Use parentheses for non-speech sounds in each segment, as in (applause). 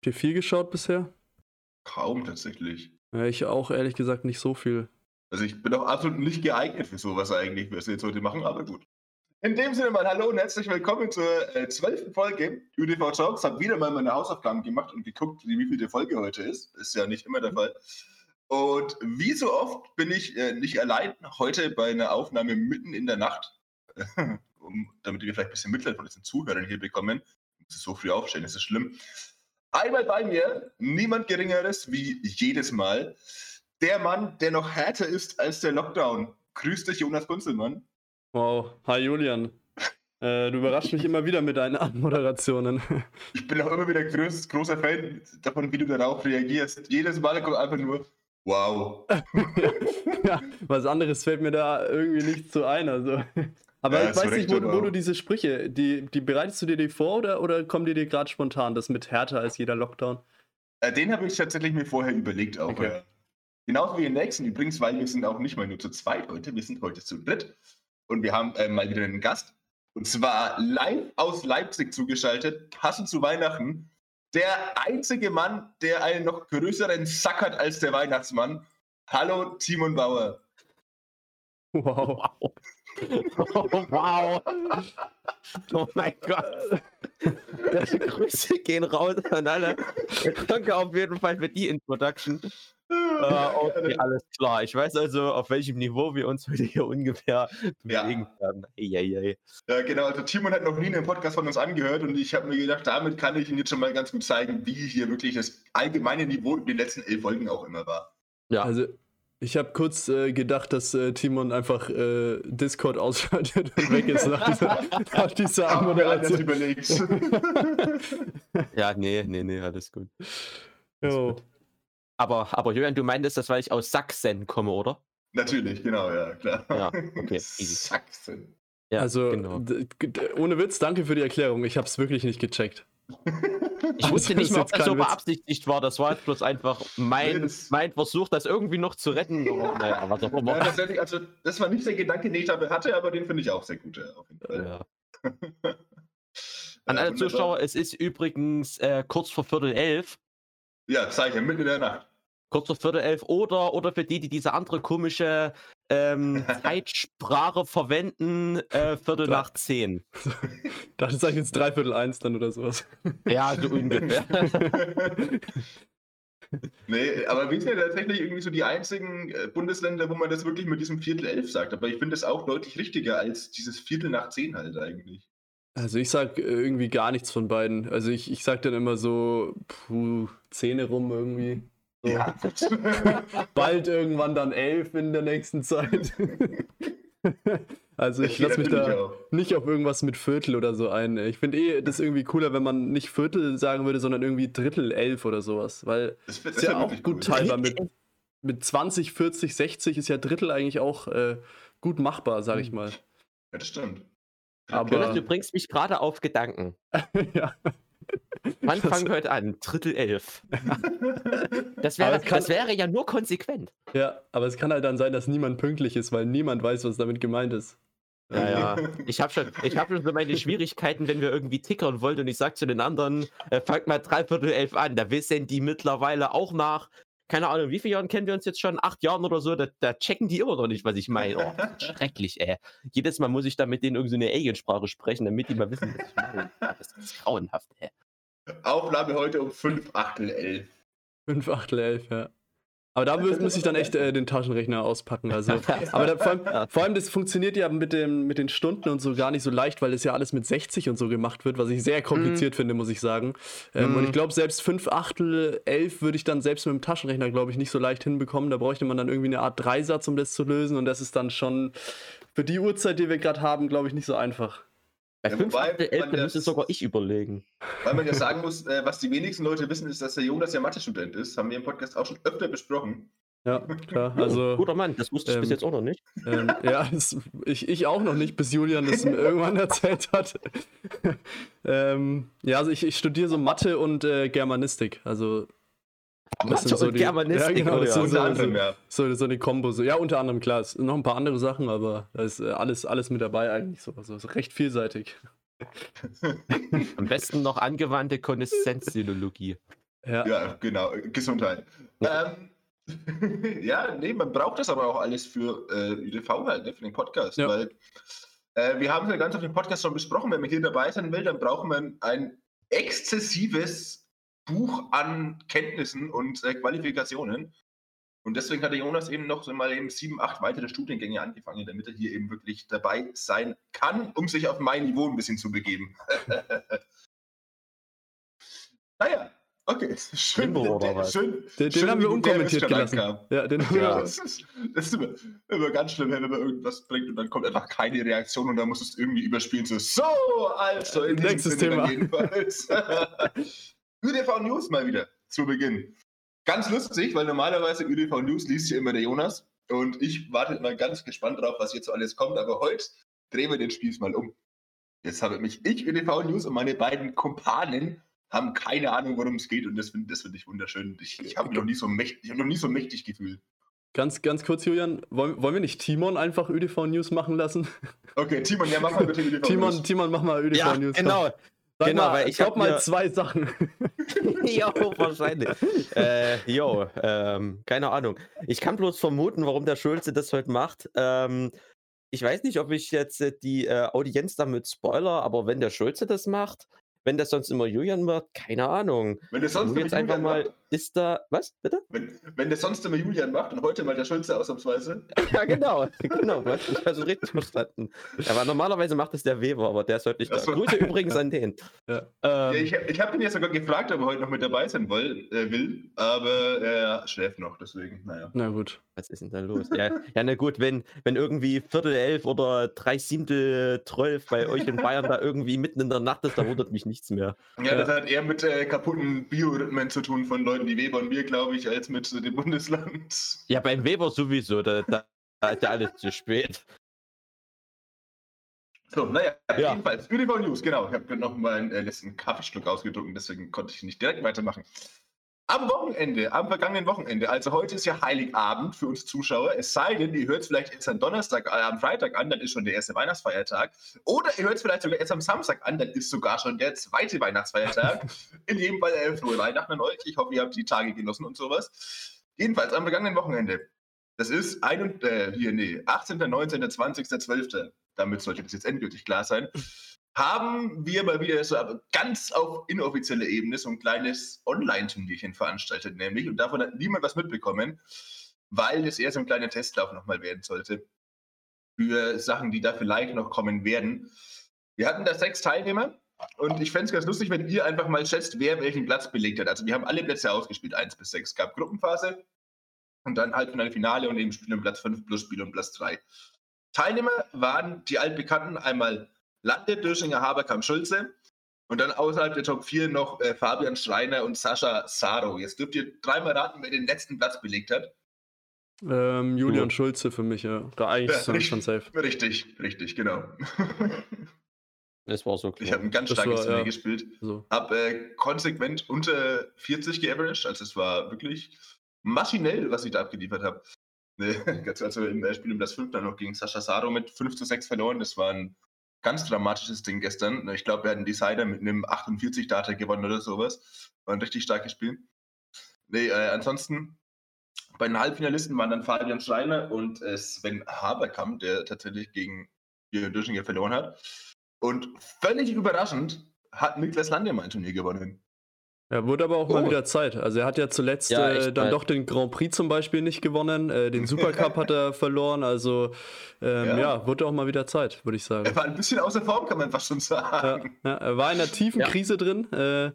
Habt ihr viel geschaut bisher? Kaum tatsächlich. Ja, ich auch ehrlich gesagt nicht so viel. Also ich bin auch absolut nicht geeignet für sowas eigentlich, was wir jetzt heute machen, aber gut. In dem Sinne mal hallo und herzlich willkommen zur äh, zwölften Folge UDV Talks. Hab wieder mal meine Hausaufgaben gemacht und geguckt, wie viel die Folge heute ist. Ist ja nicht immer der Fall. Und wie so oft bin ich äh, nicht allein heute bei einer Aufnahme mitten in der Nacht, (laughs) um, damit wir vielleicht ein bisschen Mitleid von unseren Zuhörern hier bekommen. Ich muss so früh aufstehen, das ist schlimm. Einmal bei mir, niemand Geringeres wie jedes Mal, der Mann, der noch härter ist als der Lockdown. Grüß dich, Jonas Gunzelmann. Wow, hi Julian. Äh, du überraschst mich immer wieder mit deinen Anmoderationen. (laughs) Ich bin auch immer wieder groß, großer Fan davon, wie du darauf reagierst. Jedes Mal kommt einfach nur, wow. (laughs) ja, was anderes fällt mir da irgendwie nicht zu ein. Also. Aber ja, ich weiß nicht, wo, wo, du diese Sprüche, die, die bereitest du dir die vor oder, oder kommen die dir gerade spontan, das mit härter als jeder Lockdown? Äh, den habe ich tatsächlich mir vorher überlegt auch. Okay. Ja. Genauso wie den nächsten übrigens, weil wir sind auch nicht mal nur zu zweit heute, wir sind heute zu dritt. Und wir haben äh, mal wieder einen Gast. Und zwar live aus Leipzig zugeschaltet, passend zu Weihnachten. Der einzige Mann, der einen noch größeren Sack hat als der Weihnachtsmann. Hallo, Timon Bauer. Wow. Oh, wow. Oh mein Gott. Das Grüße gehen raus an alle. Danke auf jeden Fall für die Introduction. Uh, okay, alles klar. Ich weiß also, auf welchem Niveau wir uns heute hier ungefähr bewegen ja. werden. Ei, ei, ei. Ja, genau. Also Timon hat noch nie einen Podcast von uns angehört und ich habe mir gedacht, damit kann ich ihm jetzt schon mal ganz gut zeigen, wie hier wirklich das allgemeine Niveau in den letzten elf Folgen auch immer war. Ja. Also ich habe kurz äh, gedacht, dass äh, Timon einfach äh, Discord ausschaltet und weg ist nach dieser, (laughs) nach dieser Anmoderation. überlegt. (laughs) ja, nee, nee, nee, alles gut. Alles gut. Aber, aber Julian, du meintest das, weil ich aus Sachsen komme, oder? Natürlich, genau, ja, klar. Ja, okay. Sachsen. Ja, also, genau. ohne Witz, danke für die Erklärung. Ich habe es wirklich nicht gecheckt. Ich wusste nicht mehr, ob das so beabsichtigt war. Das war jetzt bloß einfach mein, nee, mein Versuch, das irgendwie noch zu retten. Oder, naja, was auch immer. Ja, tatsächlich, also, das war nicht der Gedanke, den ich dabei hatte, aber den finde ich auch sehr gut, ja, auf jeden Fall. Ja. (laughs) An alle Zuschauer, es ist übrigens äh, kurz vor Viertel elf. Ja, Zeichen, mitten in der Nacht kurz vor Viertel elf oder, oder für die, die diese andere komische ähm, (laughs) Zeitsprache verwenden, äh, Viertel Klar. nach zehn. (laughs) Das ist eigentlich jetzt dreiviertel eins dann oder sowas. Ja, so ungefähr. (laughs) nee, aber wir sind ja tatsächlich irgendwie so die einzigen äh, Bundesländer, wo man das wirklich mit diesem Viertel elf sagt. Aber ich finde das auch deutlich richtiger als dieses Viertel nach zehn halt eigentlich. Also ich sag äh, irgendwie gar nichts von beiden. Also ich, ich sag dann immer so, puh, Zähne rum irgendwie. So. Ja. (laughs) Bald irgendwann dann elf in der nächsten Zeit. (laughs) also ich lasse mich da nicht auf irgendwas mit Viertel oder so ein. Ich finde eh das irgendwie cooler, wenn man nicht Viertel sagen würde, sondern irgendwie Drittel elf oder sowas. Weil das ist ja auch gut teilbar mit, mit 20, 40, 60 ist ja Drittel eigentlich auch äh, gut machbar, sag ich mal. Ja, das stimmt. Aber Jonas, du bringst mich gerade auf Gedanken. (laughs) ja. Wann fangen wir heute an? Drittel elf. (laughs) Das wäre, kann, das wäre ja nur konsequent. Ja, aber es kann halt dann sein, dass niemand pünktlich ist, weil niemand weiß, was damit gemeint ist. Ja, ja. (laughs) Ich habe schon, hab schon so meine Schwierigkeiten, wenn wir irgendwie tickern wollen und ich sage zu den anderen, äh, fangt mal dreiviertel elf an. Da wissen die mittlerweile auch nach, keine Ahnung, wie viele Jahren kennen wir uns jetzt schon? Acht Jahren oder so? Da, da checken die immer noch nicht, was ich meine. Oh, schrecklich, ey. Jedes Mal muss ich da mit denen irgendwie so eine Aliensprache sprechen, damit die mal wissen, was ich meine. (laughs) Das ist grauenhaft, ey. Aufnahme heute um 5 Achtel 11. 5 Achtel 11, ja. Aber da muss ich dann echt äh, den Taschenrechner auspacken. Also. (laughs) Aber da, vor, allem, vor, allem, das funktioniert ja mit, dem, mit den Stunden und so gar nicht so leicht, weil das ja alles mit 60 und so gemacht wird, was ich sehr kompliziert mm. finde, muss ich sagen. Ähm, mm. Und ich glaube, selbst 5 Achtel 11 würde ich dann selbst mit dem Taschenrechner, glaube ich, nicht so leicht hinbekommen. Da bräuchte man dann irgendwie eine Art Dreisatz, um das zu lösen. Und das ist dann schon für die Uhrzeit, die wir gerade haben, glaube ich, nicht so einfach. Bei ja, 5 11 müsste sogar ich überlegen. Weil man ja sagen muss, äh, was die wenigsten Leute wissen, ist, dass der Jonas ja Mathe-Student ist. Haben wir im Podcast auch schon öfter besprochen. Ja, klar. Also, (laughs) Guter Mann, das wusste ich ähm, bis jetzt auch noch nicht. Ähm, ja, (laughs) das, ich, ich auch noch nicht, bis Julian das mir irgendwann (laughs) erzählt hat. ähm, ja, also ich, ich studiere so Mathe und äh, Germanistik. Also das sind so die, Germanistik, ja, genau, das ja. sind so, anderem, ja. so, so, eine Kombo. So. Ja, unter anderem, klar, es sind noch ein paar andere Sachen, aber da ist äh, alles, alles mit dabei eigentlich so. Also recht vielseitig. (laughs) Am besten noch angewandte Konnessenzsinologie. Ja, ja genau. Gesundheit. Ähm, (laughs) ja, nee, man braucht das aber auch alles für äh, ÜDV halt, ne, für den Podcast, ja. weil äh, wir haben es ja ganz auf dem Podcast schon besprochen, wenn man hier dabei sein will, dann braucht man ein exzessives Buch an Kenntnissen und äh, Qualifikationen. Und deswegen hat der Jonas eben noch so mal eben sieben, acht weitere Studiengänge angefangen, damit er hier eben wirklich dabei sein kann, um sich auf mein Niveau ein bisschen zu begeben. (laughs) naja, Okay, schön. oder was? Schön, den, den haben wir unkommentiert gelassen. Ja, den haben ja. Das ist, das ist immer, immer, ganz schlimm, wenn man irgendwas bringt und dann kommt einfach keine Reaktion und dann muss es irgendwie überspielen. So, so also, in nächstes Thema. (laughs) (laughs) ÜDV News mal wieder zu Beginn. Ganz lustig, weil normalerweise ÜDV News liest ja immer der Jonas und ich warte immer ganz gespannt drauf, was jetzt so alles kommt, aber heute drehen wir den Spieß mal um. Jetzt habe mich ich ÜDV News und meine beiden Kumpanen haben keine Ahnung, worum es geht und das finde das find ich wunderschön. Ich, ich habe mich noch nie so mächtig, noch nie so mächtig gefühlt. Ganz, ganz kurz, Julian, wollen, wollen wir nicht Timon einfach ÖDV News machen lassen? Okay, Timon, ja, mach mal bitte ÖDV Timon, News. Timon, mach mal ÖDV ja, News. Genau. Sag genau, mal, weil ich glaube mal zwei Sachen. (laughs) jo, (laughs) wahrscheinlich. äh, jo, ähm, keine Ahnung. Ich kann bloß vermuten, warum der Schulze das heute macht. Ähm, ich weiß nicht, ob ich jetzt äh, die äh, Audienz damit spoiler, aber wenn der Schulze das macht, wenn das sonst immer Julian wird, keine Ahnung. Wenn das sonst immer jetzt einfach mal, macht. Ist da, was, bitte? Wenn, wenn das sonst immer Julian macht und heute mal der Schulze ausnahmsweise. (laughs) ja, genau, genau, hast mich also richtig verstanden. Aber normalerweise macht es der Weber, aber der ist heute nicht da. So. Grüße übrigens (laughs) an den. Ja. Ähm, ich ich habe ihn ja sogar gefragt, ob er heute noch mit dabei sein will, äh, will aber er schläft noch, deswegen, naja. Na gut. Was ist denn da los? Ja, ja na gut, wenn, wenn irgendwie Viertel elf oder drei Siebtel zwölf bei euch in Bayern da irgendwie mitten in der Nacht ist, da wundert mich nichts mehr. Ja, das hat eher mit äh, kaputten Biorhythmen zu tun von Leuten wie Weber und mir, glaube ich, als mit dem Bundesland. Ja, beim Weber sowieso, da, da ist ja alles zu spät. So, naja, ja. jedenfalls, ÜDV News, genau. Ich habe noch mal einen äh, letzten Kaffeestück ausgedruckt, deswegen konnte ich nicht direkt weitermachen. Am Wochenende, am vergangenen Wochenende, also heute ist ja Heiligabend für uns Zuschauer, es sei denn, ihr hört es vielleicht jetzt am Donnerstag, äh, am Freitag an, dann ist schon der erste Weihnachtsfeiertag. Oder ihr hört es vielleicht sogar jetzt am Samstag an, dann ist sogar schon der zweite Weihnachtsfeiertag. (laughs) In jedem Fall äh, frohe Weihnachten an euch. Ich hoffe, ihr habt die Tage genossen und sowas. Jedenfalls am vergangenen Wochenende. Das ist ein, äh, hier, nee, 18., 19., 20., 12. Damit sollte das jetzt endgültig klar sein haben wir mal wieder so ganz auf inoffizielle Ebene so ein kleines Online-Turnierchen veranstaltet, nämlich, und davon hat niemand was mitbekommen, weil es eher so ein kleiner Testlauf nochmal werden sollte für Sachen, die da vielleicht noch kommen werden. Wir hatten da sechs Teilnehmer und ich fände es ganz lustig, wenn ihr einfach mal schätzt, wer welchen Platz belegt hat. Also wir haben alle Plätze ausgespielt, 1 bis 6. Es gab Gruppenphase und dann Halbfinale, Finale und eben Spiel um Platz 5 plus Spiel um Platz 3. Teilnehmer waren die altbekannten einmal Lande, Döschinger, Haberkamp, Schulze. Und dann außerhalb der Top 4 noch äh, Fabian Schreiner und Sascha Saro. Jetzt dürft ihr dreimal raten, wer den letzten Platz belegt hat. Ähm, Julian oh. Schulze für mich, ja. Da eigentlich ja, richtig, schon safe. Richtig, richtig, genau. Das war so klar. Ich habe ein ganz starkes Turnier ja. gespielt. So. Habe äh, konsequent unter 40 geaveraged. Also es war wirklich maschinell, was ich da abgeliefert habe. Ne, also im Spiel um das 5 dann noch gegen Sascha Saro mit 5 zu 6 verloren. Das war ein ganz dramatisches Ding gestern. Ich glaube, wir hatten Decider mit einem 48-Data gewonnen oder sowas. War ein richtig starkes Spiel. Nee, äh, ansonsten bei den Halbfinalisten waren dann Fabian Schreiner und äh, Sven Haberkamp, der tatsächlich gegen Jürgen Döschinger verloren hat. Und völlig überraschend hat Niklas Landemann ein Turnier gewonnen. Ja, wurde aber auch oh. mal wieder Zeit. Also er hat ja zuletzt ja, äh, dann doch den Grand Prix zum Beispiel nicht gewonnen, äh, den (laughs) Supercup hat er verloren, also ähm, ja. ja. wurde auch mal wieder Zeit, würde ich sagen. Er war ein bisschen außer Form, kann man fast schon sagen. Ja, er war in einer tiefen Krise drin. Äh, ja.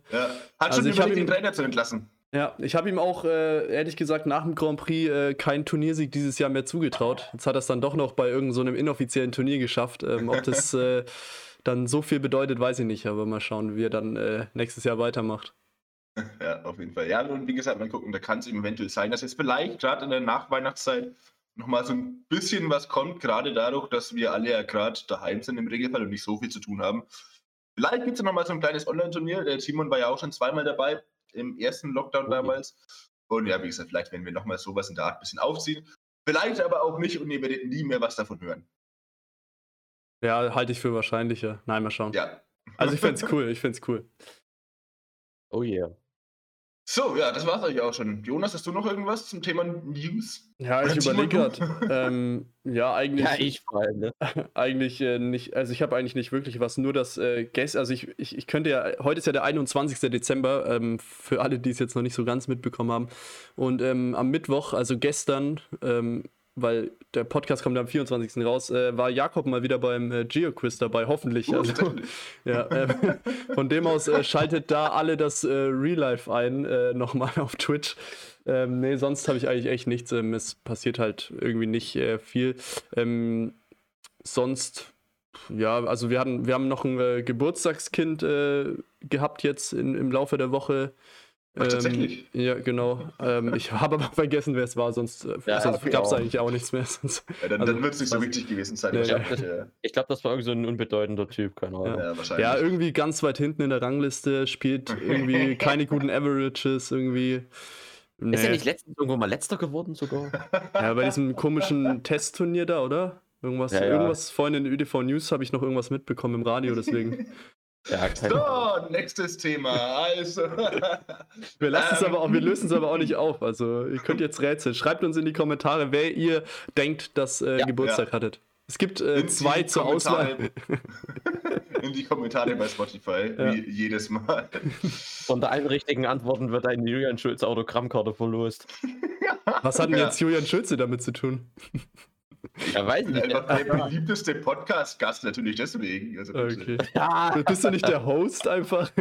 Hat also schon überlegt, den Trainer zu entlassen. Ja, ich habe ihm auch äh, ehrlich gesagt nach dem Grand Prix äh, keinen Turniersieg dieses Jahr mehr zugetraut. Jetzt hat er es dann doch noch bei irgendeinem so inoffiziellen Turnier geschafft. Ähm, ob das (laughs) äh, dann so viel bedeutet, weiß ich nicht, aber mal schauen, wie er dann äh, nächstes Jahr weitermacht. (laughs) Ja, auf jeden Fall. Ja, und wie gesagt, mal gucken, da kann es eventuell sein, dass jetzt vielleicht gerade in der Nachweihnachtszeit nochmal so ein bisschen was kommt, gerade dadurch, dass wir alle ja gerade daheim sind im Regelfall und nicht so viel zu tun haben. Vielleicht gibt es ja nochmal so ein kleines Online-Turnier. Der Simon war ja auch schon zweimal dabei, im ersten Lockdown okay. damals. Und ja, wie gesagt, vielleicht werden wir nochmal sowas in der Art ein bisschen aufziehen. Vielleicht aber auch nicht und ihr werdet nie mehr was davon hören. Ja, halte ich für wahrscheinlicher. Nein, mal schauen. Ja. Also ich fände es (laughs) cool, ich fände es cool. Oh yeah. So, ja, das war's eigentlich auch schon. Jonas, hast du noch irgendwas zum Thema News? Ja, ich überlege gerade. ähm, ja, (laughs) eigentlich. Ja, ich vor allem, ne? (laughs) eigentlich äh, nicht. Also, ich habe eigentlich nicht wirklich was. Nur das äh, Guess. Also, ich, ich, ich könnte ja. Heute ist ja der 21. Dezember. Ähm, für alle, die es jetzt noch nicht so ganz mitbekommen haben. Und ähm, am Mittwoch, also gestern, ähm, weil der Podcast kommt am 24. raus, äh, war Jakob mal wieder beim äh, Geo-Quiz dabei, hoffentlich. Uh, Also, ja, äh, (laughs) von dem aus äh, schaltet da alle das äh, Real Life ein, äh, nochmal (laughs) auf Twitch. Ähm, nee, sonst habe ich eigentlich echt nichts. Ähm, es passiert halt irgendwie nicht äh, viel. Ähm, sonst, ja, also wir hatten, wir haben noch ein äh, Geburtstagskind gehabt jetzt in, im Laufe der Woche. Ach, tatsächlich? Ähm, ja, genau. ähm, ich habe aber vergessen, wer es war, sonst, äh, Ja, sonst okay, gab es auch. eigentlich auch nichts mehr. (laughs) Sonst, Ja, dann Also, dann wird es nicht so wichtig gewesen sein. Nee, ja. Ich glaube, das war irgend so ein unbedeutender Typ, keine Ahnung. ja, wahrscheinlich. ja, irgendwie ganz weit hinten in der Rangliste, spielt (laughs) irgendwie keine guten Averages, irgendwie. Ist er Nee. nicht letztens irgendwo mal letzter geworden sogar? (laughs) Ja, bei diesem komischen Testturnier da, oder? Irgendwas, Ja, ja. irgendwas vorhin in ÖDV News habe ich noch irgendwas mitbekommen im Radio, deswegen. Ja. So, nächstes Thema. Also. (laughs) Wir lassen es Ähm. aber auch, wir lösen es aber auch nicht auf. Also ihr könnt jetzt rätseln. Schreibt uns in die Kommentare, wer ihr denkt, dass äh, Ja, Geburtstag ja. hattet. Es gibt äh, zwei zur Kommentare- Auswahl. (laughs) In die Kommentare bei Spotify, Ja. wie jedes Mal. (laughs) Unter allen richtigen Antworten wird eine Julian Schulz Autogrammkarte verlost. Was hat denn Ja. jetzt Julian Schulze damit zu tun? Ja, weiß ich nicht. Einfach der beliebteste Podcast-Gast natürlich deswegen. Also, Okay. Ja, Bist du nicht der Host einfach?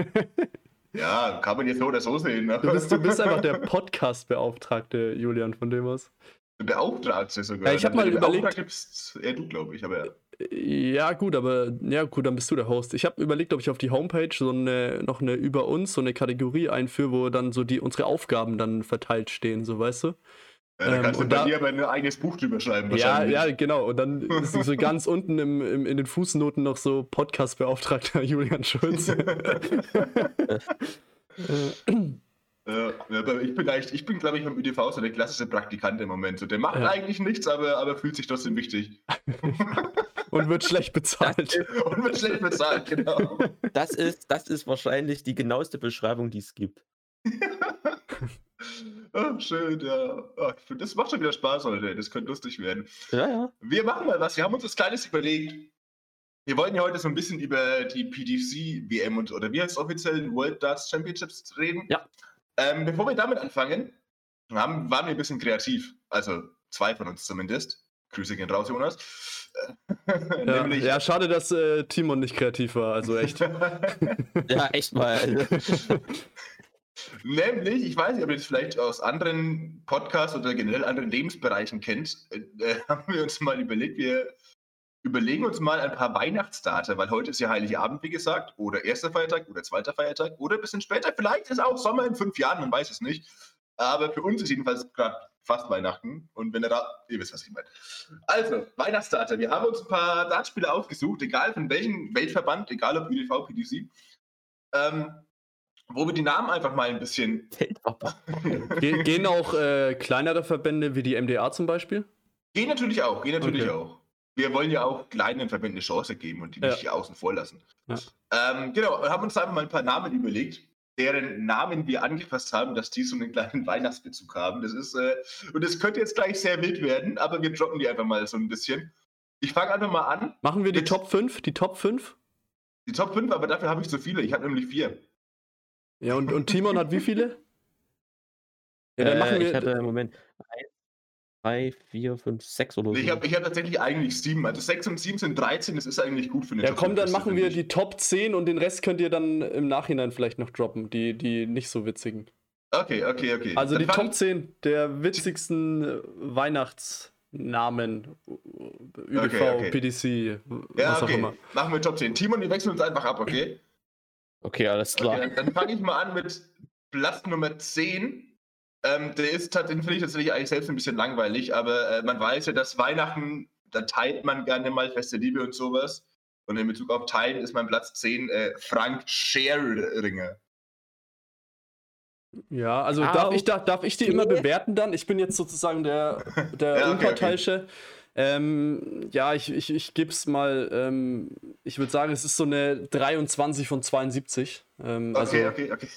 Ja, kann man jetzt so oder so sehen. Ne? Du bist, du bist einfach der Podcast-Beauftragte, Julian, von dem aus. Beauftragte sogar. Ja, ich hab mal Der überlegt- Beauftragte bist eher du, glaube ich. Aber Ja, gut, aber ja, gut, dann bist du der Host. Ich habe überlegt, ob ich auf die Homepage so eine, noch eine über uns, so eine Kategorie einführe, wo dann so die unsere Aufgaben dann verteilt stehen, so weißt du? Ja, da Ähm, kannst du und bei da- dir aber ein eigenes Buch drüber schreiben. Ja, wahrscheinlich. ja, genau. Und dann (laughs) ist so ganz unten im, im, in den Fußnoten noch so Podcast-Beauftragter (laughs) Julian Schulz. (laughs) Ja, ja, aber ich bin ich bin, glaube ich, beim ÖDV so der klassische Praktikant im Moment. So, der macht Ja. eigentlich nichts, aber, aber fühlt sich trotzdem wichtig. Und wird schlecht bezahlt. Und wird schlecht bezahlt, genau. das ist, das ist wahrscheinlich die genaueste Beschreibung, die es gibt. Ah, schön, ja. Ah, ich find, das macht schon wieder Spaß heute. Das könnte lustig werden. Ja, ja. Wir machen mal was. Wir haben uns was Kleines überlegt. Wir wollten ja heute so ein bisschen über die PDC-WM und oder wie heißt es offiziell World Darts Championships reden. Ja. Ähm, bevor wir damit anfangen, haben, waren wir ein bisschen kreativ. Also zwei von uns zumindest. Grüße gehen raus, Jonas. (laughs) Ja, Nämlich, ja, schade, dass äh, Timon nicht kreativ war. Also echt. (laughs) Ja, echt mal. (laughs) Nämlich, ich weiß nicht, ob ihr das vielleicht aus anderen Podcasts oder generell anderen Lebensbereichen kennt, äh, äh, (laughs) haben wir uns mal überlegt, wir überlegen uns mal ein paar Weihnachtsdate, weil heute ist ja Heiligabend, wie gesagt, oder erster Feiertag oder zweiter Feiertag oder ein bisschen später. Vielleicht ist auch Sommer in fünf Jahren, man weiß es nicht. Aber für uns ist jedenfalls gerade fast Weihnachten. Und wenn er da, ihr wisst, was ich meine. Also, Weihnachtsdate. Wir haben uns ein paar Dartspieler ausgesucht, egal von welchem Weltverband, egal ob UDV, PDC. Ähm, wo wir die Namen einfach mal ein bisschen. (laughs) Ge gehen auch äh, kleinere Verbände wie die MDA zum Beispiel? Gehen natürlich auch, gehen natürlich Okay. auch. Wir wollen ja auch kleinen Verbänden eine Chance geben und die nicht Ja. hier außen vor lassen. Ja. Ähm, genau, und haben uns einfach mal ein paar Namen überlegt, deren Namen wir angefasst haben, dass die so einen kleinen (laughs) Weihnachtsbezug haben. Das ist, äh, und das könnte jetzt gleich sehr wild werden, aber wir droppen die einfach mal so ein bisschen. Ich fange einfach mal an. Machen wir die Top 5? Die Top 5? Die Top 5, aber dafür habe ich zu viele. Ich habe nämlich vier. Ja, und, und Timon hat wie viele? Ja, dann äh, machen wir. ich hatte im Moment 1, 3, 4, 5, 6 oder so. Ich habe ich hab tatsächlich eigentlich sieben. Also sechs und sieben sind 13, das ist eigentlich gut für eine ja, Top komm, dann 5, machen wir die Top 10 und den Rest könnt ihr dann im Nachhinein vielleicht noch droppen, die, die nicht so witzigen. Okay, okay, okay. Also Dann die Top 10 der witzigsten Weihnachtsnamen. ÖDV, Okay, okay. PDC, Ja, was auch okay. immer. Machen wir Top 10. Timon, wir wechseln uns einfach ab, okay? Okay, alles klar. okay dann dann fange ich mal an mit Platz Nummer 10. Ähm, der ist tat- den finde ich tatsächlich eigentlich selbst ein bisschen langweilig, aber äh, man weiß ja, dass Weihnachten, da teilt man gerne mal feste Liebe und sowas. Und in Bezug auf Teilen ist mein Platz 10 äh, Frank Scherringer. Ja, also Ah, darf, ich, darf, darf ich die immer okay. bewerten dann? Ich bin jetzt sozusagen der, der (laughs) Ja, okay, Unparteiische. Ähm, ja, ich, ich, ich gebe es mal, ähm, ich würde sagen, es ist so eine 23 von 72. Ähm, also, Okay, okay, (laughs) okay.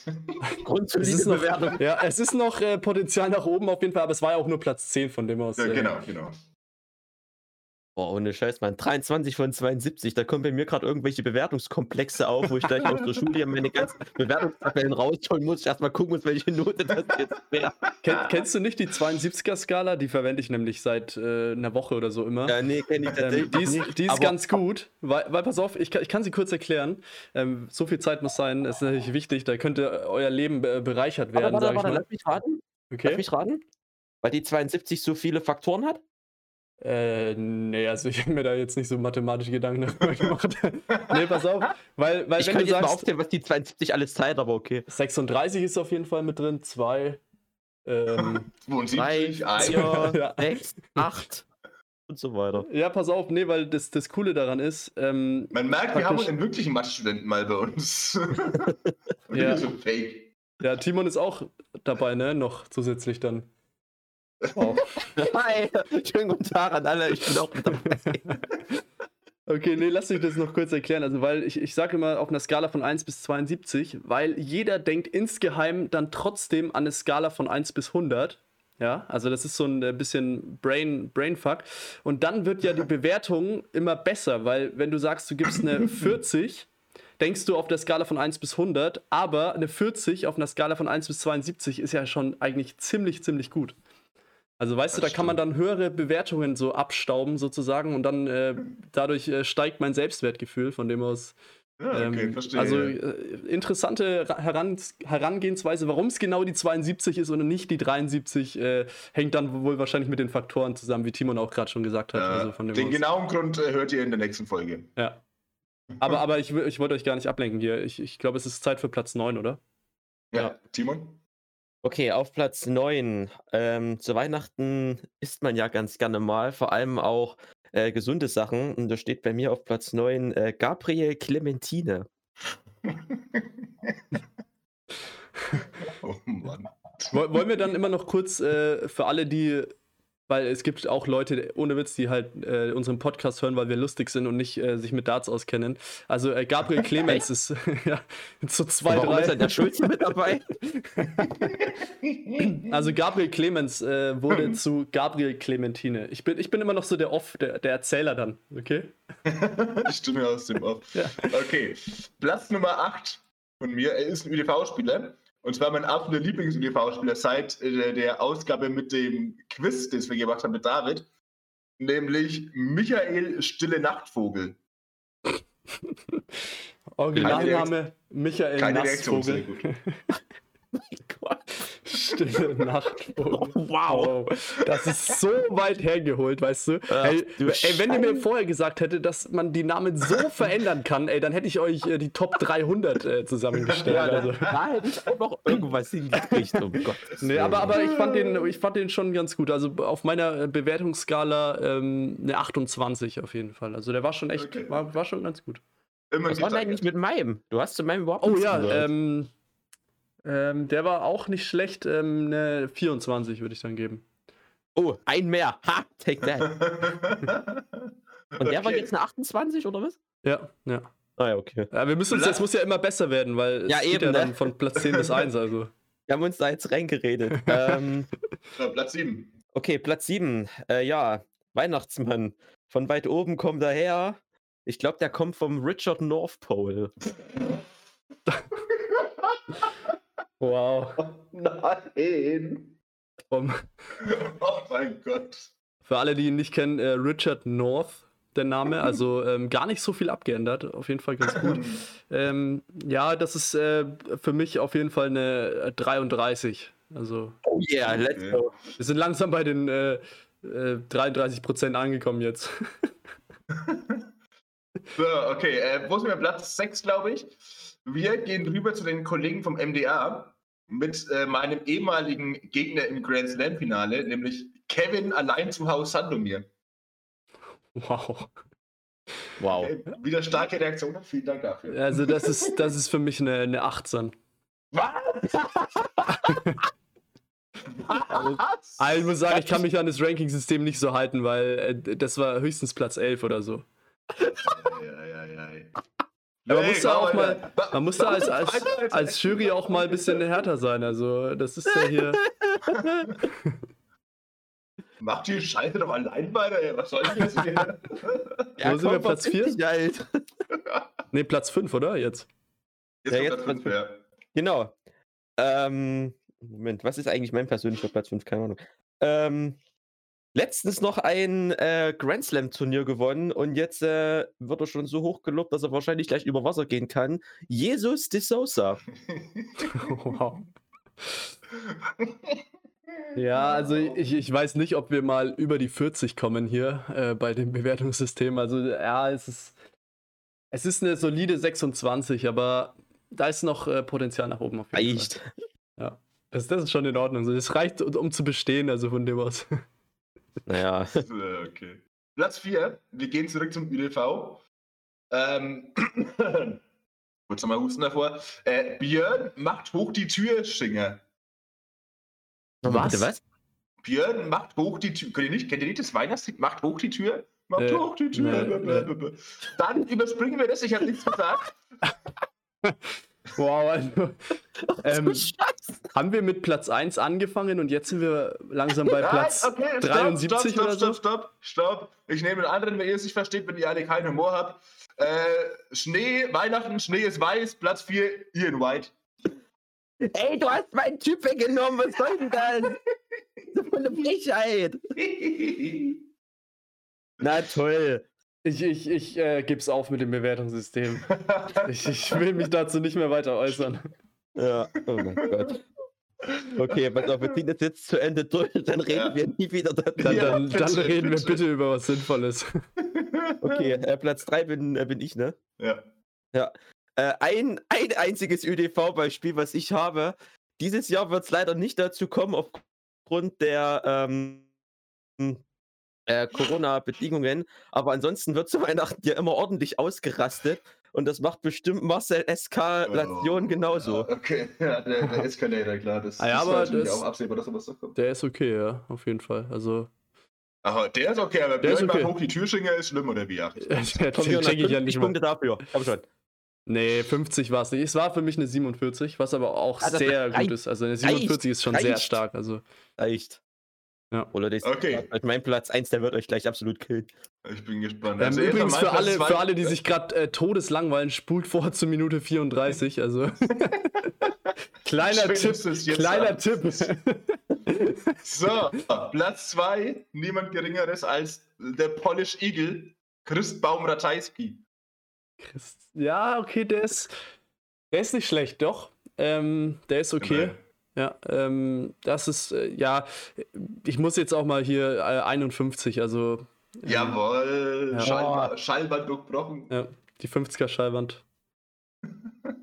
es Grundsolide ist noch, Bewertung. ja, es ist noch äh, Potenzial nach oben auf jeden Fall, aber es war ja auch nur Platz 10 von dem aus. Ja, äh, genau, genau. Boah, ohne Scheiß, Mann. 23 von 72. Da kommen bei mir gerade irgendwelche Bewertungskomplexe auf, wo ich gleich aus der Schule meine ganzen Bewertungstabellen rausholen muss. Erstmal gucken muss, welche Note das jetzt wäre. Kenn, kennst du nicht die 72er-Skala? Die verwende ich nämlich seit äh, einer Woche oder so immer. Ja, nee, kenne ich Ähm, tatsächlich die ist, nicht. die ist ganz gut, weil, weil pass auf, ich kann, ich kann sie kurz erklären. Ähm, so viel Zeit muss sein, das ist natürlich wichtig, da könnte euer Leben be bereichert Warte, werden, warte, sag ich warte, mal. lass mich raten. Lass Okay. mich raten. Weil die 72 so viele Faktoren hat? Äh, nee, also ich habe mir da jetzt nicht so mathematische Gedanken darüber gemacht. (laughs) nee, pass auf, weil, weil Ich wenn kann du jetzt mal sagst, aufzählen, was die 72 alles teilt, aber okay. 36 ist auf jeden Fall mit drin, 2, ähm, 72, 1. 4, Ja. 6, 8 und so weiter. ja, pass auf, nee, weil das, das Coole daran ist, ähm, Man merkt, wir haben einen wirklichen Mathe-Studenten mal bei uns. (laughs) (laughs) Und ja. so fake. ja, Timon ist auch dabei, ne, noch zusätzlich dann. Wow. (laughs) Hi, schönen guten Tag an alle, ich bin auch mit dabei. (laughs) Okay, nee, lass mich das noch kurz erklären. Also, weil ich, ich sage immer auf einer Skala von 1 bis 72, weil jeder denkt insgeheim dann trotzdem an eine Skala von 1 bis 100. Ja, also das ist so ein äh, bisschen Brain, Brainfuck. Und dann wird ja die (laughs) Bewertung immer besser, weil wenn du sagst, du gibst eine 40, denkst du auf der Skala von 1 bis 100, aber eine 40 auf einer Skala von 1 bis 72 ist ja schon eigentlich ziemlich, ziemlich gut. Also weißt du, Das da kann man stimmt. dann höhere Bewertungen so abstauben sozusagen und dann äh, dadurch äh, steigt mein Selbstwertgefühl von dem aus. Ja, okay, ähm, verstehe. Also äh, interessante Ra- Heran Herangehensweise, warum es genau die 72 ist und nicht die 73, äh, hängt dann wohl wahrscheinlich mit den Faktoren zusammen, wie Timon auch gerade schon gesagt hat. Äh, also den aus. genauen Grund äh, hört ihr in der nächsten Folge. Ja. Aber, aber ich, ich wollte euch gar nicht ablenken hier. Ich, ich glaube, es ist Zeit für Platz 9, oder? Ja, Ja. Timon? Okay, auf Platz 9. Ähm, zu Weihnachten isst man ja ganz gerne mal, vor allem auch äh, gesunde Sachen. Und da steht bei mir auf Platz 9 äh, Gabriel Clementine. (laughs) oh Mann. Woll- Wollen wir dann immer noch kurz äh, für alle, die, weil es gibt auch Leute, ohne Witz, die halt äh, unseren Podcast hören, weil wir lustig sind und nicht äh, sich mit Darts auskennen. Also äh, Gabriel (laughs) Clemens ist (laughs) ja, so zwei, Warum ist drei. denn der Schulze mit dabei? (laughs) Also Gabriel Clemens äh, wurde zu Gabriel Clementine. Ich bin, ich bin immer noch so der Off, der, der Erzähler dann, okay? Die Stimme aus dem Off. Ja. Okay, Platz Nummer 8 von mir. Er ist ein ÖDV-Spieler. Und zwar mein absoluter Lieblings-ÖDV-Spieler seit äh, der Ausgabe mit dem Quiz, das wir gemacht haben mit David. Nämlich Michael Stille Nachtvogel. (laughs) Originalname Michael Keine (laughs) Gut. Mein Gott. Stille (laughs) Nachtvogel. Wow. Das ist so weit hergeholt, weißt du? Ach, ey, du ey, wenn ihr mir vorher gesagt hättet, dass man die Namen so (laughs) verändern kann, ey, dann hätte ich euch äh, die Top 300 äh, zusammengestellt. Ja, da, also. (laughs) da hätte ich auch noch irgendwas hingekriegt, um Gottes Nee, aber, aber ich, fand den, ich fand den schon ganz gut. Also auf meiner äh, Bewertungsskala ähm, eine 28 auf jeden Fall. Also der war schon echt, Okay. war, war schon ganz gut. Immer Was war denn eigentlich mit meinem? Du hast zu meinem überhaupt Oh ja, ähm, ähm, der war auch nicht schlecht. Ähm, eine 24 würde ich dann geben. Oh, ein mehr. Ha, take that. Und der war Okay. jetzt eine 28 oder was? Ja, ja. Ah ja, okay. ja wir müssen uns, das muss ja immer besser werden, weil es Ja, geht eben, ja dann ne? von Platz 10 bis 1. Also. Wir haben uns da jetzt reingeredet. (laughs) ähm, So, Platz 7. okay, Platz 7. Äh, ja, Weihnachtsmann. Von weit oben kommt er her. Ich glaube, der kommt vom Richard North Pole. (laughs) Wow. (laughs) Nein. Um, (laughs) Oh mein Gott. für alle, die ihn nicht kennen, äh, Richard North, der Name. Also (laughs) ähm, gar nicht so viel abgeändert. Auf jeden Fall ganz gut. ähm, ja, das ist äh, für mich auf jeden Fall eine äh, 33. Also Oh yeah, let's go. wir sind langsam bei den äh, äh, 33 Prozent angekommen jetzt. So, okay, äh, wo sind wir? Platz 6, glaube ich. Wir gehen rüber zu den Kollegen vom MDA mit äh, meinem ehemaligen Gegner im Grand Slam-Finale, nämlich Kevin allein zu Haus Sandomir. Wow. Wow. Äh, wieder starke Reaktionen, vielen Dank dafür. Also das ist, das ist für mich eine, eine 18. Was? Aber ich muss sagen, ich kann mich an das Ranking-System nicht so halten, weil äh, das war höchstens Platz 11 oder so. (laughs) Ja, ja, ja. Aber man Nee, muss da auch mal, man muss da als, als, als Jury auch mal ein bisschen härter sein. Also, das ist ja hier. (laughs) Macht die Scheiße doch allein weiter, ey. Was soll ich jetzt hier? (laughs) Wo sind wir, Platz verpiss vier? dich Halt. (laughs) Ne, Platz 5, oder? Jetzt. Jetzt Ja, jetzt Platz fünf, Platz ja. Genau. Ähm, Moment, was ist eigentlich mein persönlicher Platz 5? Keine Ahnung. Ähm, letztens noch ein äh, Grand Slam Turnier gewonnen und jetzt äh, wird er schon so hoch gelobt, dass er wahrscheinlich gleich über Wasser gehen kann. Jesus de Sousa. Wow. (laughs) Ja, also ich, ich weiß nicht, ob wir mal über die 40 kommen hier äh, bei dem Bewertungssystem. Also ja, es ist, es ist eine solide 26, aber da ist noch äh, Potenzial nach oben auf jeden Reicht. Fall. Das, das ist schon in Ordnung. So, Das reicht, um um zu bestehen, also von dem aus. Naja. (laughs) Äh, okay. Platz 4. Wir gehen zurück zum ÜDV. Ähm, (clears throat) kurz nochmal Husten davor. Äh, Björn macht hoch die Tür, Schinger. Nochmal bitte, was? Björn macht hoch die Tür. Kennt ihr nicht, kennt ihr nicht das Weihnachtslied? Macht hoch die Tür. Macht Nee, hoch die Tür. nee, blablabla. Dann überspringen wir das. Ich habe nichts gesagt. (laughs) Wow, also, (laughs) ähm, haben wir mit Platz 1 angefangen und jetzt sind wir langsam bei Nein, Platz okay, stopp, 73 stopp, oder stopp, so? Stopp, stopp, stopp. Ich nehme den anderen, wenn ihr es nicht versteht, wenn ihr alle keinen Humor habt. Äh, Schnee, Weihnachten, Schnee ist weiß, Platz 4, Ian White. Ey, du hast meinen Typ weggenommen. Was soll denn das? (laughs) So eine Frechheit. (laughs) Na toll. Ich, ich, ich äh, geb's auf mit dem Bewertungssystem. (laughs) Ich, ich will mich dazu nicht mehr weiter äußern. Ja, oh mein Gott. Okay, pass auf, wir ziehen das jetzt zu Ende durch, dann reden Ja. wir nie wieder Dann, darüber. Ja, dann, dann bitte, reden wir bitte. über was Sinnvolles. (laughs) Okay, äh, Platz 3 bin, äh, bin ich, ne? ja. Äh, ein, ein einziges ÖDV-Beispiel, was ich habe. Dieses Jahr wird es leider nicht dazu kommen, aufgrund der ähm, äh, Corona-Bedingungen. Aber ansonsten wird zu Weihnachten ja immer ordentlich ausgerastet. Und das macht bestimmt Marcel Eskalation Oh, genauso. Ja, okay, (laughs) ja, der, der Escalator, klar. Das, Ah ja, das aber natürlich das- auch absehbar, dass sowas da kommt. Der ist okay, ja, auf jeden Fall. Also, Aha, der ist okay, aber Der ist okay. hoch die Türschinger ist schlimm, oder wie? Ach, ich- Jonas, check ich ja 50 nicht mal. Punkte dafür. Komm schon. Nee, 50 war es nicht. Es war für mich eine 47, was aber auch das sehr reicht. gut ist. Also eine 47 ist schon sehr Reicht. stark. Also, Reicht. Ja. Oder das Okay. mein Platz 1, der wird euch gleich absolut killen. Ich bin gespannt. ähm, Also übrigens für Platz alle, zwei- für alle, die sich gerade äh, todeslangweilen, spult vor zur Minute 34. Also, (laughs) kleiner Schön, Tipp. Kleiner sagst. Tipp. So, Platz 2, niemand geringeres als der Polish Eagle, Christbaum Ratajski. Christ ja, okay, der ist, der ist nicht schlecht, doch. Ähm, der ist okay. Immerhin. Ja, ähm, das ist, äh, ja, ich muss jetzt auch mal hier äh, 51, also ähm, Jawohl, Ja. Schallba- Schallband durchbrochen. ja, die 50er Schallwand. (laughs)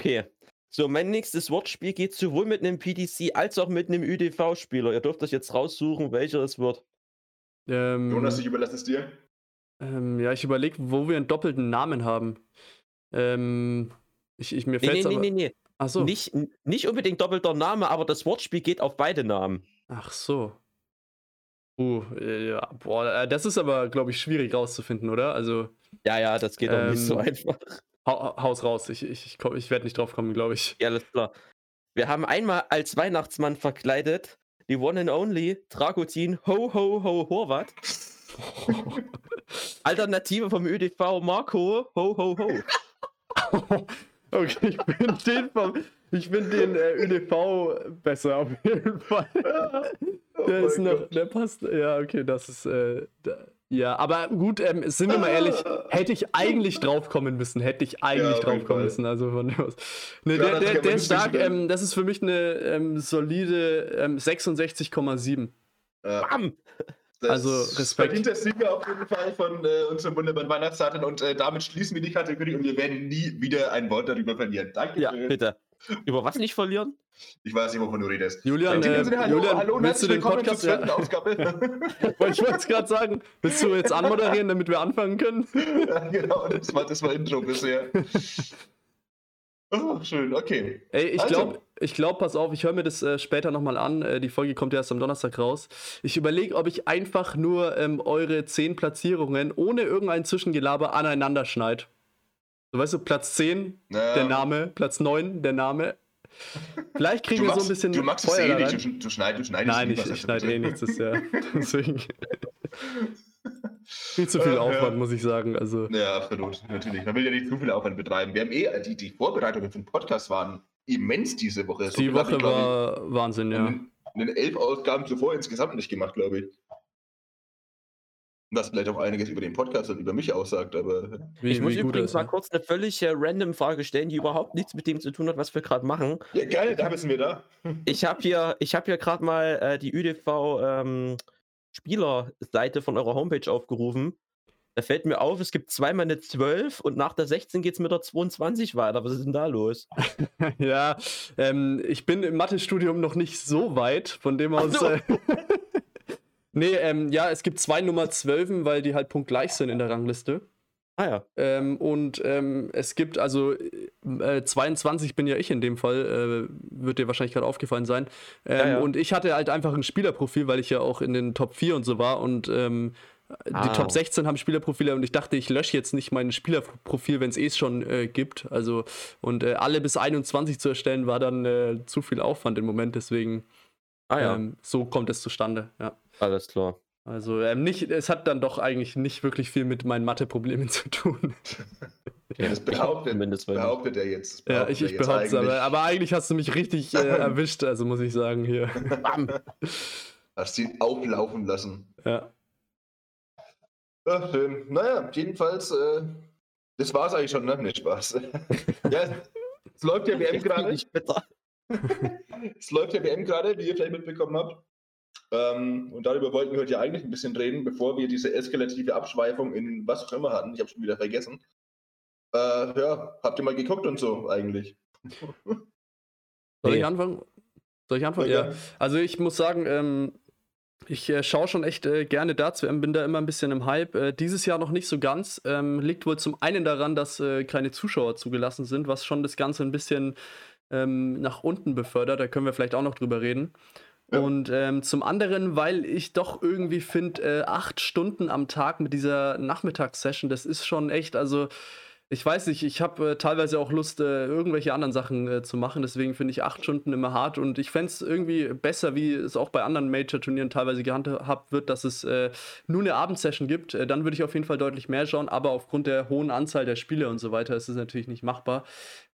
Okay. So, mein nächstes Wortspiel geht sowohl mit einem PDC als auch mit einem ÜDV-Spieler. Ihr dürft euch jetzt raussuchen, welcher es wird. Ähm, Jonas, ich überlasse es dir. ähm, ja, ich überlege, wo wir einen doppelten Namen haben. Ähm, ich, ich, mir Nee, fällt nee, nee, aber. nee, nee. Ach so. Nicht, nicht unbedingt doppelter Name, aber das Wortspiel geht auf beide Namen. Ach so. Uh, ja, boah, äh, das ist aber, glaube ich, schwierig rauszufinden, oder? Also, Ja, ja, das geht auch nicht so Ähm, einfach. hau, haus raus. Ich, ich, ich, ich werde nicht drauf kommen, glaube ich. Ja, alles klar. Wir haben einmal als Weihnachtsmann verkleidet die One and Only Dragozin Ho Ho Ho Horvat. (laughs) Alternative vom ÖDV Marco Ho Ho Ho. (laughs) okay, ich bin den vom, ich bin den äh, ÖDV besser auf jeden Fall. Oh Der ist noch, Gott. der passt. Ja, okay, das ist. Äh, da, ja, aber gut, ähm, sind wir mal ehrlich, hätte ich eigentlich drauf kommen müssen, hätte ich eigentlich auf drauf jeden kommen Fall. müssen. Also von dem aus. Ne, Ja, der, der, der ist stark, ähm, das ist für mich eine ähm, solide ähm, 66,7. Ja, Bam! Das also, Respekt. Verdient der Sieger auf jeden Fall von äh, unserem wunderbaren Weihnachtszaten und äh, damit schließen wir die Kategorie und wir werden nie wieder ein Wort darüber verlieren. Danke. Ja, schön. bitte. Über was nicht verlieren? Ich weiß nicht, wovon du redest. Julian, äh, Sinne, hallo, Julian, hallo willst du den Podcast- zur ja. Ausgabe. (laughs) Ich wollte es gerade sagen, willst du jetzt anmoderieren, damit wir anfangen können? (laughs) ja, genau, das war das war Intro bisher. (laughs) Oh, schön, okay. Ey, ich Also. glaube, ich glaube, pass auf, ich höre mir das äh, später nochmal an. Äh, die Folge kommt ja erst am Donnerstag raus. Ich überlege, ob ich einfach nur ähm, eure zehn Platzierungen ohne irgendein Zwischengelaber aneinander schneide. So, weißt du, Platz 10, Ja. der Name, Platz 9, der Name. Vielleicht kriegen wir so ein bisschen du magst es Feuer eh da nicht, du, du, schneid, du schneidest Nein, ich, ich also schneide eh nichts, das ja. (laughs) Deswegen. (laughs) Viel zu viel Äh, ja. Aufwand, muss ich sagen. Also, Ja, absolut, natürlich. Man will ja nicht zu viel Aufwand betreiben. Wir haben eh, die, die Vorbereitungen für den Podcast waren immens diese Woche. So die hab Woche ich, war Wahnsinn, ich, ja. in, in den elf Ausgaben zuvor insgesamt nicht gemacht, glaube ich. Was vielleicht auch einiges über den Podcast und über mich aussagt, aber Wie, ich muss übrigens mal ist. kurz eine völlig äh, random Frage stellen, die überhaupt nichts mit dem zu tun hat, was wir gerade machen. ja, geil, da sind wir da. Ich habe hier, ich habe hier gerade mal äh, die ÜDV ähm, Spielerseite von eurer Homepage aufgerufen. Da fällt mir auf, es gibt zweimal eine 12 und nach der 16 geht es mit der 22 weiter. Was ist denn da los? (laughs) Ja, ähm, ich bin im Mathestudium noch nicht so weit, von dem aus. so. Äh, (laughs) nee, ähm, ja, es gibt zwei Nummer 12, weil die halt punktgleich sind in der Rangliste. Ah ja. Ähm, und ähm, es gibt also äh, 22 bin ja ich in dem Fall, äh, wird dir wahrscheinlich gerade aufgefallen sein. Ähm, Ja, ja. Und ich hatte halt einfach ein Spielerprofil, weil ich ja auch in den Top 4 und so war und ähm, die Ah. Top 16 haben Spielerprofile und ich dachte, ich lösche jetzt nicht mein Spielerprofil, wenn es eh schon äh, gibt. Also und äh, alle bis 21 zu erstellen war dann äh, zu viel Aufwand im Moment, deswegen Ah ja. ähm, so kommt es zustande. Ja. Alles klar. Also ähm, nicht, es hat dann doch eigentlich nicht wirklich viel mit meinen Mathe-Problemen (laughs) zu tun. Ja, Das behauptet, weil- behauptet er jetzt. Das Ja, behauptet ich, ich behaupte es, aber, eigentlich. aber eigentlich hast du mich richtig äh, (laughs) erwischt, also muss ich sagen hier. Bam. Hast ihn auflaufen lassen. Ja. Ja, schön. Naja, jedenfalls, äh, das war's eigentlich schon, ne? Nicht Spaß. (laughs) ja, es läuft ja WM gerade. ich bitter. (laughs) Es läuft ja WM gerade, wie ihr vielleicht mitbekommen habt. Ähm, und darüber wollten wir heute ja eigentlich ein bisschen reden, bevor wir diese eskalative Abschweifung in was auch immer hatten. Ich habe schon wieder vergessen. Äh, ja, habt ihr mal geguckt und so eigentlich? Soll ich anfangen? Soll ich anfangen? Ja. Ja. Also ich muss sagen, ähm, ich äh, schaue schon echt äh, gerne Darts WM, bin da immer ein bisschen im Hype. Äh, dieses Jahr noch nicht so ganz. Ähm, liegt wohl zum einen daran, dass äh, keine Zuschauer zugelassen sind, was schon das Ganze ein bisschen ähm, nach unten befördert. Da können wir vielleicht auch noch drüber reden. Ja. Und ähm, zum anderen, weil ich doch irgendwie finde, äh, acht Stunden am Tag mit dieser Nachmittagssession, das ist schon echt, also ich weiß nicht, ich habe äh, teilweise auch Lust, äh, irgendwelche anderen Sachen äh, zu machen. Deswegen finde ich acht Stunden immer hart. Und ich fände es irgendwie besser, wie es auch bei anderen Major-Turnieren teilweise gehandhabt wird, dass es äh, nur eine Abendsession gibt. Äh, dann würde ich auf jeden Fall deutlich mehr schauen. Aber aufgrund der hohen Anzahl der Spiele und so weiter ist es natürlich nicht machbar.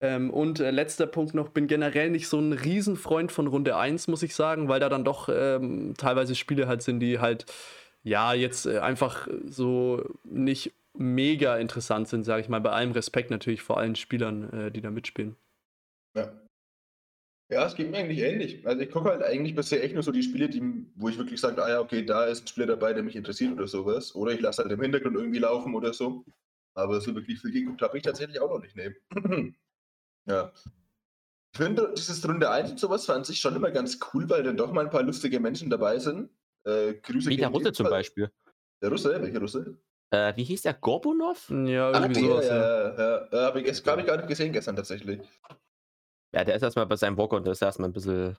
Ähm, und äh, letzter Punkt noch, bin generell nicht so ein Riesenfreund von Runde 1, muss ich sagen, weil da dann doch ähm, teilweise Spiele halt sind, die halt ja, jetzt einfach so nicht mega interessant sind, sage ich mal. Bei allem Respekt natürlich vor allen Spielern, äh, die da mitspielen. Ja. Ja, es geht mir eigentlich ähnlich. Also ich gucke halt eigentlich bisher echt nur so die Spiele, die, wo ich wirklich sage, ah ja, okay, da ist ein Spieler dabei, der mich interessiert oder sowas. Oder ich lasse halt im Hintergrund irgendwie laufen oder so. Aber so wirklich viel geguckt habe ich tatsächlich auch noch nicht. Nee. (clears throat) ja. Ich finde, dieses Runde 1 und sowas fand ich schon immer ganz cool, weil dann doch mal ein paar lustige Menschen dabei sind. Äh, Grüße Wie der Russe zum Beispiel. Der Russe? Welcher Russe? Äh, wie hieß der? Gorbunov? Ja, Ah, irgendwie der, sowas, ja. ja, ja, ja. Habe ich, gest- hab ich gar nicht gesehen gestern tatsächlich. Ja, der ist erstmal bei seinem Walker und der ist erstmal ein bisschen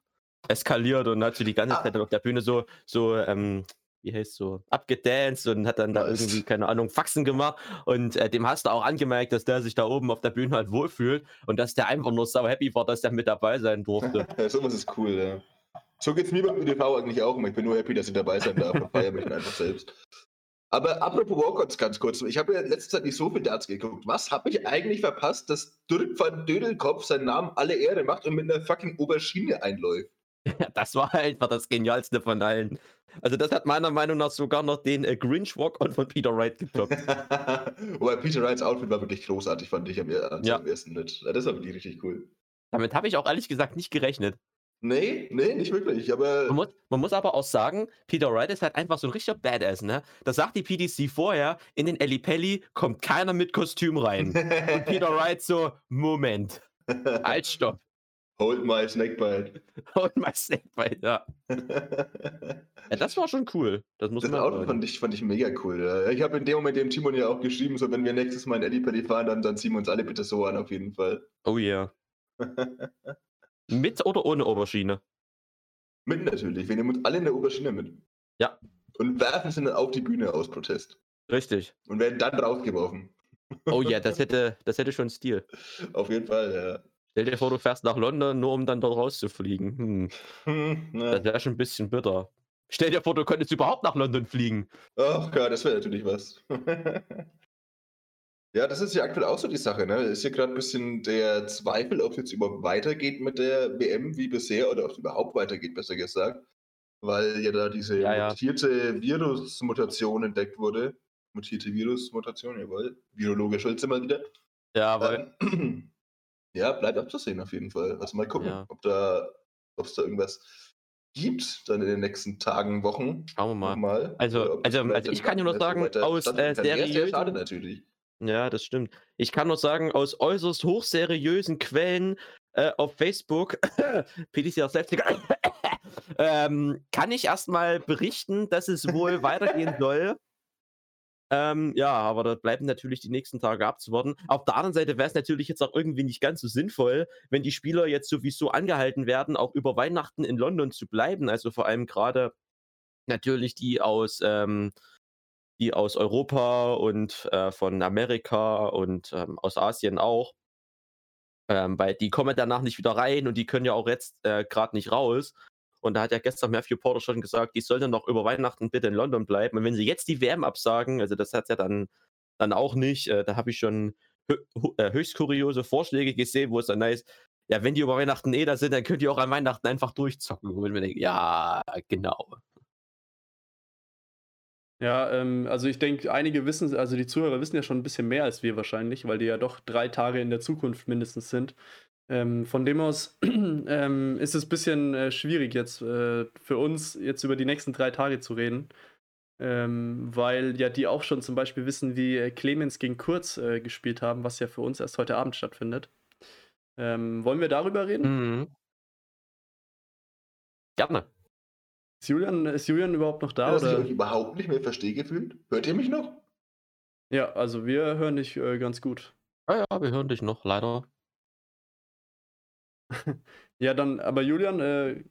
eskaliert und hat so die ganze Ah. Zeit dann auf der Bühne so, so, ähm, wie heißt so, abgedanced und hat dann da Was? irgendwie, keine Ahnung, Faxen gemacht. Und äh, dem hast du auch angemerkt, dass der sich da oben auf der Bühne halt wohlfühlt und dass der einfach nur sau happy war, dass der mit dabei sein durfte. (laughs) Ja, sowas ist cool, ja. So geht's mir beim ÖDV eigentlich auch immer. Ich bin nur happy, dass ich dabei sein darf und feiere mich dann einfach selbst. Aber apropos Walkouts ganz kurz. Ich habe ja in letzter Zeit nicht so viel Darts geguckt. Was habe ich eigentlich verpasst, dass Dirk van Dödelkopf seinen Namen alle Ehre macht und mit einer fucking Aubergine einläuft? (laughs) das war einfach das Genialste von allen. Also das hat meiner Meinung nach sogar noch den äh, Grinch Walk-On von Peter Wright getoppt. (laughs) Wobei Peter Wrights Outfit war wirklich großartig, fand ich am, am Ja. ersten. Ja, das war wirklich richtig cool. Damit habe ich auch ehrlich gesagt nicht gerechnet. Nee, nee, nicht wirklich. Aber Man muss, man muss aber auch sagen, Peter Wright ist halt einfach so ein richtiger Badass, ne? Das sagt die PDC vorher, in den Pelli kommt keiner mit Kostüm rein. Und Peter (laughs) Wright so, Moment, halt, stopp. Hold my snakebite. Und (laughs) mein Snakebite, ja. (laughs) ja. Das war schon cool. Das muss Das man Auto fand ich, fand ich mega cool. Ja. Ich habe in dem Moment dem Timon ja auch geschrieben, so wenn wir nächstes Mal in Ellipelli fahren, dann, dann ziehen wir uns alle bitte so an, auf jeden Fall. Oh yeah. Mit oder ohne Oberschiene? Mit natürlich. Wir nehmen uns alle in der Oberschiene mit. Ja. Und werfen sie dann auf die Bühne aus Protest. Richtig. Und werden dann rausgeworfen. Oh ja, (laughs) das hätte, das hätte schon Stil. Auf jeden Fall, ja. Stell dir vor, du fährst nach London, nur um dann dort rauszufliegen. Hm. Hm, na. Das wäre schon ein bisschen bitter. Stell dir vor, du könntest überhaupt nach London fliegen. Ach Gott, das wäre natürlich was. (laughs) ja, das ist ja aktuell auch so die Sache, ne? Ist ja gerade ein bisschen der Zweifel, ob es jetzt überhaupt weitergeht mit der WM wie bisher oder ob es überhaupt weitergeht, besser gesagt. Weil ja da diese Ja, ja. mutierte Virusmutation entdeckt wurde. Mutierte Virusmutation, jawohl. Virologe Schulze mal wieder. Ja, weil. Ähm, (clears throat) ja, bleibt abzusehen auf jeden Fall. Also mal gucken, Ja. ob da, ob es da irgendwas gibt dann in den nächsten Tagen, Wochen. Schauen wir mal. Mal. Also- also- also ich kann dir nur sagen, aus, äh, schade natürlich. Ja, das stimmt. Ich kann nur sagen, aus äußerst hochseriösen Quellen äh, auf Facebook, (coughs) PDC selbst, (coughs) ähm, kann ich erstmal berichten, dass es wohl weitergehen (laughs) soll. Ähm, ja, aber da bleiben natürlich die nächsten Tage abzuwarten. Auf der anderen Seite wäre es natürlich jetzt auch irgendwie nicht ganz so sinnvoll, wenn die Spieler jetzt sowieso angehalten werden, auch über Weihnachten in London zu bleiben. Also vor allem gerade natürlich die aus, ähm, die aus Europa und äh, von Amerika und ähm, aus Asien auch. Ähm, weil die kommen danach nicht wieder rein und die können ja auch jetzt äh, gerade nicht raus. Und da hat ja gestern Matthew Porter schon gesagt, die sollen dann noch über Weihnachten bitte in London bleiben. Und wenn sie jetzt die WM absagen, also das hat ja dann, dann auch nicht, äh, da habe ich schon äh, höchst kuriose Vorschläge gesehen, wo es dann heißt, ja, wenn die über Weihnachten eh da sind, dann könnt ihr auch an Weihnachten einfach durchzocken. Und wenn wir ja, genau. Ja, ähm, also ich denke, einige wissen, also die Zuhörer wissen ja schon ein bisschen mehr als wir wahrscheinlich, weil die ja doch drei Tage in der Zukunft mindestens sind. Ähm, von dem aus (clears throat) ähm, ist es ein bisschen äh, schwierig jetzt äh, für uns, jetzt über die nächsten drei Tage zu reden. Ähm, weil ja die auch schon zum Beispiel wissen, wie äh, Clemens gegen Kurz äh, gespielt haben, was ja für uns erst heute Abend stattfindet. Ähm, wollen wir darüber reden? Mhm. Gerne. Ist, Julian, ist Julian überhaupt noch da? dass ich oder? euch überhaupt nicht mehr verstehe gefühlt. Hört ihr mich noch? Ja, also wir hören dich äh, ganz gut. Ja, ja, wir hören dich noch, leider. (laughs) Ja, dann, aber Julian, äh,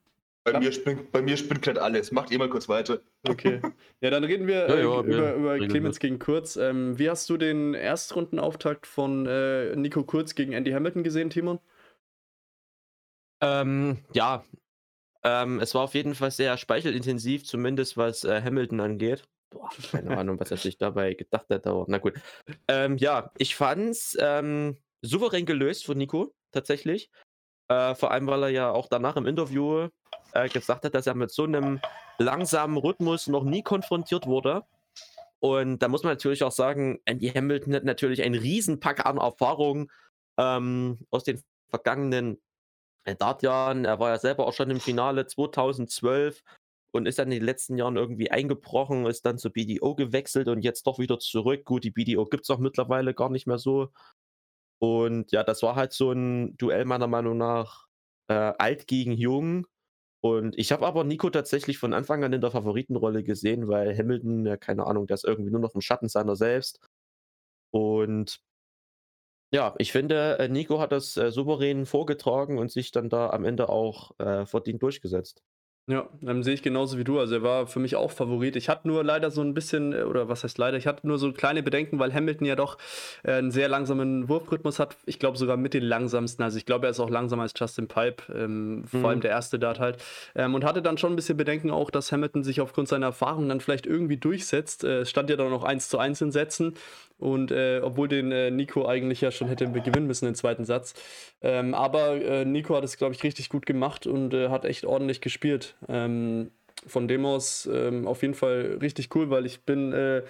Bei Ja. mir spinnt, bei mir spinnt gerade alles. Macht ihr mal kurz weiter. Okay. (laughs) Ja, dann reden wir Ja, äh, ja, wir über, über regeln Clemens mit. gegen Kurz. Ähm, wie hast du den Erstrundenauftakt von äh, Nico Kurz gegen Andy Hamilton gesehen, Timon? Ähm, ja, ähm, es war auf jeden Fall sehr speichelintensiv, zumindest was äh, Hamilton angeht. Boah, keine (laughs) Ahnung, was er sich dabei gedacht hat. Aber na gut. Ähm, ja, ich fand's ähm, souverän gelöst von Nico, tatsächlich. Äh, vor allem, weil er ja auch danach im Interview äh, gesagt hat, dass er mit so einem langsamen Rhythmus noch nie konfrontiert wurde. Und da muss man natürlich auch sagen, Andy Hamilton hat natürlich einen Riesenpack an Erfahrung ähm, aus den vergangenen Dartjahren. Er war ja selber auch schon im Finale 2012 und ist dann in den letzten Jahren irgendwie eingebrochen, ist dann zur BDO gewechselt und jetzt doch wieder zurück. Gut, die BDO gibt es auch mittlerweile gar nicht mehr so. Und ja, das war halt so ein Duell meiner Meinung nach äh, alt gegen jung. Und ich habe aber Nico tatsächlich von Anfang an in der Favoritenrolle gesehen, weil Hamilton, ja, keine Ahnung, der ist irgendwie nur noch im Schatten seiner selbst. Und ja, ich finde, äh, Nico hat das äh, souverän vorgetragen und sich dann da am Ende auch äh, verdient durchgesetzt. Ja, ähm, sehe ich genauso wie du. Also er war für mich auch Favorit. Ich hatte nur leider so ein bisschen, äh, oder was heißt leider, ich hatte nur so kleine Bedenken, weil Hamilton ja doch äh, einen sehr langsamen Wurfrhythmus hat. Ich glaube sogar mit den langsamsten. Also ich glaube, er ist auch langsamer als Justin Pipe, ähm, vor Mhm. allem der erste Dart halt. Ähm, und hatte dann schon ein bisschen Bedenken auch, dass Hamilton sich aufgrund seiner Erfahrung dann vielleicht irgendwie durchsetzt. Äh, es stand ja dann noch 1 zu 1 in Sätzen. Und äh, obwohl den äh, Nico eigentlich ja schon hätte gewinnen müssen, den zweiten Satz. Ähm, aber äh, Nico hat es, glaube ich, richtig gut gemacht und äh, hat echt ordentlich gespielt. Ähm, von dem aus ähm, auf jeden Fall richtig cool, weil ich bin äh,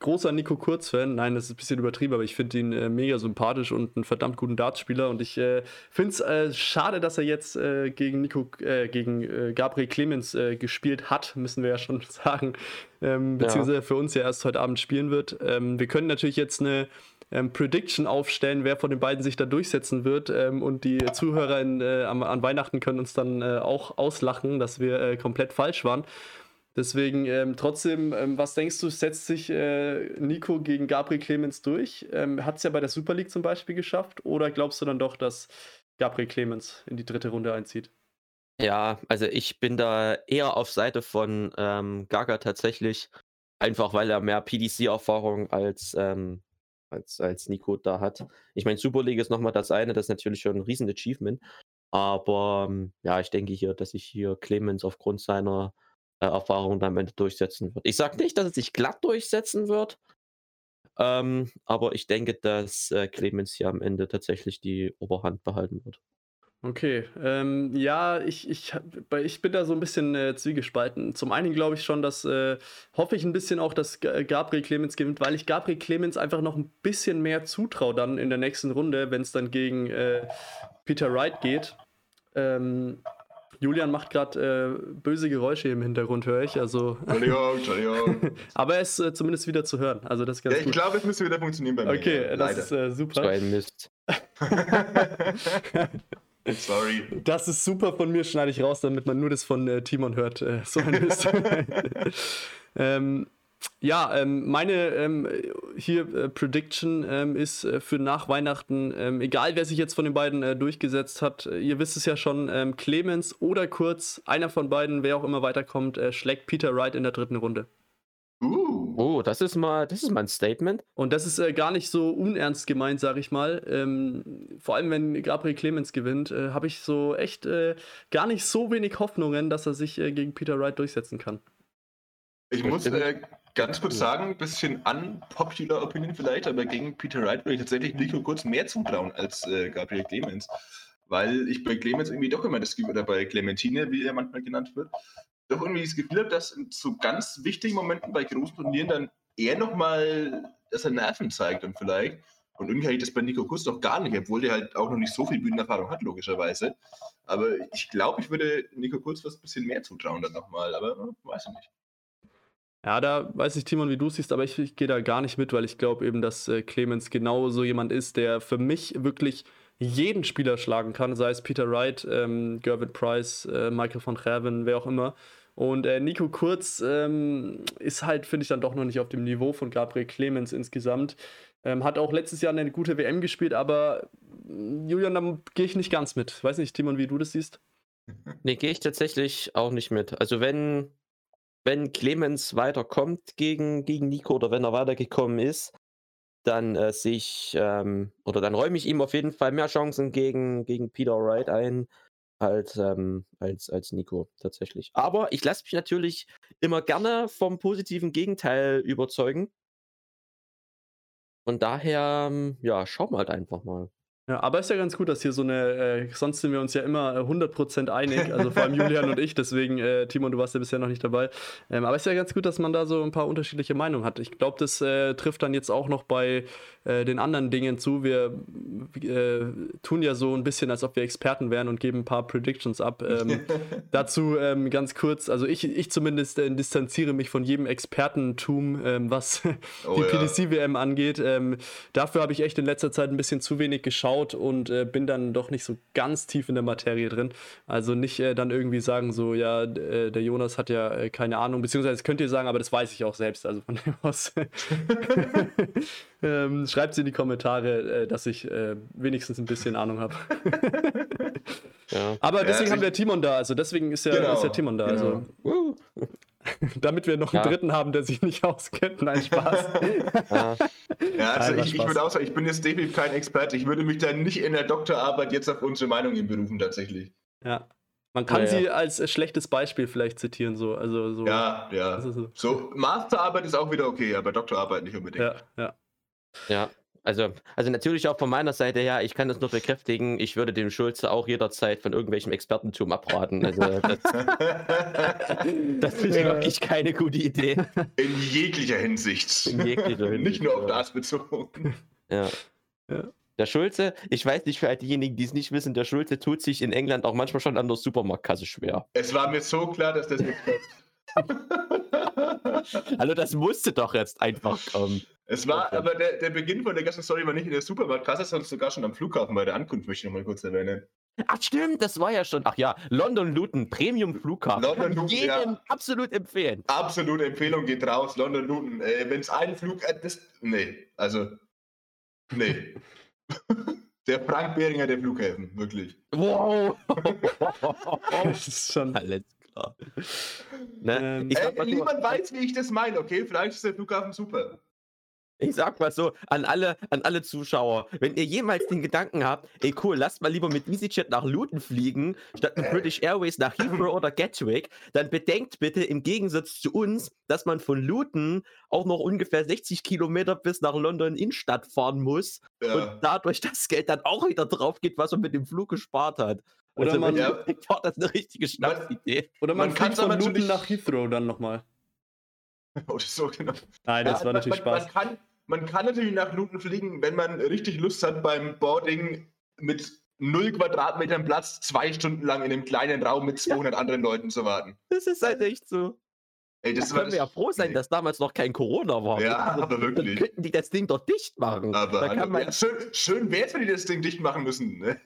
großer Nico Kurz-Fan. Nein, das ist ein bisschen übertrieben, aber ich finde ihn äh, mega sympathisch und einen verdammt guten Dartspieler. Und ich äh, finde es äh, schade, dass er jetzt äh, gegen Nico, äh, gegen äh, Gabriel Clemens gespielt hat, müssen wir ja schon (laughs) sagen. Ähm, Ja. beziehungsweise für uns ja erst heute Abend spielen wird. Ähm, wir können natürlich jetzt eine ähm, Prediction aufstellen, wer von den beiden sich da durchsetzen wird. Ähm, und die Zuhörer in, am, an Weihnachten können uns dann auch auslachen, dass wir komplett falsch waren. Deswegen ähm, trotzdem, ähm, was denkst du, setzt sich äh, Nico gegen Gabriel Clemens durch? Ähm, Hat es ja bei der Super League zum Beispiel geschafft? Oder glaubst du dann doch, dass Gabriel Clemens in die dritte Runde einzieht. Ja, also ich bin da eher auf Seite von ähm, Gaga tatsächlich, einfach weil er mehr PDC-Erfahrung als, ähm, als, als Nico da hat. Ich meine, Super League ist nochmal das eine, das ist natürlich schon ein riesen Achievement. Aber ähm, ja, ich denke hier, dass sich hier Clemens aufgrund seiner Erfahrung dann am Ende durchsetzen wird. Ich sage nicht, dass es sich glatt durchsetzen wird, ähm, aber ich denke, dass äh, Clemens hier am Ende tatsächlich die Oberhand behalten wird. Okay, ähm, ja, ich, ich, ich bin da so ein bisschen äh, zwiegespalten. Zum einen glaube ich schon, dass, äh, hoffe ich ein bisschen auch, dass Gabriel Clemens gewinnt, weil ich Gabriel Clemens einfach noch ein bisschen mehr zutraue dann in der nächsten Runde, wenn es dann gegen äh, Peter Wright geht. Ähm, Julian macht gerade äh, böse Geräusche im Hintergrund, höre ich. Also Entschuldigung, Entschuldigung. (laughs) Aber er ist äh, zumindest wieder zu hören. Also das ist ganz ja, ich glaube, es müsste wieder funktionieren bei mir. Okay, das Leider. ist äh, super. So ein Mist. (laughs) Sorry. Das ist super von mir, schneide ich raus, damit man nur das von äh, Timon hört. Äh, so ein Mist. (laughs) ähm, ja, ähm, meine ähm, hier äh, Prediction ähm, ist äh, für nach Weihnachten, ähm, egal wer sich jetzt von den beiden äh, durchgesetzt hat, äh, ihr wisst es ja schon, ähm, Clemens oder Kurz, einer von beiden, wer auch immer weiterkommt, äh, schlägt Peter Wright in der dritten Runde. Uh. Oh, das ist mal, das ist mal ein Statement. Und das ist äh, gar nicht so unernst gemeint, sag ich mal. Ähm, vor allem, wenn Gabriel Clemens gewinnt, habe ich so echt gar nicht so wenig Hoffnungen, dass er sich gegen Peter Wright durchsetzen kann. Ich muss äh, ganz kurz sagen, ein bisschen unpopular Opinion vielleicht, aber gegen Peter Wright würde ich tatsächlich Nico kurz mehr zutrauen als äh, Gabriel Clemens. Weil ich bei Clemens irgendwie doch immer das Gefühl, oder bei Clementine, wie er manchmal genannt wird, doch irgendwie das Gefühl habe, dass in so ganz wichtigen Momenten bei großen Turnieren dann eher nochmal, dass er Nerven zeigt und vielleicht. Und irgendwie habe ich das bei Nico Kurz doch gar nicht, obwohl der halt auch noch nicht so viel Bühnenerfahrung hat, logischerweise. Aber ich glaube, ich würde Nico Kurz was ein bisschen mehr zutrauen dann nochmal, aber äh, weiß ich nicht. Ja, da weiß ich, Timon, wie du siehst, aber ich, ich gehe da gar nicht mit, weil ich glaube eben, dass äh, Clemens genau so jemand ist, der für mich wirklich jeden Spieler schlagen kann, sei es Peter Wright, ähm, Gervin Price, äh, Michael von Gerven, wer auch immer. Und äh, Nico Kurz ähm, ist halt, finde ich, dann doch noch nicht auf dem Niveau von Gabriel Clemens insgesamt. Ähm, hat auch letztes Jahr eine gute WM gespielt, aber mm, Julian, da gehe ich nicht ganz mit. Weiß nicht, Timon, wie du das siehst. Nee, gehe ich tatsächlich auch nicht mit. Also wenn wenn Clemens weiterkommt gegen, gegen Nico oder wenn er weitergekommen ist, dann äh, sehe ähm, oder dann räume ich ihm auf jeden Fall mehr Chancen gegen, gegen Peter Wright ein als, ähm, als, als Nico tatsächlich. Aber ich lasse mich natürlich immer gerne vom positiven Gegenteil überzeugen. Und daher, ähm, ja, schauen wir halt einfach mal. Ja, aber ist ja ganz gut, dass hier so eine, äh, sonst sind wir uns ja immer 100% äh, einig, also vor allem Julian und ich, deswegen, äh, Timon, du warst ja bisher noch nicht dabei. Ähm, aber ist ja ganz gut, dass man da so ein paar unterschiedliche Meinungen hat. Ich glaube, das äh, trifft dann jetzt auch noch bei äh, den anderen Dingen zu. Wir äh, tun ja so ein bisschen, als ob wir Experten wären und geben ein paar Predictions ab. Ähm, (laughs) dazu ähm, ganz kurz, also ich, ich zumindest distanziere mich von jedem Expertentum, ähm, was oh, die ja. PDC-WM angeht. Ähm, dafür habe ich echt in letzter Zeit ein bisschen zu wenig geschaut geschaut und äh, bin dann doch nicht so ganz tief in der Materie drin. Also nicht äh, dann irgendwie sagen, so, ja, äh, der Jonas hat ja äh, keine Ahnung, beziehungsweise das könnt ihr sagen, aber das weiß ich auch selbst. Also von dem aus (laughs) ähm, schreibt es in die Kommentare, äh, dass ich äh, wenigstens ein bisschen Ahnung habe. (laughs) ja. Aber deswegen ja, haben wir Timon da, also deswegen ist ja, genau, ist ja Timon da. Also. Genau. Also. (laughs) Damit wir noch einen ja. dritten haben, der sich nicht (laughs) auskennt. Nein, Spaß. (laughs) ja, ja also ich, ich würde auch sagen, ich bin jetzt definitiv kein Experte. Ich würde mich dann nicht in der Doktorarbeit jetzt auf unsere Meinung berufen, tatsächlich. Ja. Man kann ja, sie als schlechtes Beispiel vielleicht zitieren, so. Also, so ja, ja. Also so. so, Masterarbeit ist auch wieder okay, aber Doktorarbeit nicht unbedingt. Ja, ja. Ja, also, also natürlich auch von meiner Seite her, ich kann das nur bekräftigen, ich würde dem Schulze auch jederzeit von irgendwelchem Expertentum abraten. Also (laughs) das, das ist ja. wirklich keine gute Idee. In jeglicher Hinsicht. In jeglicher Hinsicht. Nicht nur auf das bezogen. Ja. ja. Der Schulze, ich weiß nicht für all diejenigen, die es nicht wissen, der Schulze tut sich in England auch manchmal schon an der Supermarktkasse schwer. Es war mir so klar, dass das nicht (laughs) Hallo, das musste doch jetzt einfach kommen. Es war, okay. aber der, der Beginn von der ganzen Story war nicht in der Supermarktkasse, sondern sogar schon am Flughafen bei der Ankunft, möchte ich noch mal kurz erwähnen. Ach stimmt, das war ja schon. Ach ja, London Luton, Premium Flughafen. London Luton, Jedem ja. absolut empfehlen. Absolute Empfehlung geht raus, London Luton. Äh, Wenn es einen Flug, äh, das, nee, also, nee. (laughs) Der Frank Behringer der Flughäfen, wirklich. Wow! (laughs) Das ist schon. Alles klar. Ne? Ähm, Ich, Ey, sag mal so, niemand weiß, wie ich das meine, okay? Vielleicht ist der Flughafen super. Ich sag mal so, an alle, an alle Zuschauer, wenn ihr jemals den Gedanken habt, ey cool, lasst mal lieber mit EasyJet nach Luton fliegen, statt mit British Airways nach Heathrow (laughs) oder Gatwick, dann bedenkt bitte im Gegensatz zu uns, dass man von Luton auch noch ungefähr 60 Kilometer bis nach London Innenstadt fahren muss Ja. und dadurch das Geld dann auch wieder drauf geht, was man mit dem Flug gespart hat. Oder also, man- Ja. (laughs) war das eine richtige Schnapsidee. Oder man, Man kann's von Luton nach Heathrow dann nochmal. (laughs) Oh, das ist so genau. Nein, das Ja, war natürlich man, Spaß. Man kann, man kann natürlich nach Luton fliegen, wenn man richtig Lust hat, beim Boarding mit 0 Quadratmetern Platz zwei Stunden lang in einem kleinen Raum mit 200 anderen Leuten zu warten. Das ist halt echt so. Ey, Da das war können wir ja froh sein, nee. dass damals noch kein Corona war. Ja, aber Dann wirklich. könnten die das Ding doch dicht machen. Aber da kann man, ja, schön, schön wäre es, wenn die das Ding dicht machen müssen. Ne?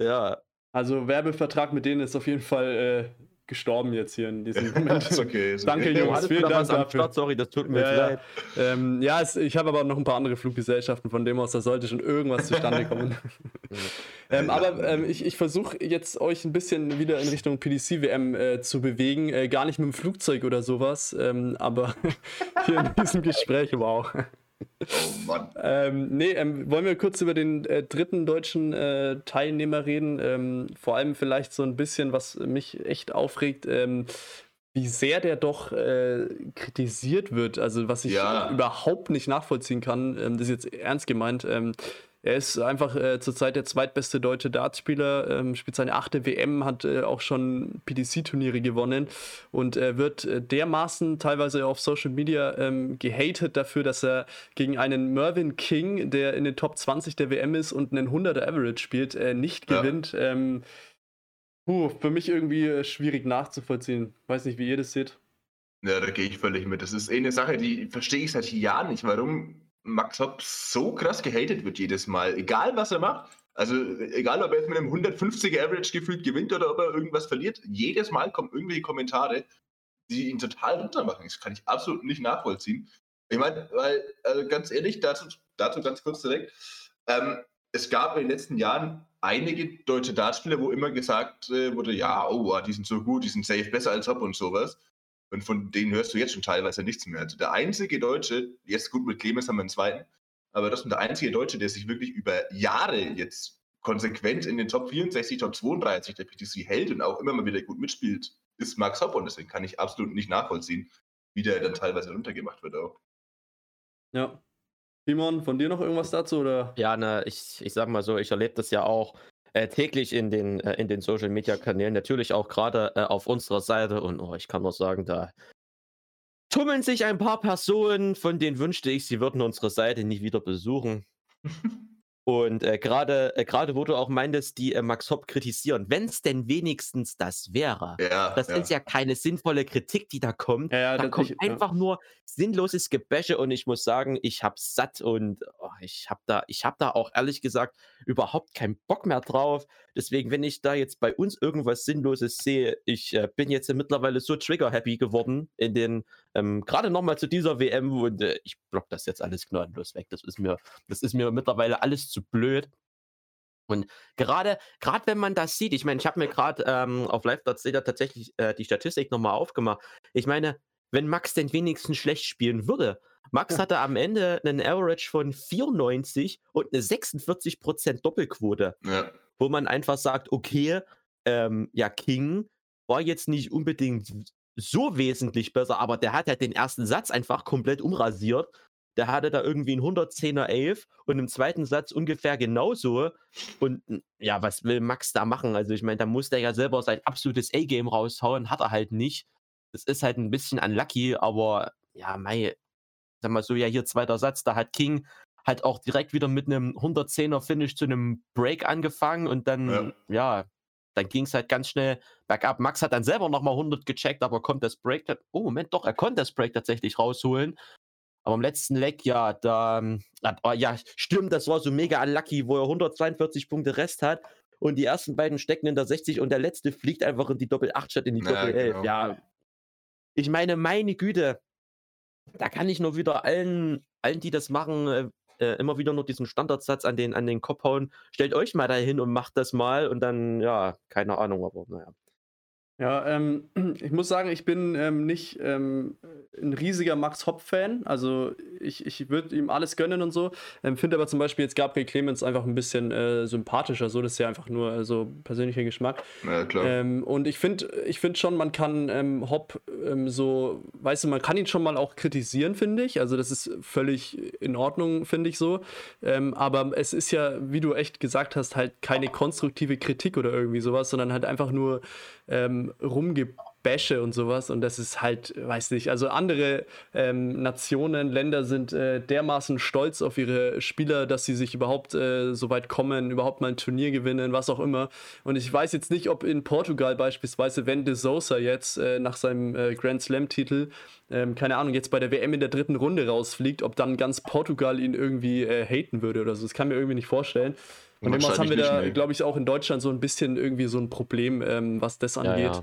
ja. Also Werbevertrag mit denen ist auf jeden Fall äh, gestorben jetzt hier in diesem (laughs) Moment. ist okay. Ist Danke, okay. Jungs. Vielen da Dank dafür. Start? Sorry, das tut mir Ja, jetzt ja. leid. Ähm, ja, es, ich habe aber noch ein paar andere Fluggesellschaften, von dem aus, da sollte schon irgendwas zustande kommen. (laughs) (laughs) ähm, aber ähm, ich, ich versuche jetzt euch ein bisschen wieder in Richtung PDC-WM äh, zu bewegen. Äh, gar nicht mit dem Flugzeug oder sowas, ähm, aber hier in diesem Gespräch, wow. Oh Mann. Ähm, nee, ähm, wollen wir kurz über den äh, dritten deutschen äh, Teilnehmer reden? Ähm, vor allem vielleicht so ein bisschen, was mich echt aufregt, ähm, wie sehr der doch äh, kritisiert wird. Also was ich Ja. überhaupt nicht nachvollziehen kann. Ähm, das ist jetzt ernst gemeint. Er ist einfach äh, zurzeit der zweitbeste deutsche Dartspieler, ähm, spielt seine achte WM, hat äh, auch schon PDC-Turniere gewonnen und äh, wird äh, dermaßen teilweise auf Social Media ähm, gehatet dafür, dass er gegen einen Mervyn King, der in den Top 20 der WM ist und einen 100er Average spielt, äh, nicht Ja. gewinnt. Ähm, puh, für mich irgendwie äh, schwierig nachzuvollziehen. Weiß nicht, wie ihr das seht. Ja, da gehe ich völlig mit. Das ist eh eine Sache, die verstehe ich seit Jahren nicht, warum Max Hopp so krass gehatet wird jedes Mal. Egal, was er macht. Also, egal, ob er jetzt mit einem 150er Average gefühlt gewinnt oder ob er irgendwas verliert. Jedes Mal kommen irgendwelche Kommentare, die ihn total runtermachen. Das kann ich absolut nicht nachvollziehen. Ich meine, weil, also ganz ehrlich, dazu, dazu ganz kurz direkt. Ähm, es gab in den letzten Jahren einige deutsche Dartspieler, wo immer gesagt äh, wurde, ja, oh, die sind so gut, die sind safe besser als Hopp und sowas. Und von denen hörst du jetzt schon teilweise nichts mehr. Also der einzige Deutsche, jetzt gut mit Clemens haben wir einen zweiten, aber das ist der einzige Deutsche, der sich wirklich über Jahre jetzt konsequent in den Top 64, Top 32 der PTC hält und auch immer mal wieder gut mitspielt, ist Max Hopp und deswegen kann ich absolut nicht nachvollziehen, wie der dann teilweise runtergemacht wird auch. Ja. Simon, von dir noch irgendwas dazu? Oder? Ja, ne, ich, ich sag mal so, ich erlebe das ja auch äh, täglich in den, äh, in den Social Media Kanälen, natürlich auch gerade äh, auf unserer Seite und oh, ich kann nur sagen, da tummeln sich ein paar Personen, von denen wünschte ich, sie würden unsere Seite nie wieder besuchen. (laughs) Und äh, gerade äh, gerade wo du auch meintest, die äh, Max Hopp kritisieren, wenn es denn wenigstens das wäre. Ja, Das ja. ist ja keine sinnvolle Kritik, die da kommt. Ja, Da kommt ich- einfach nur sinnloses Gebäsche und ich muss sagen, ich hab's satt und oh, ich hab da, ich hab da auch ehrlich gesagt überhaupt keinen Bock mehr drauf. Deswegen, wenn ich da jetzt bei uns irgendwas Sinnloses sehe, ich äh, bin jetzt mittlerweile so trigger-happy geworden in den, ähm, gerade nochmal zu dieser WM und äh, ich block das jetzt alles gnadenlos weg. Das ist mir, das ist mir mittlerweile alles zu blöd. Und gerade, gerade wenn man das sieht, ich meine, ich habe mir gerade ähm, auf live.de tatsächlich äh, die Statistik nochmal aufgemacht. Ich meine, wenn Max denn wenigstens schlecht spielen würde. Max hatte am Ende einen Average von 94 und eine 46% Doppelquote, ja. wo man einfach sagt, okay, ähm, ja, King war jetzt nicht unbedingt so wesentlich besser, aber der hat ja den ersten Satz einfach komplett umrasiert. Der hatte da irgendwie einen 110er 11 und im zweiten Satz ungefähr genauso. Und n- ja, was will Max da machen? Also ich meine, da muss der ja selber sein absolutes A-Game raushauen, hat er halt nicht. Das ist halt ein bisschen unlucky, aber ja, mei, sag mal so, ja, hier zweiter Satz, da hat King halt auch direkt wieder mit einem 110er Finish zu einem Break angefangen und dann, Ja. ja, dann ging es halt ganz schnell bergab. Max hat dann selber nochmal 100 gecheckt, aber kommt das Break, oh Moment, doch, er konnte das Break tatsächlich rausholen. Aber im letzten Leck, ja, da, ähm, oh, ja, stimmt, das war so mega unlucky, wo er 142 Punkte Rest hat und die ersten beiden stecken in der 60 und der letzte fliegt einfach in die Doppel 8 statt in die Ja, Doppel 11. genau. Ja, ich meine, meine Güte, da kann ich nur wieder allen, allen, die das machen, äh, immer wieder nur diesen Standardsatz an den, an den Kopf hauen. Stellt euch mal dahin und macht das mal und dann, ja, keine Ahnung, aber naja. Ja, ähm, (clears throat) ich muss sagen, ich bin ähm, nicht ähm, ein riesiger Max Hopp-Fan. Also ich, ich würde ihm alles gönnen und so. Ähm, Finde aber zum Beispiel jetzt Gabriel Clemens einfach ein bisschen äh, sympathischer. So, das ist ja einfach nur äh, so persönlicher Geschmack. Ja, klar. Ähm, und ich finde ich find schon, man kann ähm, Hopp so, weißt du, man kann ihn schon mal auch kritisieren, finde ich. Also das ist völlig in Ordnung, finde ich so. aber es ist ja, wie du echt gesagt hast, halt keine konstruktive Kritik oder irgendwie sowas, sondern halt einfach nur ähm, rumgebäsche und sowas. Und das ist halt, weiß nicht, also andere ähm, Nationen, Länder sind äh, dermaßen stolz auf ihre Spieler, dass sie sich überhaupt äh, so weit kommen, überhaupt mal ein Turnier gewinnen, was auch immer. Und ich weiß jetzt nicht, ob in Portugal beispielsweise, wenn De Sousa jetzt äh, nach seinem äh, Grand Slam-Titel ähm, keine Ahnung, jetzt bei der WM in der dritten Runde rausfliegt, ob dann ganz Portugal ihn irgendwie äh, haten würde oder so. Das kann mir irgendwie nicht vorstellen. Und demnach haben wir da, glaube ich, auch in Deutschland so ein bisschen irgendwie so ein Problem, ähm, was das angeht. Ja.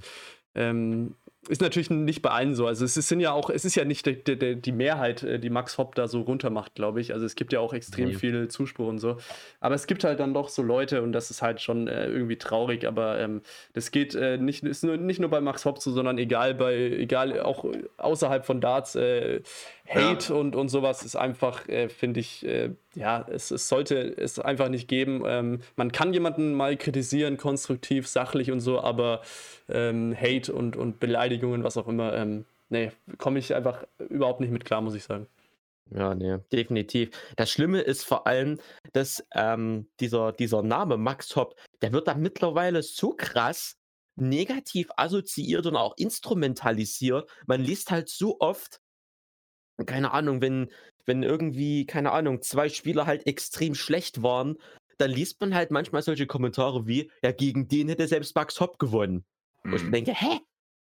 Ähm, ist natürlich nicht bei allen so. Also es sind ja auch, es ist ja nicht die, die, die Mehrheit, äh, die Max Hopp da so runtermacht, glaube ich. Also es gibt ja auch extrem nee. viel Zuspruch und so. Aber es gibt halt dann doch so Leute und das ist halt schon äh, irgendwie traurig. Aber ähm, das geht äh, nicht, ist nur, nicht nur bei Max Hopp so, sondern egal bei, egal auch außerhalb von Darts, äh, Hate ja. und, und sowas ist einfach, äh, finde ich, äh, ja, es, es sollte es einfach nicht geben. Ähm, man kann jemanden mal kritisieren, konstruktiv, sachlich und so, aber ähm, Hate und, und Beleidigungen, was auch immer, ähm, nee, komme ich einfach überhaupt nicht mit klar, muss ich sagen. Ja, nee, definitiv. Das Schlimme ist vor allem, dass ähm, dieser, dieser Name Max Hopp, der wird da mittlerweile so krass negativ assoziiert und auch instrumentalisiert. Man liest halt so oft, keine Ahnung, wenn, wenn irgendwie, keine Ahnung, zwei Spieler halt extrem schlecht waren, dann liest man halt manchmal solche Kommentare wie, ja, gegen den hätte selbst Max Hopp gewonnen. Mhm. Wo ich mir mhm. denke, hä?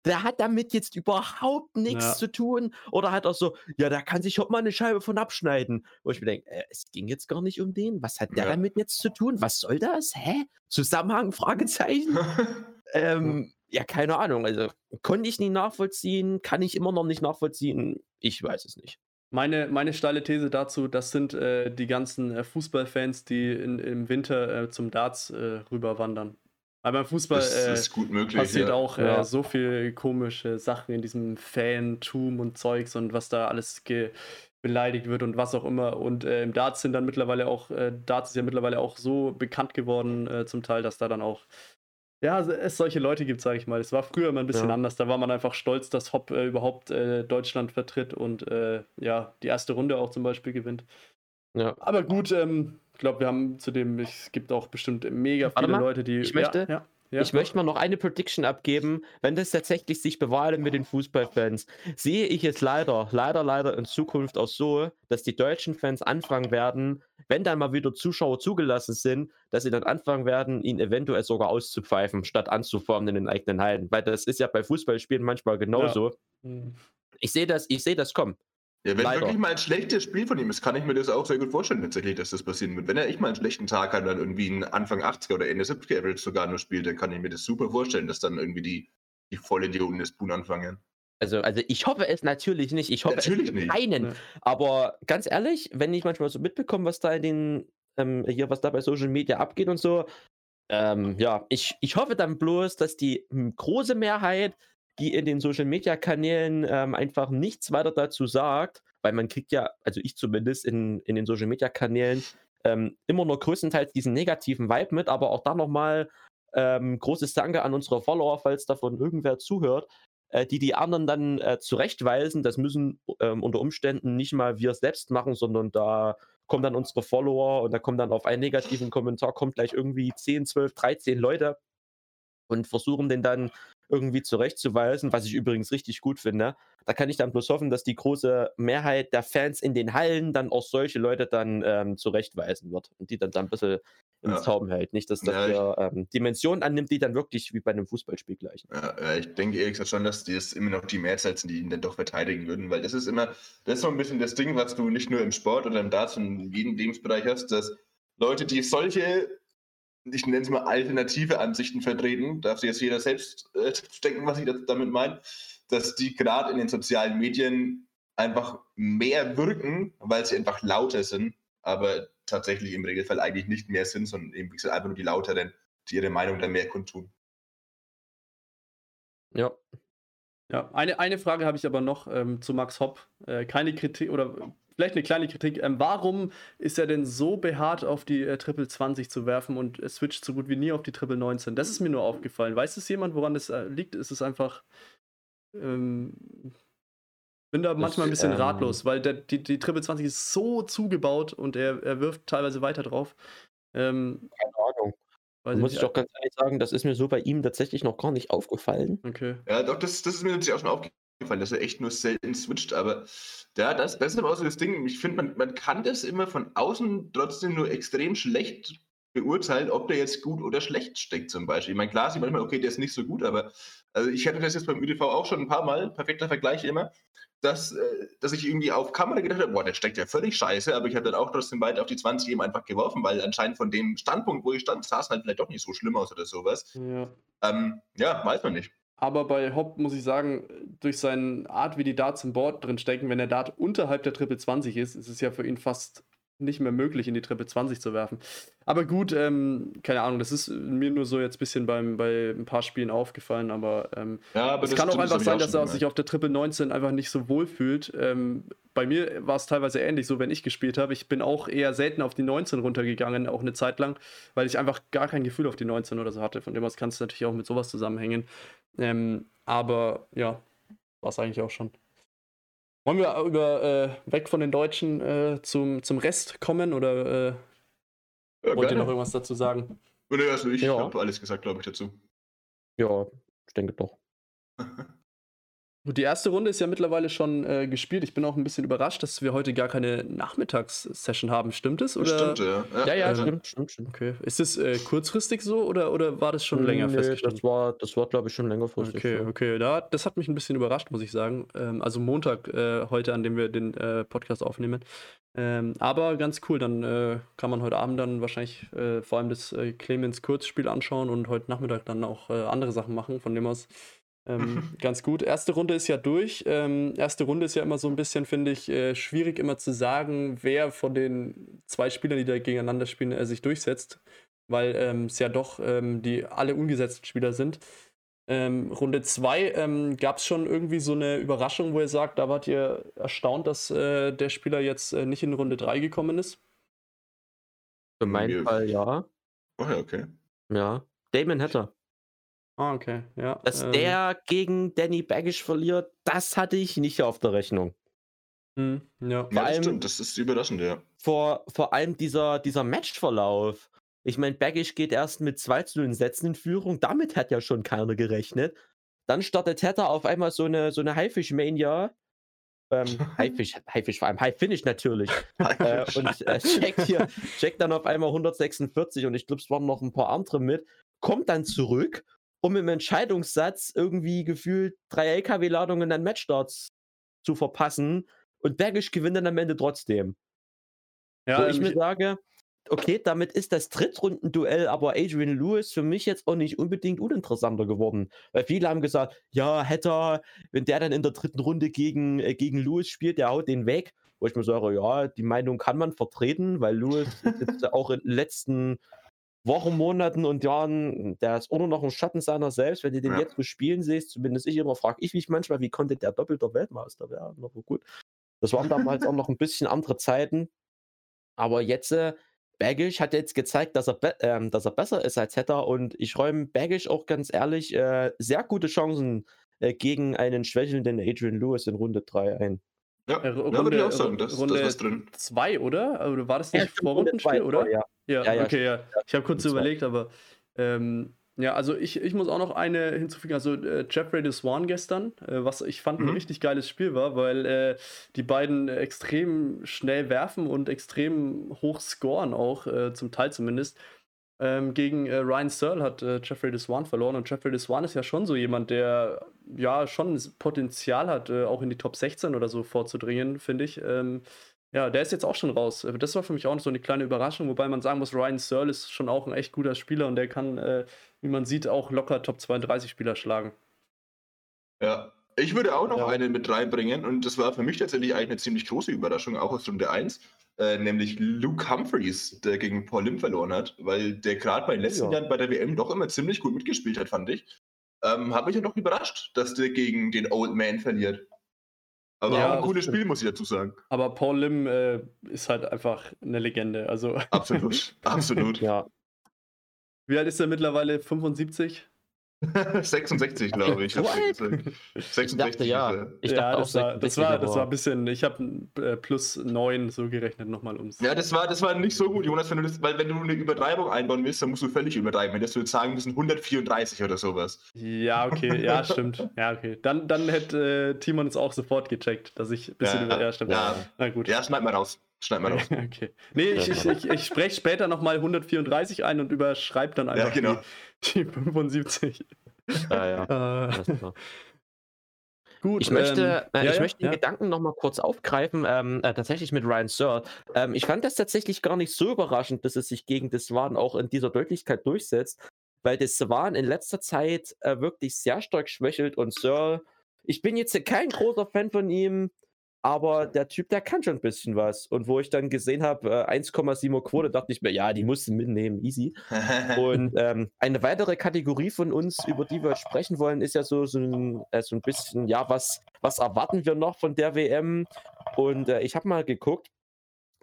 Der hat damit jetzt überhaupt nichts ja. zu tun. Oder hat auch so, ja, da kann sich Hopp mal eine Scheibe von abschneiden. Wo ich mir denke, äh, es ging jetzt gar nicht um den. Was hat der ja. damit jetzt zu tun? Was soll das? Hä? Zusammenhang? (laughs) Fragezeichen? ähm, ja, keine Ahnung. Also konnte ich nie nachvollziehen, kann ich immer noch nicht nachvollziehen. Ich weiß es nicht. Meine, meine steile These dazu, das sind äh, die ganzen äh, Fußballfans, die in, im Winter äh, zum Darts äh, rüberwandern. Weil beim Fußball möglich, passiert ja. auch äh, ja. so viel komische Sachen in diesem Fantum und Zeugs und was da alles beleidigt wird und was auch immer. Und äh, im Darts sind dann mittlerweile auch, Darts ist ja mittlerweile auch so bekannt geworden zum Teil, dass da dann auch ja, es solche Leute gibt, sage ich mal. Es war früher immer ein bisschen ja. anders. Da war man einfach stolz, dass Hopp äh, überhaupt äh, Deutschland vertritt und äh, ja, die erste Runde auch zum Beispiel gewinnt. Ja. Aber gut, ähm, ich glaube, wir haben zudem, es gibt auch bestimmt mega viele Leute, die. Ich möchte, ja, ja, ich möchte mal noch eine Prediction abgeben, wenn das tatsächlich sich bewahrheitet mit den Fußballfans, sehe ich es leider, leider, leider in Zukunft auch so, dass die deutschen Fans anfangen werden, wenn dann mal wieder Zuschauer zugelassen sind, dass sie dann anfangen werden, ihn eventuell sogar auszupfeifen, statt anzuformen in den eigenen Hallen. Weil das ist ja bei Fußballspielen manchmal genauso. Ja. Hm. Ich sehe das, ich sehe das kommen. Ja, wenn Leider. wirklich mal ein schlechtes Spiel von ihm ist, kann ich mir das auch sehr gut vorstellen, tatsächlich, dass das passieren wird. Wenn er echt mal einen schlechten Tag hat, dann irgendwie einen Anfang 80er oder Ende 70er Average sogar nur spielt, dann kann ich mir das super vorstellen, dass dann irgendwie die, die Vollidioten des Boon anfangen. Also, also ich hoffe es natürlich nicht. Ich hoffe natürlich es nicht. keinen. Ja. Aber ganz ehrlich, wenn ich manchmal so mitbekomme, was da in den, ähm, hier, was da bei Social Media abgeht und so, ähm, ja, ich, ich hoffe dann bloß, dass die hm, große Mehrheit, die in den Social Media Kanälen ähm, einfach nichts weiter dazu sagt, weil man kriegt ja, also ich zumindest in, in den Social Media Kanälen ähm, immer nur größtenteils diesen negativen Vibe mit, aber auch da nochmal ähm, großes Danke an unsere Follower, falls davon irgendwer zuhört, äh, die die anderen dann äh, zurechtweisen. Das müssen ähm, unter Umständen nicht mal wir selbst machen, sondern da kommen dann unsere Follower und da kommen dann auf einen negativen Kommentar kommt gleich irgendwie 10, 12, 13 Leute und versuchen den dann irgendwie zurechtzuweisen, was ich übrigens richtig gut finde. Da kann ich dann bloß hoffen, dass die große Mehrheit der Fans in den Hallen dann auch solche Leute dann ähm, zurechtweisen wird und die dann, dann ein bisschen ins ja. Tauben hält. Nicht, dass das ja, ähm, Dimensionen annimmt, die dann wirklich wie bei einem Fußballspiel gleichen. Ja, ich denke ehrlich gesagt schon, dass die es immer noch die Mehrzahl sind, die ihn dann doch verteidigen würden, weil das ist immer, das ist so ein bisschen das Ding, was du nicht nur im Sport oder im Darts und in jedem Lebensbereich hast, dass Leute, die solche ich nenne es mal alternative Ansichten vertreten, darf sich jetzt jeder selbst äh, denken, was ich damit meine, dass die gerade in den sozialen Medien einfach mehr wirken, weil sie einfach lauter sind, aber tatsächlich im Regelfall eigentlich nicht mehr sind, sondern eben, wie gesagt, einfach nur die Lauteren, die ihre Meinung dann mehr kundtun. Ja. Ja, eine, eine Frage habe ich aber noch ähm, zu Max Hopp. Äh, keine Kritik oder vielleicht eine kleine Kritik. Ähm, warum ist er denn so beharrt auf die äh, Triple 20 zu werfen und äh, switcht so gut wie nie auf die Triple 19? Das ist mir nur aufgefallen. Weiß es jemand, woran das äh, liegt? Ist es einfach. Ähm, bin da manchmal ein bisschen ähm, ratlos, weil der, die, die Triple 20 ist so zugebaut und er, er wirft teilweise weiter drauf. Ähm, Keine Ahnung. Muss ich doch ganz ehrlich sagen, das ist mir so bei ihm tatsächlich noch gar nicht aufgefallen. Okay. Ja, doch, das, das ist mir natürlich auch schon aufgefallen, dass er echt nur selten switcht, aber ja, das, das ist aber auch so das Ding. Ich finde, man, man kann das immer von außen trotzdem nur extrem schlecht beurteilen, ob der jetzt gut oder schlecht steckt, zum Beispiel. Ich meine, klar sieht manchmal, okay, der ist nicht so gut, aber also ich hatte das jetzt beim ÖDV auch schon ein paar Mal, perfekter Vergleich immer dass, äh, dass ich irgendwie auf Kamera gedacht habe, boah, der steckt ja völlig scheiße, aber ich habe dann auch trotzdem weiter auf die 20 eben einfach geworfen, weil anscheinend von dem Standpunkt, wo ich stand, sah es halt vielleicht doch nicht so schlimm aus oder sowas. Ja, ähm, ja weiß man nicht. Aber bei Hopp muss ich sagen, durch seine Art, wie die Darts im Board drin stecken, wenn der Dart unterhalb der Triple 20 ist, ist es ja für ihn fast nicht mehr möglich, in die Treppe 20 zu werfen. Aber gut, ähm, keine Ahnung, das ist mir nur so jetzt ein bisschen beim, bei ein paar Spielen aufgefallen, aber, ähm, ja, aber es kann auch einfach sein, dass er sich auf der Triple 19 einfach nicht so wohl fühlt. Ähm, bei mir war es teilweise ähnlich so, wenn ich gespielt habe. Ich bin auch eher selten auf die 19 runtergegangen, auch eine Zeit lang, weil ich einfach gar kein Gefühl auf die 19 oder so hatte. Von dem aus kann es natürlich auch mit sowas zusammenhängen. Ähm, aber ja, war es eigentlich auch schon. Wollen wir über äh, weg von den Deutschen äh, zum, zum Rest kommen oder äh, ja, wollt ihr noch irgendwas dazu sagen? Also ich ja. habe alles gesagt, glaube ich, dazu. Ja, ich denke doch. (laughs) Die erste Runde ist ja mittlerweile schon äh, gespielt. Ich bin auch ein bisschen überrascht, dass wir heute gar keine Nachmittagssession haben. Stimmt es? Stimmt, ja. Ja, ja, ja äh, stimmt, stimmt, stimmt. Okay. Ist es äh, kurzfristig so oder, oder war das schon nee, länger festgestellt? Das war, das war glaube ich, schon längerfristig. Okay, so. okay. Da, das hat mich ein bisschen überrascht, muss ich sagen. Ähm, also Montag äh, heute, an dem wir den äh, Podcast aufnehmen. Ähm, aber ganz cool, dann äh, kann man heute Abend dann wahrscheinlich vor allem das Clemens Kurzspiel anschauen und heute Nachmittag dann auch andere Sachen machen. Von dem aus ähm, (laughs) ganz gut. Erste Runde ist ja durch. Ähm, erste Runde ist ja immer so ein bisschen, finde ich, äh, schwierig immer zu sagen, wer von den zwei Spielern, die da gegeneinander spielen, äh, sich durchsetzt, weil ähm, es ja doch ähm, die alle ungesetzten Spieler sind. Ähm, Runde 2 ähm, gab es schon irgendwie so eine Überraschung, wo ihr sagt, da wart ihr erstaunt, dass äh, der Spieler jetzt äh, nicht in Runde 3 gekommen ist? Für meinen Fall ja. Oh ja, okay. Ja. Damon Hatter. Ah, okay, ja. Dass ähm. der gegen Danny Baggish verliert, das hatte ich nicht auf der Rechnung. Hm, ja, vor ja, allem, stimmt, das ist überraschend, ja. Vor, vor allem dieser, dieser Matchverlauf. Ich meine, Baggish geht erst mit 2 zu 0 Sätzen in Führung, damit hat ja schon keiner gerechnet. Dann startet Hatter auf einmal so eine, so eine Haifisch-Mania. Ähm, (laughs) Haifisch, Haifisch vor allem, Haifinish natürlich. (laughs) äh, und äh, checkt hier, checkt dann auf einmal 146 und ich glaube, es waren noch ein paar andere mit. Kommt dann zurück um im Entscheidungssatz irgendwie gefühlt drei LKW-Ladungen an Matchstarts zu verpassen und Bergisch gewinnt dann am Ende trotzdem. Ja, Wo ich mir sage, okay, damit ist das Drittrundenduell aber Adrian Lewis für mich jetzt auch nicht unbedingt uninteressanter geworden. Weil viele haben gesagt, ja, hätte wenn der dann in der dritten Runde gegen, äh, gegen Lewis spielt, der haut den weg. Wo ich mir sage, ja, die Meinung kann man vertreten, weil Lewis jetzt (laughs) auch in den letzten Wochen, Monaten und Jahren, der ist auch nur noch ein Schatten seiner selbst. Wenn du den ja. jetzt so spielen siehst, zumindest ich immer, frage ich mich manchmal, wie konnte der doppelter Weltmeister werden? Aber gut, das waren damals auch noch ein bisschen andere Zeiten. Aber jetzt, äh, Baggish hat jetzt gezeigt, dass er, äh, dass er besser ist als Hetter und ich räume Baggish auch ganz ehrlich äh, sehr gute Chancen äh, gegen einen schwächelnden Adrian Lewis in Runde 3 ein. Ja, äh, Runde, würde ich auch sagen, das, Runde das ist drin. 2, oder? Oder war das nicht ja, Vorrundenspiel, oder? Ja. Ja, ja, okay, ja. Ich habe kurz überlegt, aber ähm, ja, also ich, ich muss auch noch eine hinzufügen. Also äh, Jeffrey the Swan gestern, äh, was ich fand mhm. ein richtig geiles Spiel war, weil äh, die beiden extrem schnell werfen und extrem hoch scoren auch, äh, zum Teil zumindest. Ähm, gegen äh, Ryan Searle hat äh, Jeffrey the Swan verloren und Jeffrey the Swan ist ja schon so jemand, der ja schon Potenzial hat, auch in die Top 16 oder so vorzudringen, finde ich. Ähm, ja, der ist jetzt auch schon raus. Äh, das war für mich auch so eine kleine Überraschung, wobei man sagen muss, Ryan Searle ist schon auch ein echt guter Spieler und der kann, äh, wie man sieht, auch locker Top 32 Spieler schlagen. Ja, ich würde auch noch ja. einen mit reinbringen und das war für mich tatsächlich eigentlich eine ziemlich große Überraschung, auch aus Runde 1. äh, nämlich Luke Humphreys, der gegen Paul Lim verloren hat, weil der gerade bei den letzten Ja. Jahren bei der WM doch immer ziemlich gut mitgespielt hat, fand ich. Ähm, hat mich ja doch überrascht, dass der gegen den Old Man verliert. Aber Ja, auch ein cooles. Spiel, muss ich dazu sagen. Aber Paul Lim äh, ist halt einfach eine Legende. Also, Absolut, (laughs) absolut. Ja. wie alt ist er mittlerweile? 75? (laughs) 66, glaube ich. So hast du alt? gesagt. 66 Ich dachte ja. Ich ja, dachte auch das, war, das, 66, war, das war ein bisschen. Ich habe äh, plus 9 so gerechnet, nochmal ums. Ja, das war, das war nicht so gut, Jonas, wenn du das, weil wenn du eine Übertreibung einbauen willst, dann musst du völlig übertreiben. Wenn das du jetzt sagen müssen 134 oder sowas. Ja, okay, ja, (laughs) stimmt. Ja, okay. Dann, dann hätte äh, Timon es auch sofort gecheckt, dass ich ein bisschen Ja, über. Ja, stimmt. ja. Na gut. Ja, schneid mal raus. Schneid mal raus. (laughs) Okay. Nee, ich, ich, ich, ich spreche später nochmal 134 ein und überschreibe dann einfach genau. die, die 75. Ja, ja. (laughs) Äh, gut. Ich möchte, ähm, äh, ich ja, möchte den ja. Gedanken nochmal kurz aufgreifen, ähm, äh, tatsächlich mit Ryan Searle. Ähm, ich fand das tatsächlich gar nicht so überraschend, dass es sich gegen das Swan auch in dieser Deutlichkeit durchsetzt, weil das Swan in letzter Zeit äh, wirklich sehr stark schwächelt und Searle, ich bin jetzt kein großer Fan von ihm, aber der Typ, der kann schon ein bisschen was. Und wo ich dann gesehen habe, äh, 1,7 Quote, dachte ich mir, ja, die musst du mitnehmen, easy. (laughs) Und ähm, eine weitere Kategorie von uns, über die wir sprechen wollen, ist ja so, so, ein, äh, so ein bisschen, ja, was, was erwarten wir noch von der WM? Und äh, ich habe mal geguckt,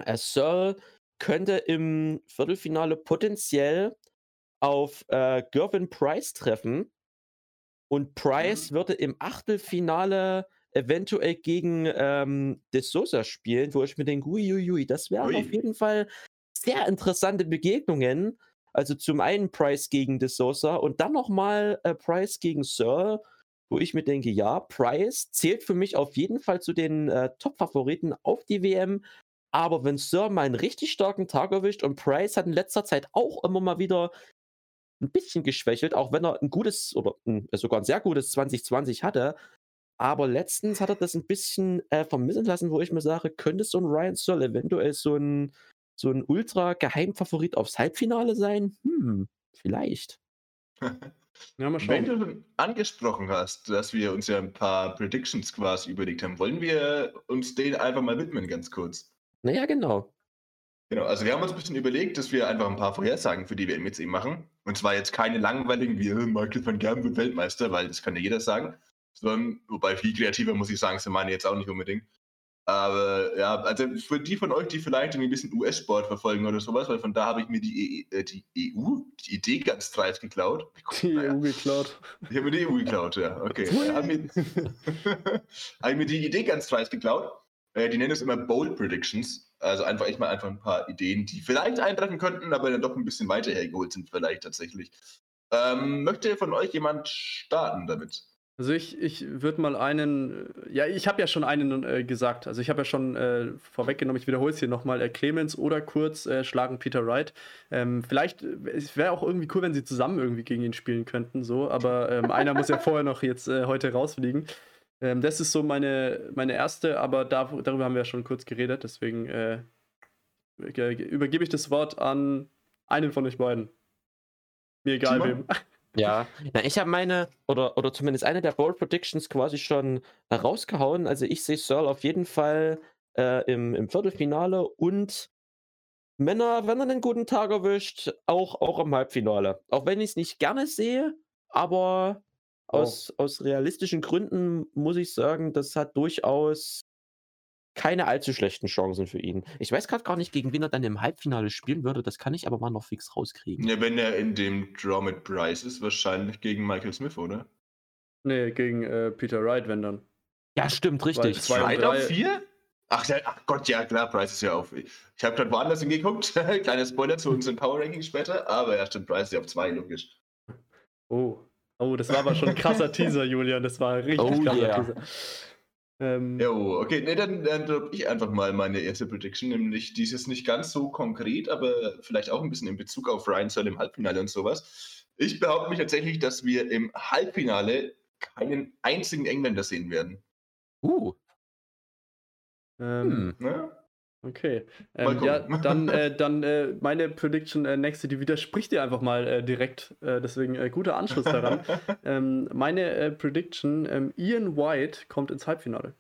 äh, Searle könnte im Viertelfinale potenziell auf äh, Gervin Price treffen. Und Price würde im Achtelfinale eventuell gegen ähm, De Sosa spielen, wo ich mir denke, uiuiui, das wären auf jeden Fall sehr interessante Begegnungen. Also zum einen Price gegen De Sosa und dann nochmal äh, Price gegen Searle, wo ich mir denke, ja, Price zählt für mich auf jeden Fall zu den äh, Top-Favoriten auf die WM. Aber wenn Searle mal einen richtig starken Tag erwischt und Price hat in letzter Zeit auch immer mal wieder ein bisschen geschwächelt, auch wenn er ein gutes oder ein, sogar ein sehr gutes 2020 hatte. Aber letztens hat er das ein bisschen äh, vermissen lassen, wo ich mir sage, könnte so ein Ryan Searle eventuell so ein, so ein ultra-Geheimfavorit aufs Halbfinale sein? Hm, vielleicht. (laughs) Ja, mal Wenn du schon angesprochen hast, dass wir uns ja ein paar Predictions quasi überlegt haben, wollen wir uns denen einfach mal widmen, ganz kurz. Naja, genau. Genau, also wir haben uns ein bisschen überlegt, dass wir einfach ein paar Vorhersagen für die WM jetzt eben machen. Und zwar jetzt keine langweiligen wie äh, Michael van Gerben wird Weltmeister, weil das kann ja jeder sagen. Sondern, wobei viel kreativer muss ich sagen, sind meine jetzt auch nicht unbedingt. Aber ja, also für die von euch, die vielleicht ein bisschen US-Sport verfolgen oder sowas, weil von da habe ich mir die, E- äh, die EU, die Idee ganz dreist geklaut. Die Naja. EU geklaut. Ich habe mir die EU geklaut, ja. Okay. Habe mir, (laughs) hab ich mir die Idee ganz dreist geklaut. Äh, die nennen es immer Bold Predictions. Also einfach echt mal einfach ein paar Ideen, die vielleicht eintreffen könnten, aber dann doch ein bisschen weiter hergeholt sind, vielleicht tatsächlich. Ähm, möchte von euch jemand starten damit? Also ich, ich würde mal einen, ja, ich habe ja schon einen äh, gesagt. Also ich habe ja schon äh, vorweggenommen, ich wiederhole es hier nochmal. Äh, Clemens oder Kurz äh, schlagen Peter Wright. Ähm, vielleicht, äh, es wäre auch irgendwie cool, wenn sie zusammen irgendwie gegen ihn spielen könnten, so, aber ähm, (laughs) einer muss ja vorher noch jetzt äh, heute rausfliegen. Ähm, das ist so meine, meine erste, aber da, darüber haben wir ja schon kurz geredet, deswegen ge- übergebe ich das Wort an einen von euch beiden. Mir egal Timon? wem. (laughs) Ja, na, ich habe meine, oder, oder zumindest eine der Bold Predictions quasi schon rausgehauen. Also ich sehe Searle auf jeden Fall äh, im, im Viertelfinale und wenn er, wenn er einen guten Tag erwischt, auch, auch im Halbfinale. Auch wenn ich es nicht gerne sehe, aber Oh. aus, aus realistischen Gründen muss ich sagen, das hat durchaus keine allzu schlechten Chancen für ihn. Ich weiß gerade gar nicht, gegen wen er dann im Halbfinale spielen würde, das kann ich aber mal noch fix rauskriegen. Ja, wenn er in dem Draw mit Bryce ist, wahrscheinlich gegen Michael Smith, oder? Nee, gegen äh, Peter Wright, wenn dann. Ja, stimmt, richtig. Wright auf vier? Ach, der, ach Gott, ja klar, Bryce ist ja auf. Ich habe gerade woanders hingeguckt. (laughs) Kleiner Spoiler zu unseren Power Rankings später, aber ja, stimmt, Bryce ist ja auf zwei, logisch. Oh. Oh, das war aber schon ein krasser (laughs) Teaser, Julian. Das war ein richtig Oh krasser yeah. Teaser. Ähm, Jo, okay, nee, dann, dann droppe ich einfach mal meine erste Prediction, nämlich dieses nicht ganz so konkret, aber vielleicht auch ein bisschen in Bezug auf Ryan Searle im Halbfinale und sowas. Ich behaupte mich tatsächlich, dass wir im Halbfinale keinen einzigen Engländer sehen werden. Uh, ähm, hm. Ne? Okay. Ähm, ja, dann, äh, (laughs) dann äh, meine Prediction äh, nächste, die widerspricht dir einfach mal äh, direkt. Äh, deswegen äh, guter Anschluss daran. (laughs) ähm, meine äh, Prediction: ähm, Ian White kommt ins Halbfinale.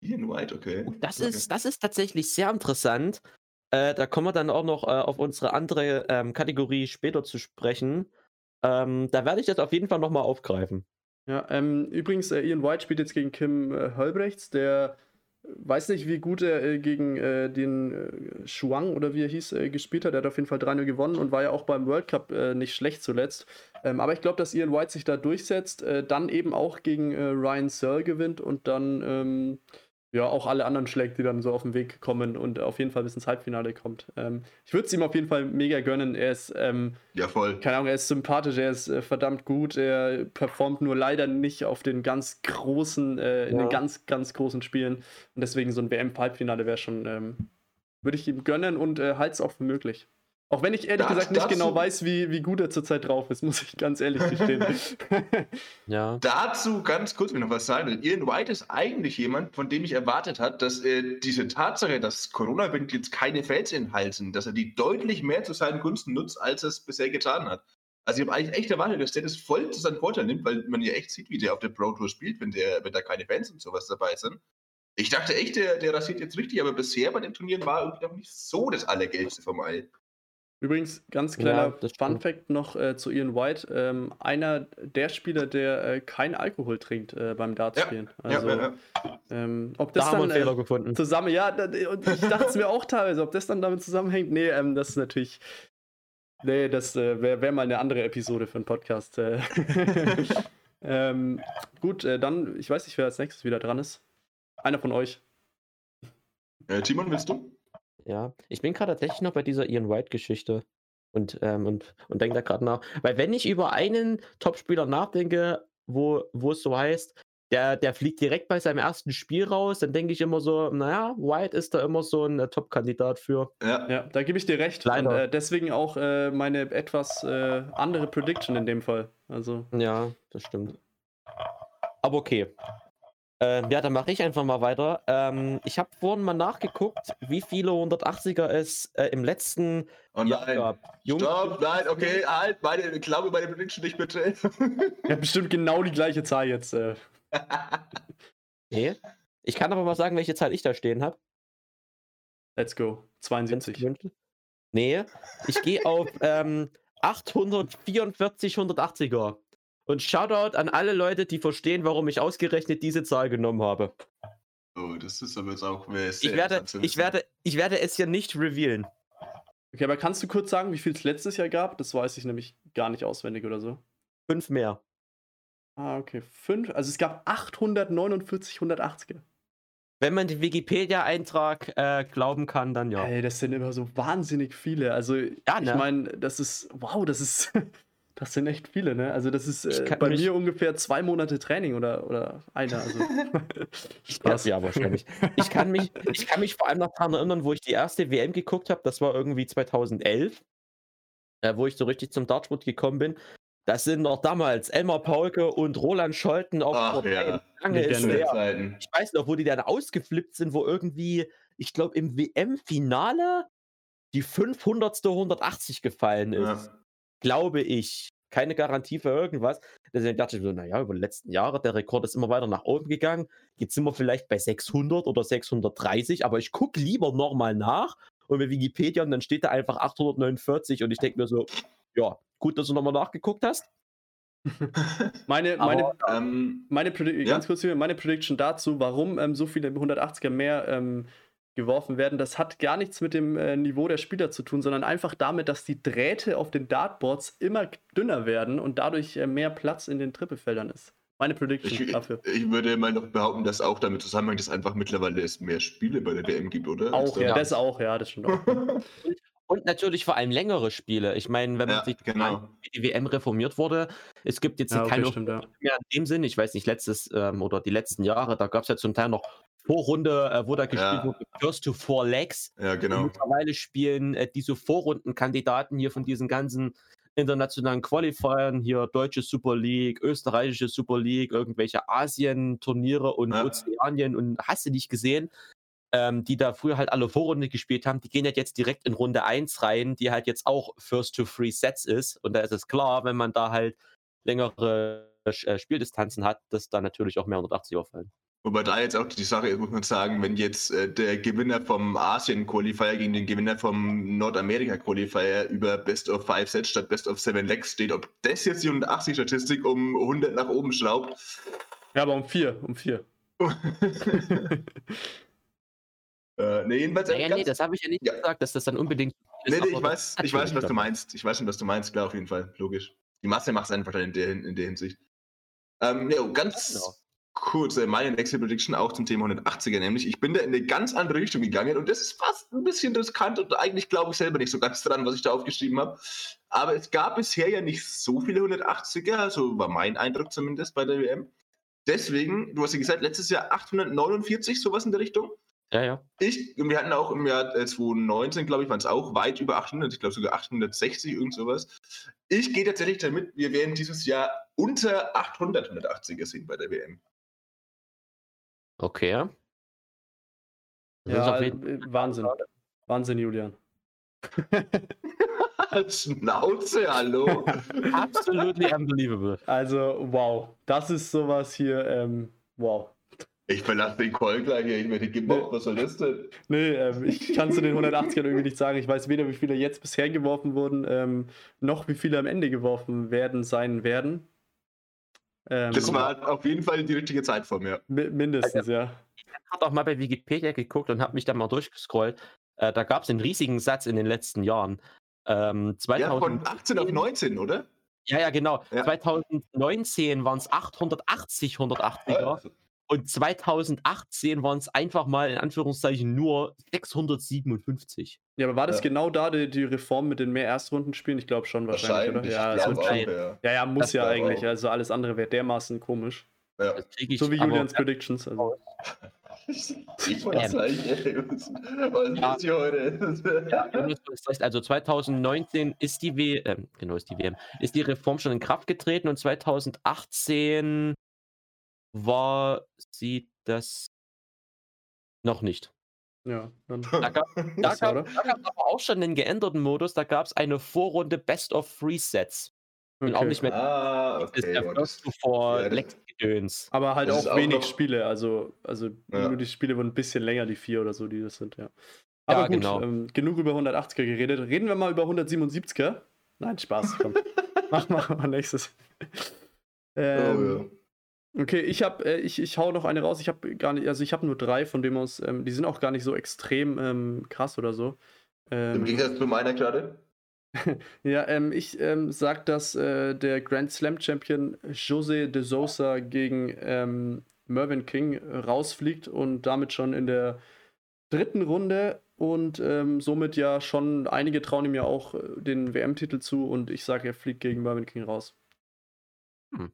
Ian White, okay. Und das okay. ist, das ist tatsächlich sehr interessant. Äh, da kommen wir dann auch noch äh, auf unsere andere ähm, Kategorie später zu sprechen. Ähm, da werde ich das auf jeden Fall nochmal aufgreifen. Ja, ähm, übrigens, äh, Ian White spielt jetzt gegen Kim äh, Holbrechts, der weiß nicht, wie gut er äh, gegen äh, den äh, Shuang oder wie er hieß, äh, gespielt hat. Er hat auf jeden Fall 3-0 gewonnen und war ja auch beim World Cup äh, nicht schlecht zuletzt. Ähm, aber ich glaube, dass Ian White sich da durchsetzt, äh, dann eben auch gegen Ryan Searle gewinnt und dann ähm, ja auch alle anderen schlägt, die dann so auf den Weg kommen und auf jeden Fall bis ins Halbfinale kommt. Ähm, ich würde es ihm auf jeden Fall mega gönnen. Er ist, ähm, Ja, voll. keine Ahnung, er ist sympathisch, er ist äh, verdammt gut, er performt nur leider nicht auf den ganz großen, äh, in Ja. den ganz, ganz großen Spielen. Und deswegen so ein WM-Halbfinale wäre schon, ähm, würde ich ihm gönnen und äh, halte es auch für möglich. Auch wenn ich ehrlich Das- gesagt nicht dazu- genau weiß, wie, wie gut er zurzeit drauf ist, muss ich ganz ehrlich gestehen. (laughs) Ja. Dazu ganz kurz will ich noch was sagen. Ian White ist eigentlich jemand, von dem ich erwartet hat, dass äh, diese Tatsache, dass Corona-bedingt jetzt keine Fans in den Hals sind, dass er die deutlich mehr zu seinen Gunsten nutzt, als er es bisher getan hat. Also ich habe eigentlich echt erwartet, dass der das voll zu seinem Vorteil nimmt, weil man ja echt sieht, wie der auf der Pro Tour spielt, wenn, der, wenn da keine Fans und sowas dabei sind. Ich dachte echt, der, der rasiert jetzt richtig, aber bisher bei den Turnieren war irgendwie noch nicht so das Allergelbste vom Ei. Übrigens, ganz Ja, kleiner das Fun. Fact noch äh, zu Ian White. Ähm, einer der Spieler, der äh, kein Alkohol trinkt äh, beim Dartspielen. Also, ja, ja, Ähm, ob Da das haben wir dann einen Fehler äh, gefunden. zusammen, ja, da, und ich dachte es mir auch teilweise, ob das dann damit zusammenhängt. Nee, ähm, das ist natürlich. Nee, das äh, wäre wär mal eine andere Episode für einen Podcast. Äh. (laughs) ähm, gut, äh, dann, ich weiß nicht, wer als nächstes wieder dran ist. Einer von euch. Äh, Timon, willst du? Ja, ich bin gerade tatsächlich noch bei dieser Ian White-Geschichte und, ähm, und, und denke da gerade nach. Weil wenn ich über einen Topspieler nachdenke, wo, wo es so heißt, der, der fliegt direkt bei seinem ersten Spiel raus, dann denke ich immer so, naja, White ist da immer so ein äh, Top-Kandidat für. Ja. Ja, da gebe ich dir recht. Leider. Und äh, deswegen auch äh, meine etwas äh, andere Prediction in dem Fall. Also, Ja, das stimmt. Aber okay. Ähm, ja, dann mache ich einfach mal weiter. Ähm, ich habe vorhin mal nachgeguckt, wie viele 180er es äh, im letzten Oh Jahr gab. Jungs, Stopp, nein, okay, halt, meine, glaube meine Prediction nicht bitte. ja, bestimmt genau die gleiche Zahl jetzt. Äh. (laughs) Nee. Ich kann aber mal sagen, welche Zahl ich da stehen habe. Let's go. 72. Nee, ich gehe auf ähm, 844 180er. Und Shoutout an alle Leute, die verstehen, warum ich ausgerechnet diese Zahl genommen habe. oh, das ist aber jetzt auch äh, Ich werde, ich, werde, ich werde es hier nicht revealen. Okay, aber kannst du kurz sagen, wie viel es letztes Jahr gab? Das weiß ich nämlich gar nicht auswendig oder so. Fünf mehr. Ah, okay. Fünf. Also es gab 849 180er. Wenn man den Wikipedia-Eintrag äh, glauben kann, dann ja. Ey, das sind immer so wahnsinnig viele. Also, Ja, ich ne? meine, das ist, wow, das ist, (laughs) das sind echt viele, ne? Also, das ist äh, bei mir ungefähr zwei Monate Training oder, oder einer. Also, (laughs) (laughs) Spaß. Ja, wahrscheinlich. Ich kann, mich, ich kann mich vor allem noch daran erinnern, wo ich die erste WM geguckt habe. Das war irgendwie 2011, äh, wo ich so richtig zum Dartsport gekommen bin. Das sind noch damals Elmar Paulke und Roland Scholten auf Ach ja. 1. Lange ist her. Ich weiß noch, wo die dann ausgeflippt sind, wo irgendwie, ich glaube, im WM-Finale die 500. 180 gefallen ist. Ja. Glaube ich. Keine Garantie für irgendwas. Deswegen dachte ich mir, so, naja, über die letzten Jahre, der Rekord ist immer weiter nach oben gegangen. Jetzt sind wir vielleicht bei 600 oder 630, aber ich gucke lieber nochmal nach und bei Wikipedia und dann steht da einfach 849 und ich denke mir so, ja, gut, dass du nochmal nachgeguckt hast. Meine, (laughs) meine, Aber, Ähm, meine Predi Ja. ganz kurz hier, meine Prediction dazu, warum ähm, so viele 180er mehr ähm, geworfen werden, das hat gar nichts mit dem äh, Niveau der Spieler zu tun, sondern einfach damit, dass die Drähte auf den Dartboards immer dünner werden und dadurch äh, mehr Platz in den Trippelfeldern ist. Meine Prediction ich, dafür. ich würde mal noch behaupten, dass auch damit zusammenhängt, dass einfach mittlerweile es mehr Spiele bei der WM gibt, oder? Auch, ja, das auch, ja, das stimmt auch. (laughs) und natürlich vor allem längere Spiele. Ich meine, wenn man Ja, sich genau. die WM reformiert wurde, es gibt jetzt Ja, okay, keine stimmt, ja. mehr in dem Sinn. Ich weiß nicht, letztes ähm, oder die letzten Jahre, da gab es ja zum Teil noch Vorrunde, äh, wo da gespielt Ja. wurde, First to Four Legs. Ja, Und genau. Mittlerweile spielen äh, diese Vorrundenkandidaten hier von diesen ganzen internationalen Qualifiern, hier deutsche Super League, österreichische Super League, irgendwelche Asien-Turniere und Ja. Ozeanien und hast du nicht gesehen, ähm, die da früher halt alle Vorrunde gespielt haben, die gehen halt jetzt direkt in Runde 1 rein, die halt jetzt auch First to Three Sets ist. Und da ist es klar, wenn man da halt längere äh, Spieldistanzen hat, dass da natürlich auch mehr 180 auffallen. Wobei da jetzt auch die Sache ist, muss man sagen, wenn jetzt äh, der Gewinner vom Asien-Qualifier gegen den Gewinner vom Nordamerika-Qualifier über Best of Five Sets statt Best of Seven Legs steht, ob das jetzt die 180-Statistik um 100 nach oben schraubt. Ja, aber um vier, um vier. (laughs) (laughs) äh, nee, jedenfalls Naja, ganz- nee, das habe ich ja nicht Ja. gesagt, dass das dann unbedingt. Nee, ist, nee, ich weiß, ich weiß schon, was du meinst. Ich weiß schon, was du meinst, klar, auf jeden Fall. Logisch. Die Masse macht es einfach dann in der, in der Hinsicht. Ähm, ja, ganz Genau. Kurz, äh, meine nächste Prediction auch zum Thema 180er, nämlich ich bin da in eine ganz andere Richtung gegangen und das ist fast ein bisschen riskant und eigentlich glaube ich selber nicht so ganz dran, was ich da aufgeschrieben habe. Aber es gab bisher ja nicht so viele 180er, also war mein Eindruck zumindest bei der WM. Deswegen, du hast ja gesagt, letztes Jahr 849, sowas in der Richtung. Ja, ja. Ich, wir hatten auch im Jahr äh, 2019, glaube ich, waren es auch weit über 800, ich glaube sogar 860, irgend sowas. Ich gehe tatsächlich damit, wir werden dieses Jahr unter 800 180er sehen bei der WM. Okay. Das Ja, jeden- äh, Wahnsinn. Wahnsinn, Julian. (laughs) Schnauze, hallo. (laughs) Absolutely unbelievable. Also, wow. Das ist sowas hier, ähm, wow. Ich verlasse den Call gleich hier, ich werde gemobbt, was soll das denn? Nee, ähm, ich kann zu den 180ern irgendwie nicht sagen. Ich weiß weder, wie viele jetzt bisher geworfen wurden, ähm, noch wie viele am Ende geworfen werden, sein werden. Ähm, Das war auf jeden Fall die richtige Zeit von mir. mi- mindestens, ja. Ich habe auch mal bei Wikipedia geguckt und habe mich da mal durchgescrollt. Äh, da gab es einen riesigen Satz in den letzten Jahren. Ähm, Ja, von 2000, 18 auf 19, oder? ja, ja, genau. Ja. 2019 waren es 880 180er und 2018 waren es einfach mal in Anführungszeichen nur 657. Ja, aber war das Ja. genau da die, die Reform mit den mehr Erstrundenspielen? Ich glaube schon wahrscheinlich, oder? Ja, auch, schon, ja. ja, ja, muss Das ja eigentlich. auch. Also alles andere wäre dermaßen komisch. ja. Ich So wie Julians Predictions. Also. (laughs) Ich weiß nicht, ey. Was was Ja. ist hier heute? Ja, also 2019 ist die W ähm, genau ist die WM, ist die Reform schon in Kraft getreten und 2018 war sie das noch nicht. Ja, dann. Da gab (laughs) ja, da gab's aber auch schon einen geänderten Modus, da gab es eine Vorrunde Best of Three Sets. Und auch Okay. nicht mehr Ah, das ist okay. der First vor ja, Lex-Gedöns. Aber halt auch auch wenig noch- Spiele, also, also Ja. nur die Spiele wurden ein bisschen länger, die vier oder so, die das sind, ja. Ja, Aber gut, genau. ähm, genug über 180er geredet. Reden wir mal über 177er. Nein, Spaß, komm. (laughs) Mach mal mal nächstes. Ähm, Okay, ich habe, äh, ich, ich hau noch eine raus. Ich habe gar nicht, also ich habe nur drei, von dem aus, ähm, die sind auch gar nicht so extrem ähm, krass oder so. Im Ähm, Gegensatz zu meiner gerade. (laughs) ja, ähm, ich ähm, sag, dass äh, der Grand Slam Champion Jose de Sousa gegen ähm, Mervyn King rausfliegt und damit schon in der dritten Runde und ähm, somit ja schon einige trauen ihm ja auch äh, den WM-Titel zu und ich sage, er fliegt gegen Mervyn King raus. Hm.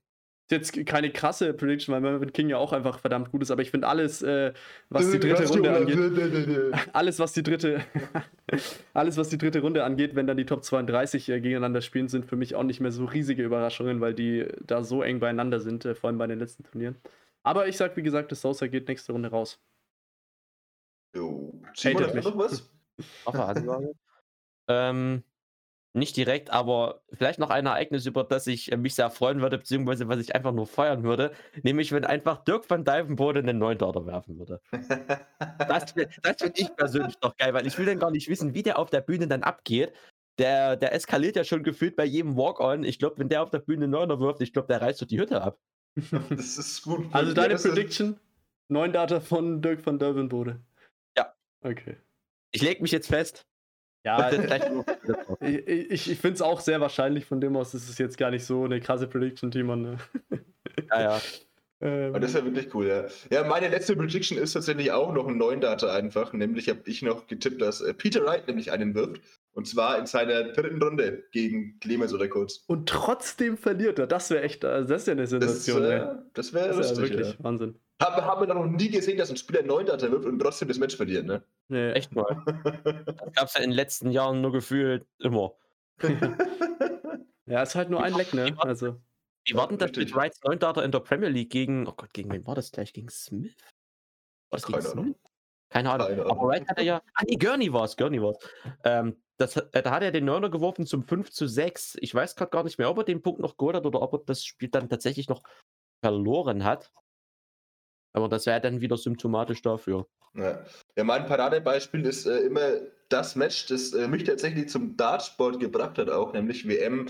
Ist jetzt keine krasse Prediction, weil Mervyn King ja auch einfach verdammt gut ist, aber ich finde alles, äh, was die dritte Runde angeht, (laughs) alles, was die dritte, (laughs) alles, was die dritte Runde angeht, wenn dann die Top 32 äh, gegeneinander spielen, sind für mich auch nicht mehr so riesige Überraschungen, weil die da so eng beieinander sind, äh, vor allem bei den letzten Turnieren. Aber ich sag, wie gesagt, das Sosa geht nächste Runde raus. Jo. Simon, du noch was? (laughs) Hoffe, Ansage. ähm, nicht direkt, aber vielleicht noch ein Ereignis, über das ich äh, mich sehr freuen würde, beziehungsweise was ich einfach nur feiern würde, nämlich wenn einfach Dirk van Dijvenbode einen 9 Dollar werfen würde. Das, das finde ich persönlich noch geil, weil ich will dann gar nicht wissen, wie der auf der Bühne dann abgeht. Der, der eskaliert ja schon gefühlt bei jedem Walk-On. Ich glaube, wenn der auf der Bühne einen Neuner wirft, ich glaube, der reißt doch die Hütte ab. Das ist gut. Also deine Prediction? Neun Data von Dirk van Dervenbode. Ja. Okay. Ich lege mich jetzt fest. Ja, das (laughs) ich, ich, ich finde es auch sehr wahrscheinlich von dem aus, ist es jetzt gar nicht so eine krasse Prediction, die man. Äh, ja, ja. (laughs) ähm, Aber das ist ja wirklich cool, ja. Ja, meine letzte Prediction ist tatsächlich auch noch ein neuen Data einfach. Nämlich habe ich noch getippt, dass äh, Peter Wright nämlich einen wirft. Und zwar in seiner dritten Runde gegen Clemens oder Kurz. und trotzdem verliert er. Das wäre echt, also das ist ja eine Das, Sensation. ey. äh, das wäre das ja lustig. wirklich Ja. Wahnsinn. Haben, haben wir noch nie gesehen, dass ein Spieler neun Data wirft und trotzdem das Match verliert, ne? Nee. Echt mal. (laughs) Das gab es ja in den letzten Jahren nur gefühlt immer. Ja, ist halt nur ein Leck, ne? Also. Wie war denn das mit Wrights 9 Data in der Premier League gegen, oh Gott, gegen wen war das gleich? Gegen Smith? War das gegen Keine Ahnung. Smith? Keine Ahnung. Keine Aber Ahnung. Wright hat er ja, ah nee, Gurney war es, Gurney war es. Ähm, das, äh, da hat er den Neuner geworfen zum 5 zu 6. Ich weiß gerade gar nicht mehr, ob er den Punkt noch geholt hat oder ob er das Spiel dann tatsächlich noch verloren hat. Aber das wäre dann wieder symptomatisch dafür. Ja, ja mein Paradebeispiel ist äh, immer das Match, das äh, mich tatsächlich zum Dartsport gebracht hat, auch, nämlich WM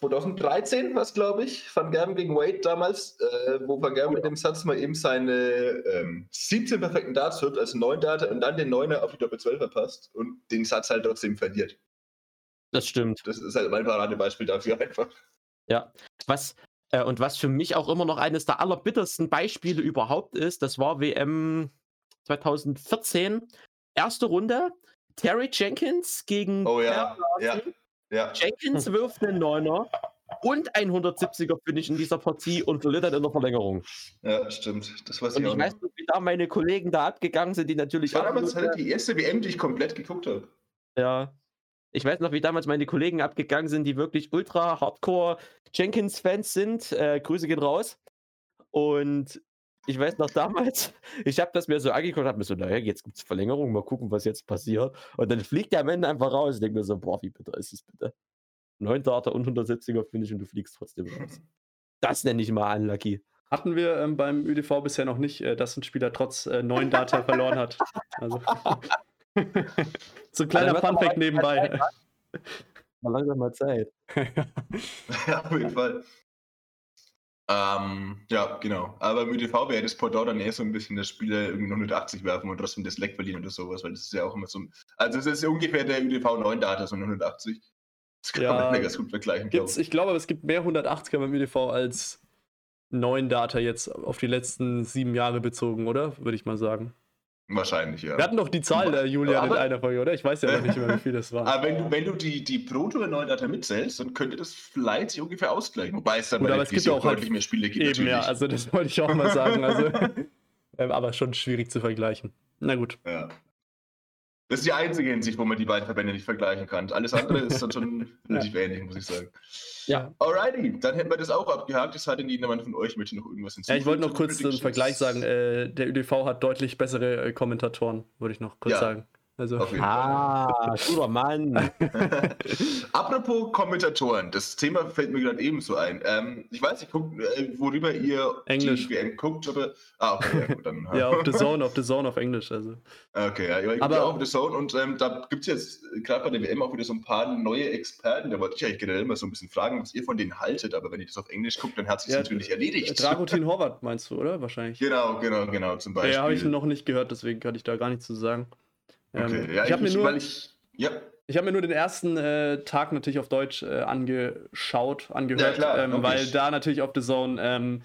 2013 was glaube ich, Van Gerben gegen Wade damals, äh, wo Van Gerben mit dem Satz mal eben seine ähm, 17 perfekten Darts wird als 9 Data und dann den 9er auf die Doppel 12 verpasst und den Satz halt trotzdem verliert. Das stimmt. Das ist halt mein Paradebeispiel dafür einfach. Ja, was äh, und was für mich auch immer noch eines der allerbittersten Beispiele überhaupt ist, das war WM 2014, erste Runde, Terry Jenkins gegen Oh ja, ja, ja. Jenkins wirft einen Neuner und ein 170er Finish in dieser Partie und verliert dann in der Verlängerung. Ja, stimmt. Das weiß Und ich ich auch weiß noch. nicht, wie da meine Kollegen da abgegangen sind, die natürlich Das war damals halt die erste WM, die ich komplett geguckt habe. Ja. Ich weiß noch, wie damals meine Kollegen abgegangen sind, die wirklich ultra hardcore Jenkins-Fans sind. Äh, Grüße gehen raus. Und ich weiß noch damals, (laughs) ich habe das mir so angeguckt und habe mir so, naja, jetzt gibt es Verlängerung, mal gucken, was jetzt passiert. Und dann fliegt der am Ende einfach raus. Ich denke mir so, boah, wie bitter ist es bitte? 9 Data und 170er Finish und du fliegst trotzdem raus. Das nenne ich mal unlucky. Hatten wir ähm, beim ÜDV bisher noch nicht, äh, dass ein Spieler trotz äh, neun Data verloren hat. Also. (laughs) so ein kleiner aber Funfact nebenbei. Mal langsam (laughs) mal Zeit. Ja, (laughs) auf jeden Fall. Ähm, ja, genau. Aber im ÖTV wäre das Pendant dann eher so ein bisschen, dass Spieler irgendwie noch 180 werfen und trotzdem das Leck verlieren oder sowas, weil das ist ja auch immer so ein. Also, es ist ja ungefähr der ÖTV 9 Data, so 180. Das kann Ja, man ja ganz gut vergleichen, Gibt's, ich. ich glaube, aber es gibt mehr 180er beim ÜDV als neun Data jetzt auf die letzten sieben Jahre bezogen, oder? Würde ich mal sagen. Wahrscheinlich, ja. Wir hatten doch die Zahl, äh, Julian, in Aber- einer Folge, oder? Ich weiß ja noch nicht mehr, wie viel das war. (laughs) Aber wenn du, wenn du die, die Proto 9 Data mitzählst, dann könnte das vielleicht sich ungefähr ausgleichen. Wobei es dann Gut, aber der es gibt Krise auch halt deutlich mehr Spiele gibt. Eben, ja, natürlich. also das wollte ich auch mal sagen. Also, (laughs) (laughs) ähm, aber schon schwierig zu vergleichen. Na gut. Ja. Das ist die einzige Hinsicht, wo man die beiden Verbände nicht vergleichen kann. Alles andere ist dann schon (laughs) relativ ähnlich, muss ich sagen. Ja. Alrighty, dann hätten wir das auch abgehakt. Es sei denn, jemand von euch möchte noch irgendwas Ja, hinzufügen. ich wollte noch kurz zum Predictions? Vergleich sagen, äh, der ÜDV hat deutlich bessere äh, Kommentatoren, würde ich noch kurz Ja. sagen. Also, Auf jeden Ah, guter Mann. (laughs) Apropos Kommentatoren, das Thema fällt mir gerade ebenso ein. Ähm, ich weiß nicht, guckt, äh, worüber ihr Englisch. die WM guckt, aber. Ah, okay, ja, gut, dann. (laughs) ja, auf The Zone, auf The Zone auf Englisch. Also. Okay, ja, ich Aber- aber auch The Zone und ähm, da gibt es jetzt gerade bei der WM auch wieder so ein paar neue Experten. Da wollte ich eigentlich generell mal so ein bisschen fragen, was ihr von denen haltet, aber wenn ihr das auf Englisch guckt, dann hat sich Ja, natürlich erledigt. Dragutin (laughs) Horvath meinst du, oder? Wahrscheinlich. Genau, genau, genau, zum Beispiel. Ja, habe ich noch nicht gehört, deswegen kann ich da gar nichts zu sagen. Ähm, Okay, ja, ich habe mir, nur- ich. Ja, ich hab mir nur den ersten äh, Tag natürlich auf Deutsch äh, angeschaut, angehört, Ja, ähm, weil da natürlich auf The Zone ähm,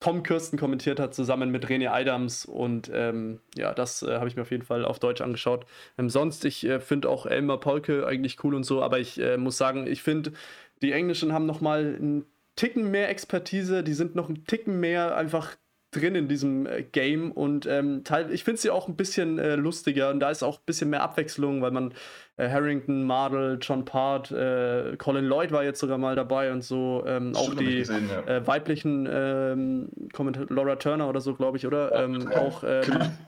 Tom Kirsten kommentiert hat, zusammen mit René Adams. Und ähm, ja, das äh, habe ich mir auf jeden Fall auf Deutsch angeschaut. Ähm, sonst, ich äh, finde auch Elmar Polke eigentlich cool und so, aber ich äh, muss sagen, ich finde, die Englischen haben noch mal einen Ticken mehr Expertise, die sind noch einen Ticken mehr einfach drin in diesem äh, Game und ähm, teil, ich finde sie auch ein bisschen äh, lustiger und da ist auch ein bisschen mehr Abwechslung, weil man äh, Harrington, Mardell, John Part, äh, Colin Lloyd war jetzt sogar mal dabei und so, ähm, auch die gesehen, ja. äh, weiblichen ähm, Laura Turner oder so, glaube ich, oder? Ähm, auch, ähm,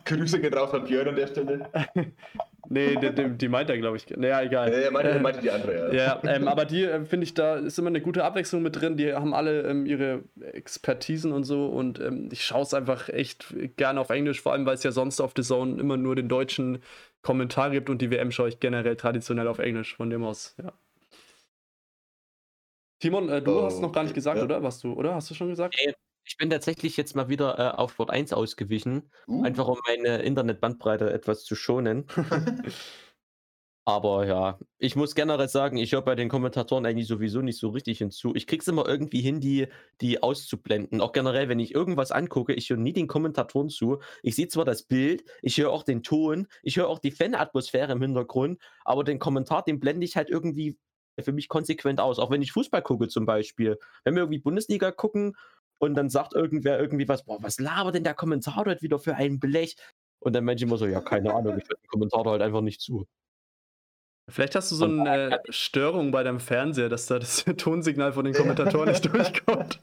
Grü Grüße geht raus an Björn an der Stelle. (laughs) nee, die, die, die meint er, glaube ich. Naja, egal. Ja, er meinte, er Äh, meinte die andere, ja. ja, ähm, aber die äh, finde ich, da ist immer eine gute Abwechslung mit drin. Die haben alle ähm, ihre Expertisen und so und ähm, ich schaue es einfach echt gerne auf Englisch, vor allem weil es ja sonst auf The Zone immer nur den deutschen Kommentar gibt und die WM schaue ich generell traditionell auf Englisch, von dem aus, ja. Timon, äh, du Oh, hast noch gar nicht gesagt, ja. oder? Was du, oder? Hast du schon gesagt? Ich bin tatsächlich jetzt mal wieder äh, auf Sport 1 ausgewichen, Uh, einfach um meine Internetbandbreite etwas zu schonen. (laughs) Aber ja, ich muss generell sagen, ich höre bei den Kommentatoren eigentlich sowieso nicht so richtig hinzu. Ich krieg's immer irgendwie hin, die, die auszublenden. Auch generell, wenn ich irgendwas angucke, ich höre nie den Kommentatoren zu. Ich sehe zwar das Bild, ich höre auch den Ton, ich höre auch die Fanatmosphäre im Hintergrund, aber den Kommentar, den blende ich halt irgendwie für mich konsequent aus. Auch wenn ich Fußball gucke zum Beispiel. Wenn wir irgendwie Bundesliga gucken und dann sagt irgendwer irgendwie was, boah, was labert denn der Kommentar dort wieder für ein Blech? Und dann Menschen immer so, ja, keine Ahnung, ich höre den Kommentar halt einfach nicht zu. Vielleicht hast du so eine äh, Störung bei deinem Fernseher, dass da das (laughs) Tonsignal von den Kommentatoren nicht (laughs) durchkommt.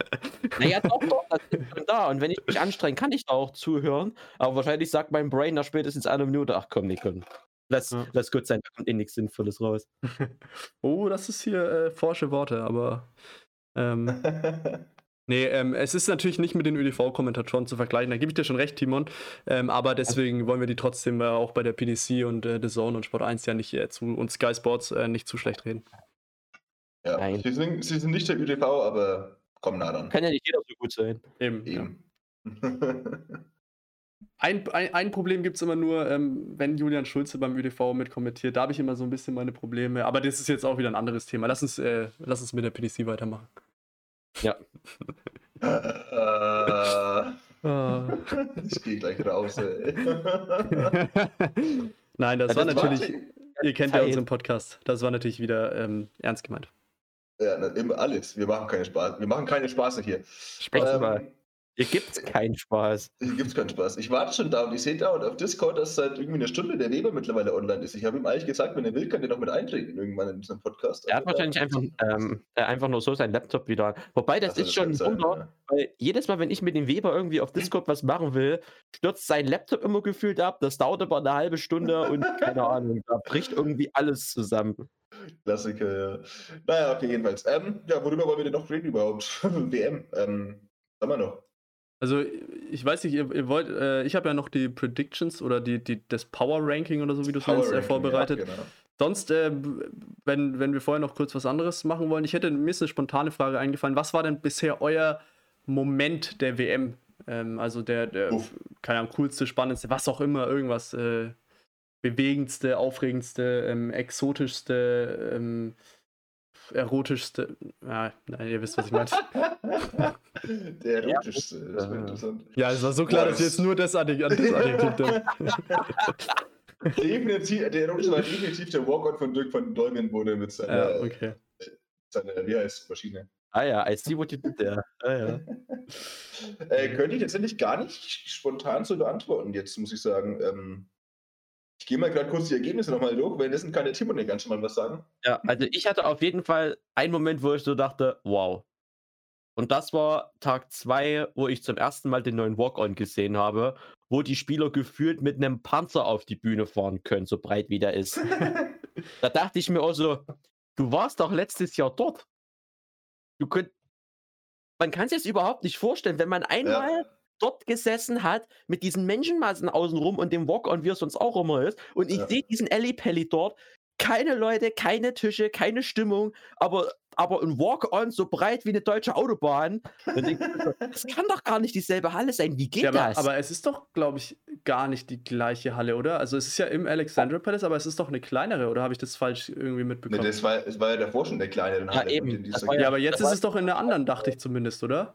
Naja, doch, doch, das ist schon da. Und wenn ich mich anstrenge, kann ich da auch zuhören. Aber wahrscheinlich sagt mein Brain nach spätestens einer Minute, ach komm, Nico, lass, Ja. lass gut sein, da kommt eh nichts Sinnvolles raus. (laughs) Oh, das ist hier äh, forsche Worte, aber ähm, Nee, ähm, es ist natürlich nicht mit den ÖDV-Kommentatoren zu vergleichen, da gebe ich dir schon recht, Timon. Ähm, aber deswegen wollen wir die trotzdem äh, auch bei der PDC und äh, The Zone und Sport 1 ja nicht äh, zu und Sky Sports äh, nicht zu schlecht reden. Ja, Nein. sie sind, sie sind nicht der ÖDV, aber kommen nah dran. Kann ja nicht jeder so gut sein. Eben. Ja. Eben. (laughs) Ein, ein, ein Problem gibt es immer nur, ähm, wenn Julian Schulze beim ÖDV mitkommentiert. Da habe ich immer so ein bisschen meine Probleme. Aber das ist jetzt auch wieder ein anderes Thema. Lass uns, äh, lass uns mit der PDC weitermachen. Ja. äh, Ah. (laughs) ich gehe gleich raus, ey. (laughs) Nein, das, Ja, war das natürlich, ihr kennt ja unseren Podcast. Das war natürlich wieder ähm, ernst gemeint. Ja, alles. Wir machen keine Spaß. Wir machen keine Spaße hier. Sprechen mal. Hier gibt's keinen Spaß. Hier gibt's keinen Spaß. Ich warte schon da und ich sehe da und auf Discord, dass seit irgendwie einer Stunde der Weber mittlerweile online ist. Ich habe ihm eigentlich gesagt, wenn er will, kann er noch mit eintreten irgendwann in diesem Podcast. Er hat Aber, wahrscheinlich einfach, ähm, äh, einfach nur so seinen Laptop wieder an. Wobei, das Also, ist schon ein sein, Wunder, weil jedes Mal, wenn ich mit dem Weber irgendwie auf Discord was machen will, stürzt sein Laptop immer gefühlt ab. Das dauert aber eine halbe Stunde und (laughs) keine Ahnung, da bricht irgendwie alles zusammen. Klassiker, ja. Naja, okay, jedenfalls. Ähm, ja, worüber wollen wir denn noch reden überhaupt? (laughs) WM. Ähm, haben wir noch? Also, ich weiß nicht, ihr, ihr wollt, äh, ich habe ja noch die Predictions oder die, die, das Power Ranking oder so, wie du es nennst, äh, vorbereitet. Ja, genau. Sonst, äh, wenn, wenn wir vorher noch kurz was anderes machen wollen, ich hätte mir ist eine spontane Frage eingefallen. Was war denn bisher euer Moment der WM? Ähm, also der, der Uff. keine Ahnung, coolste, spannendste, was auch immer, irgendwas äh, bewegendste, aufregendste, ähm, exotischste, ähm, erotischste. Ja, nein, ihr wisst, was ich meine. (laughs) Der erotischste, das wäre interessant. ja, es war so klar, dass ich jetzt nur das (laughs) Adjektiv. Definitiv, der erotische war definitiv der Walkout von Dirk van Dolmen wurde mit seiner, Ja, okay. seiner wie heißt Maschine. Ah ja, I see what you did there. Ah, ja. (laughs) Äh, könnte ich tatsächlich gar nicht spontan so beantworten, jetzt muss ich sagen. Ähm, gehe mal gerade kurz die Ergebnisse nochmal durch, währenddessen kann der Timon ja ganz schon mal was sagen. ja, also ich hatte auf jeden Fall einen Moment, wo ich so dachte, wow. Und das war Tag 2, wo ich zum ersten Mal den neuen Walk-On gesehen habe, wo die Spieler gefühlt mit einem Panzer auf die Bühne fahren können, so breit wie der ist. (laughs) Da dachte ich mir auch so, du warst doch letztes Jahr dort. Du könnt, man kann sich das überhaupt nicht vorstellen, wenn man einmal dort gesessen hat mit diesen Menschenmassen außenrum und dem Walk-on, wie es sonst auch immer ist, und ich Ja. sehe diesen Ellipelli dort, keine Leute, keine Tische, keine Stimmung, aber, aber ein Walk-on so breit wie eine deutsche Autobahn. Und ich, das kann doch gar nicht dieselbe Halle sein. Wie geht Ja, aber, das? aber es ist doch, glaube ich, gar nicht die gleiche Halle, oder? Also es ist ja im Alexandra Palace, aber es ist doch eine kleinere, oder habe ich das falsch irgendwie Ne, mitbekommen? das war, es war ja davor schon der kleine. Ja, eben. Das ja, aber das jetzt ist es doch in der anderen, dachte ich zumindest, oder?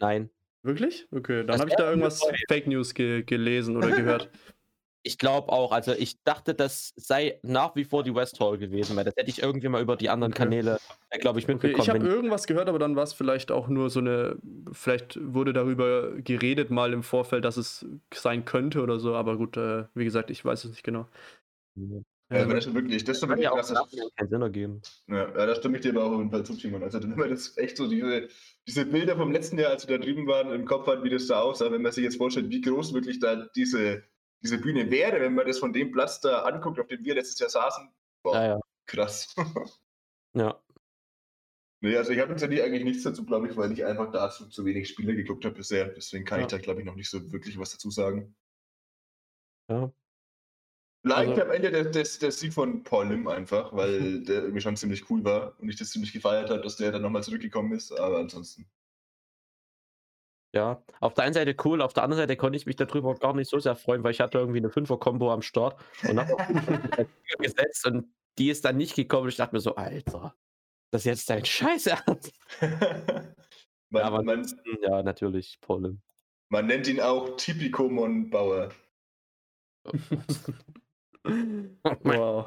Nein. Wirklich? Okay, dann habe ich da irgendwas. Fake News ge gelesen oder gehört. (laughs) Ich glaube auch, also ich dachte, das sei nach wie vor die West Hall gewesen, weil das hätte ich irgendwie mal über die anderen Okay. Kanäle, glaube ich, Okay, mitbekommen. ich habe irgendwas gehört, aber dann war es vielleicht auch nur so eine, vielleicht wurde darüber geredet mal im Vorfeld, dass es sein könnte oder so, aber gut, äh, wie gesagt, ich weiß es nicht genau. Ja. Ja, aber das ist wirklich, das wirklich ja auch Nachhinein keinen Sinn ergeben. Ja, ja, da stimme ich dir aber auch auf jeden Fall zu, Timon. Also, wenn man das echt so, diese, diese Bilder vom letzten Jahr, als wir da drüben waren, im Kopf hat, wie das da aussah, wenn man sich jetzt vorstellt, wie groß wirklich da diese, diese Bühne wäre, wenn man das von dem Platz da anguckt, auf dem wir letztes Jahr saßen. Boah, Ja, ja. krass. (laughs) ja. nee, also ich habe jetzt ja nie eigentlich nichts dazu, glaube ich, weil ich einfach dazu zu wenig Spiele geguckt habe bisher. Deswegen kann Ja. ich da, glaube ich, noch nicht so wirklich was dazu sagen. ja. Vielleicht Also- am Ende der, der, der Sieg von Paul Lim einfach, weil (laughs) der irgendwie schon ziemlich cool war und ich das ziemlich gefeiert habe, dass der dann nochmal zurückgekommen ist. Aber ansonsten. Ja, auf der einen Seite cool, auf der anderen Seite konnte ich mich darüber gar nicht so sehr freuen, weil ich hatte irgendwie eine Fünfer-Kombo am Start und habe auf (laughs) gesetzt und die ist dann nicht gekommen. Ich dachte mir so, Alter, das ist jetzt dein Scheiß Ernst. (laughs) man, Ja, aber man, ja, natürlich, Paul. man nennt ihn auch Tipikomon Bauer. (laughs) wow.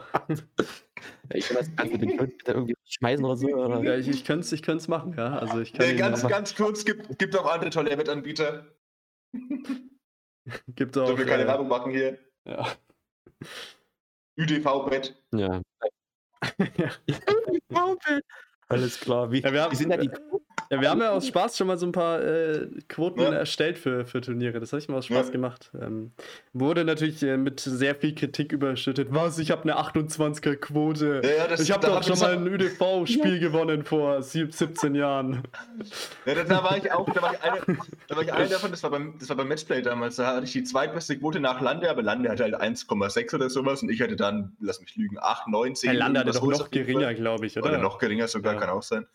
Ich kann das kannst du den Schuld bitte irgendwie schmeißen oder so. Oder? Ja, ich, ich könnte es ich könnt's machen, ja. Also ich kann Äh, ihn, ganz, äh, ganz kurz, gibt, gibt auch andere tolle Wettanbieter. (laughs) gibt auch, Sollen wir keine äh, Werbung machen hier? ja. ÜDV-Bett. Ja. (laughs) Alles klar. Wie, Ja, wir haben- wie sind da die Ja, wir haben ja aus Spaß schon mal so ein paar äh, Quoten Ja. erstellt für, für Turniere. Das habe ich mal aus Spaß Ja. gemacht. Ähm, wurde natürlich äh, mit sehr viel Kritik überschüttet. Was, ich habe eine 28er Quote. Ja, ja, das- ich habe doch hab schon mal ein ÜDV-Spiel gewonnen vor sieb- 17 Jahren. Ja, da, da war ich auch, da war ich, einer, (laughs) da war ich einer davon, das war, beim, das war beim Matchplay damals, da hatte ich die zweitbeste Quote nach Lande, aber Lande hatte halt 1,6 oder sowas und ich hatte dann, lass mich lügen, 8, 9, 10. Herr Lande hatte doch noch geringer, glaube ich, oder? Oder noch geringer sogar, Ja. kann auch sein.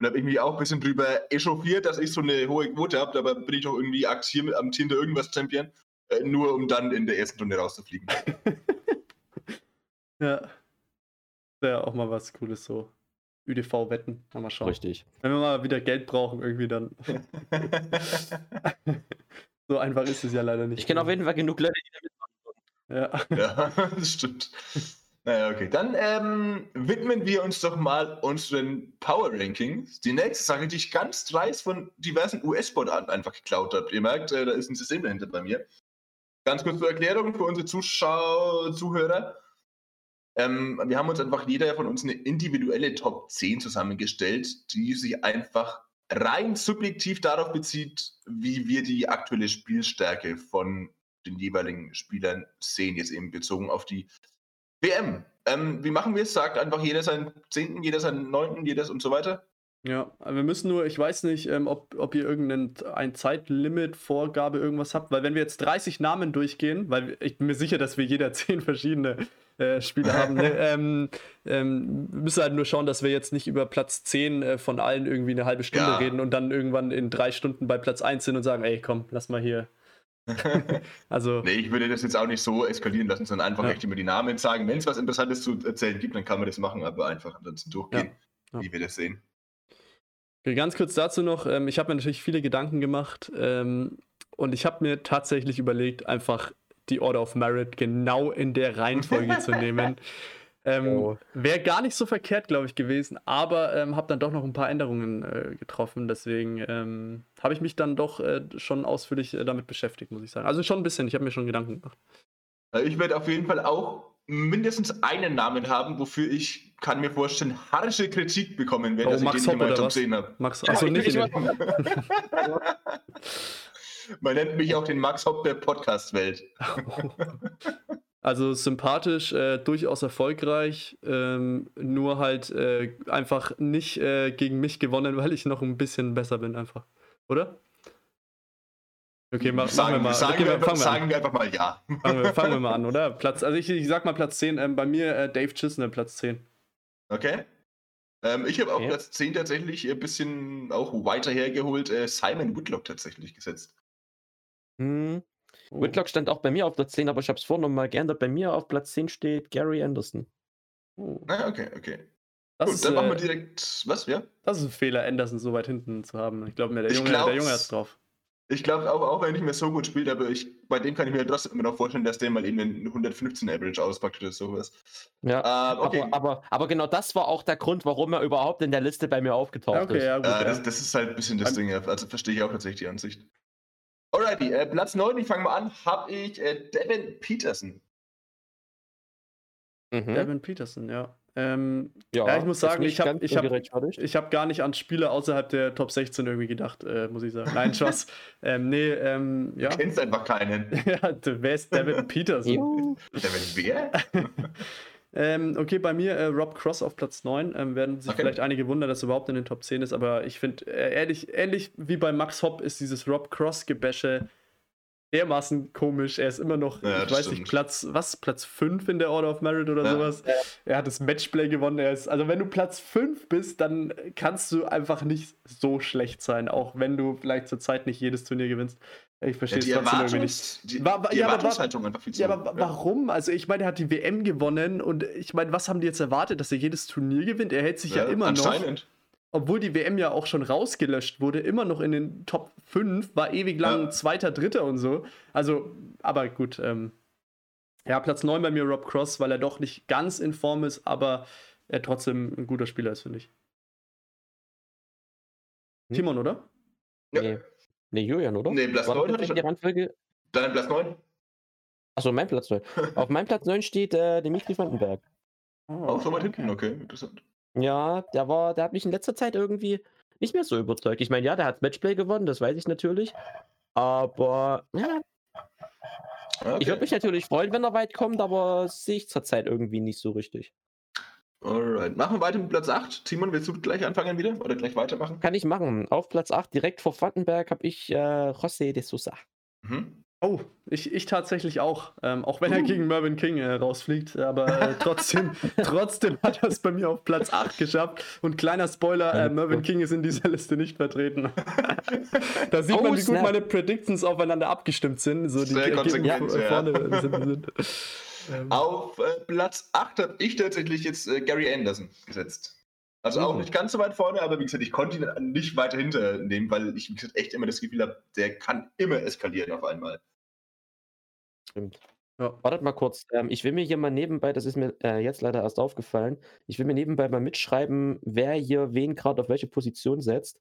Und habe ich mich auch ein bisschen drüber echauffiert, dass ich so eine hohe Quote habe, dabei bin ich doch irgendwie amtierender irgendwas Champion, äh, nur um dann in der ersten Runde rauszufliegen. (laughs) Ja. Wäre auch mal was Cooles so. ÜDV-Wetten. Mal schauen. Richtig. Wenn wir mal wieder Geld brauchen, irgendwie dann. (laughs) (laughs) so einfach ist es ja leider nicht. Ich kenne auf jeden Fall genug Leute, die Ja. ja, das stimmt. Naja, okay. Dann ähm, widmen wir uns doch mal unseren Power Rankings. Die nächste Sache, die ich ganz dreist von diversen US-Sportarten einfach geklaut habe. Ihr merkt, äh, da ist ein System dahinter bei mir. Ganz kurz zur Erklärung für unsere Zuschauer, Zuhörer. Ähm, wir haben uns einfach jeder von uns eine individuelle Top 10 zusammengestellt, die sich einfach rein subjektiv darauf bezieht, wie wir die aktuelle Spielstärke von den jeweiligen Spielern sehen, jetzt eben bezogen auf die WM. Ähm, wie machen wir es? Sagt einfach jeder seinen zehnten, jeder seinen neunten, jeder und so weiter. Ja, wir müssen nur, ich weiß nicht, ähm, ob, ob ihr irgendein ein Zeitlimit, Vorgabe, irgendwas habt, weil wenn wir jetzt 30 Namen durchgehen, weil ich bin mir sicher, dass wir jeder (laughs) 10 verschiedene äh, Spiele haben, ne? (laughs) ähm, ähm, wir müssen halt nur schauen, dass wir jetzt nicht über Platz 10 äh, von allen irgendwie eine halbe Stunde Ja. reden und dann irgendwann in drei Stunden bei Platz 1 sind und sagen, ey, komm, lass mal hier. (laughs) Also, Nee, ich würde das jetzt auch nicht so eskalieren lassen, sondern einfach Ja. echt immer die Namen sagen. Wenn es was Interessantes zu erzählen gibt, dann kann man das machen, aber einfach ansonsten durchgehen, Ja. wie wir das sehen. Okay, Ganz kurz dazu noch, ähm, ich habe mir natürlich viele Gedanken gemacht ähm, und ich habe mir tatsächlich überlegt, einfach die Order of Merit genau in der Reihenfolge zu (laughs) nehmen. Ähm, Oh. Wäre gar nicht so verkehrt, glaube ich, gewesen, aber ähm, habe dann doch noch ein paar Änderungen äh, getroffen. Deswegen ähm, habe ich mich dann doch äh, schon ausführlich äh, damit beschäftigt, muss ich sagen. Also schon ein bisschen, ich habe mir schon Gedanken gemacht. Äh, Ich werde auf jeden Fall auch mindestens einen Namen haben, wofür ich, kann mir vorstellen, harsche Kritik bekommen werde, Oh, dass Max ich den Hopp was? 10 habe. Max, Ja, achso, ich- nicht Man nennt mich auch den Max Hopp der Podcast-Welt. (laughs) Also sympathisch, äh, durchaus erfolgreich, ähm, nur halt äh, einfach nicht äh, gegen mich gewonnen, (laughs) weil ich noch ein bisschen besser bin, einfach. Oder? Okay, ma sagen, machen wir mal. Sagen, okay, wir, wir sagen an. wir einfach mal ja. Fangen, wir, fangen wir mal an, (laughs) oder? Platz, also ich, ich sag mal Platz 10, ähm, bei mir äh, Dave Chisner, Platz 10. Okay. Ähm, ich habe auf Okay. Platz 10 tatsächlich ein bisschen auch weiter hergeholt, äh, Simon Woodlock tatsächlich gesetzt. Hm. Oh. Whitlock stand auch bei mir auf Platz 10, aber ich habe es vorhin nochmal geändert. Bei mir auf Platz 10 steht Gary Anderson. Oh. Ah, okay, okay. Das, Gut, ist, dann machen wir äh, direkt. Was, ja? das ist ein Fehler, Anderson so weit hinten zu haben. Ich glaube mir, der Junge, der. Junge hat's drauf. Ich glaube auch, auch wenn er nicht mehr so gut spielt, aber ich, bei dem kann ich mir trotzdem immer noch vorstellen, dass der mal eben einen 115 Average auspackt oder sowas. Ja. Ähm, okay. Aber, aber, aber genau das war auch der Grund, warum er überhaupt in der Liste bei mir aufgetaucht okay, ist. ja, gut. Äh, ja. das, das ist halt ein bisschen das An- Ding, also verstehe ich auch tatsächlich die Ansicht. Alrighty, äh, Platz 9, ich fange mal an, habe ich äh, Devin Peterson. Mhm. Devin Peterson, ja. Ähm, ja, ich muss sagen, ich hab- ich hab-. Ich habe gar nicht an Spieler außerhalb der Top 16 irgendwie gedacht, äh, muss ich sagen. Nein, Spaß. (laughs) ähm, nee, ähm, ja. Du kennst einfach keinen. (laughs) ja, du- wer ist Devin (laughs) Peterson? Devin wer? Ähm, okay, bei mir äh, Rob Cross auf Platz 9. Ähm, werden sich Okay. vielleicht einige wundern, dass er überhaupt in den Top 10 ist, aber ich finde, äh, ehrlich, ähnlich wie bei Max Hopp ist dieses Rob Cross-Gebäsche dermaßen komisch. Er ist immer noch, Ja, ich weiß nicht, stimmt. Platz, was, Platz 5 in der Order of Merit oder Ja. sowas. Er hat das Matchplay gewonnen. Er ist, also wenn du Platz 5 bist, dann kannst du einfach nicht so schlecht sein, auch wenn du vielleicht zur Zeit nicht jedes Turnier gewinnst. Ich Ja, verstehe die es trotzdem irgendwie nicht. Die, War- war- die ja, aber war- Erwartungshaltung einfach viel zu Ja, hoch. aber wa- warum? Also ich meine, er hat die WM gewonnen und ich meine, was haben die jetzt erwartet, dass er jedes Turnier gewinnt? Er hält sich ja, immer noch, anscheinend. obwohl die WM ja auch schon rausgelöscht wurde, immer noch in den Top 5, war ewig lang Ja. Zweiter, Dritter und so. Also, aber gut, ähm, ja, Platz 9 bei mir Rob Cross, weil er doch nicht ganz in Form ist, aber er trotzdem ein guter Spieler ist, finde ich. Hm. Timon, oder? Ja. Nee. Nee, Julian, oder? Nee, Platz War 9 das hatte ich. in der Reihenfolge? Dann Platz 9. Achso, mein Platz 9. Auf meinem Platz 9 steht äh, Dimitri Vandenberg. Oh, Auch so weit hinten, okay, interessant. Ja, der war, der hat mich in letzter Zeit irgendwie nicht mehr so überzeugt. Ich meine, ja, der hat Matchplay gewonnen, das weiß ich natürlich. Aber ja, Okay. ich würde mich natürlich freuen, wenn er weit kommt, aber sehe ich zurzeit irgendwie nicht so richtig. Alright. Machen wir weiter mit Platz 8. Simon, willst du gleich anfangen wieder oder gleich weitermachen? Kann ich machen. Auf Platz 8, direkt vor Vandenberg, habe ich äh, José de Sousa. Mhm. Oh, ich, ich tatsächlich auch. Ähm, auch wenn er Uh. gegen Mervyn King äh, rausfliegt. Aber äh, (laughs) trotzdem, trotzdem hat er es bei mir auf Platz 8 geschafft. Und kleiner Spoiler, äh, Mervyn King ist in dieser Liste nicht vertreten. (laughs) da sieht Oh, man, wie gut snap. meine Predictions aufeinander abgestimmt sind. So die Sehr Ergebnisse konsequent, ja. vorne sind. sind. (laughs) Ähm, Auf äh, Platz 8 habe ich tatsächlich jetzt äh, Gary Anderson gesetzt. Also auch Mhm. nicht ganz so weit vorne, aber wie gesagt, ich konnte ihn nicht weiter hinter nehmen, weil ich wie gesagt, echt immer das Gefühl habe, der kann immer eskalieren auf einmal. Stimmt. Ja. Wartet mal kurz. Ähm, ich will mir hier mal nebenbei, das ist mir äh, jetzt leider erst aufgefallen, ich will mir nebenbei mal mitschreiben, wer hier wen gerade auf welche Position setzt.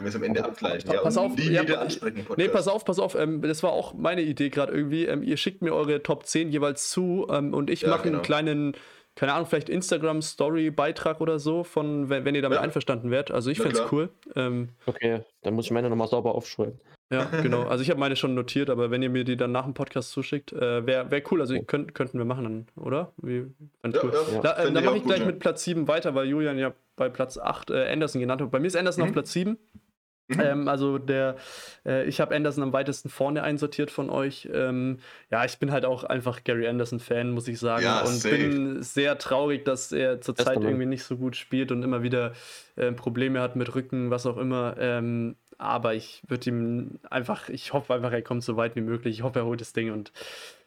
Können wir es am Ende abgleichen. Pa- pass auf, die ja, wieder ansprechen. Nee, pass auf, pass auf. Ähm, das war auch meine Idee gerade irgendwie. Ähm, ihr schickt mir eure Top 10 jeweils zu ähm, und ich Ja, mache genau. einen kleinen, keine Ahnung, vielleicht Instagram-Story-Beitrag oder so, von wenn, wenn ihr damit Ja. einverstanden wärt. Also ich fände es cool. Ähm, Okay, dann muss ich meine nochmal sauber aufschreiben. ja, (laughs) genau. Also ich habe meine schon notiert, aber wenn ihr mir die dann nach dem Podcast zuschickt, äh, wäre wär cool. Also Oh. könnt, könnten wir machen dann, oder? Wie, Ja, cool. ja, Da, äh, dann mache ich gut, gleich ja. mit Platz 7 weiter, weil Julian ja bei Platz 8 äh, Anderson genannt hat. Bei mir ist Anderson Mhm. auf Platz 7. Mhm. Ähm, also der, äh, ich habe Anderson am weitesten vorne einsortiert von euch. Ähm, ja, ich bin halt auch einfach Gary Anderson-Fan, muss ich sagen. Ja, und safe. bin sehr traurig, dass er zurzeit irgendwie nicht so gut spielt und immer wieder äh, Probleme hat mit Rücken, was auch immer. Ähm, aber ich würde ihm einfach, ich hoffe einfach, er kommt so weit wie möglich. Ich hoffe, er holt das Ding und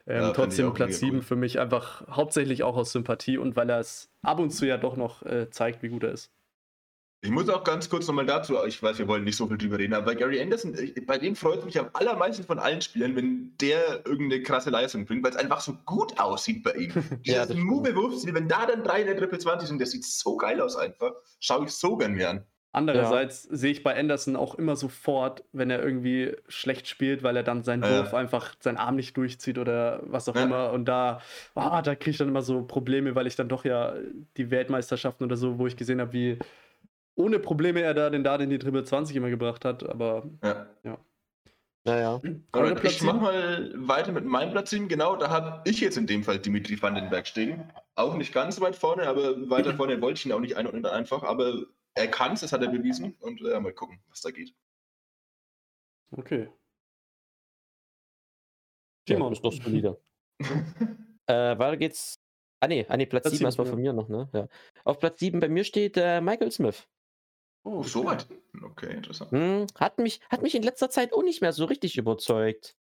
ähm, Ja, trotzdem Platz mega 7 cool. für mich einfach hauptsächlich auch aus Sympathie und weil er es ab und zu ja doch noch äh, zeigt, wie gut er ist. Ich muss auch ganz kurz nochmal dazu, ich weiß, wir wollen nicht so viel drüber reden, aber bei Gary Anderson, ich- bei dem freut es mich am allermeisten von allen Spielern, wenn der irgendeine krasse Leistung bringt, weil es einfach so gut aussieht bei ihm. (laughs) Dieses das Move-Wurf, wenn da dann drei in der Triple 20 sind, das sieht so geil aus einfach. Schaue ich so gern mir an. Andererseits sehe ich bei Anderson auch immer sofort, wenn er irgendwie schlecht spielt, weil er dann seinen Ja. Wurf einfach seinen Arm nicht durchzieht oder was auch Ja. immer. Und da, ah, da kriege ich dann immer so Probleme, weil ich dann doch ja die Weltmeisterschaften oder so, wo ich gesehen habe, wie ohne Probleme er da den Dart in die Triple 20 immer gebracht hat. Aber Ja. Naja. Euer Alright, Platz ich mach mal weiter mit meinem Platz 7. Genau, da habe ich jetzt in dem Fall Dimitri Vandenberg stehen. Auch nicht ganz weit vorne, aber weiter vorne wollte ich ihn auch nicht einordnen einfach. Aber er kann es, das hat er bewiesen. Und äh, mal gucken, was da geht. okay. Ja, Timon. ist doch solide. (laughs) äh, weiter geht's. Ah nee, ah, nee Platz Platz 7 erstmal sieben, von mir noch, ne? Ja. Auf Platz 7 bei mir steht äh, Michael Smith. Oh, so weit. Okay, interessant. Hm, hat, mich, hat mich in letzter Zeit auch nicht mehr so richtig überzeugt.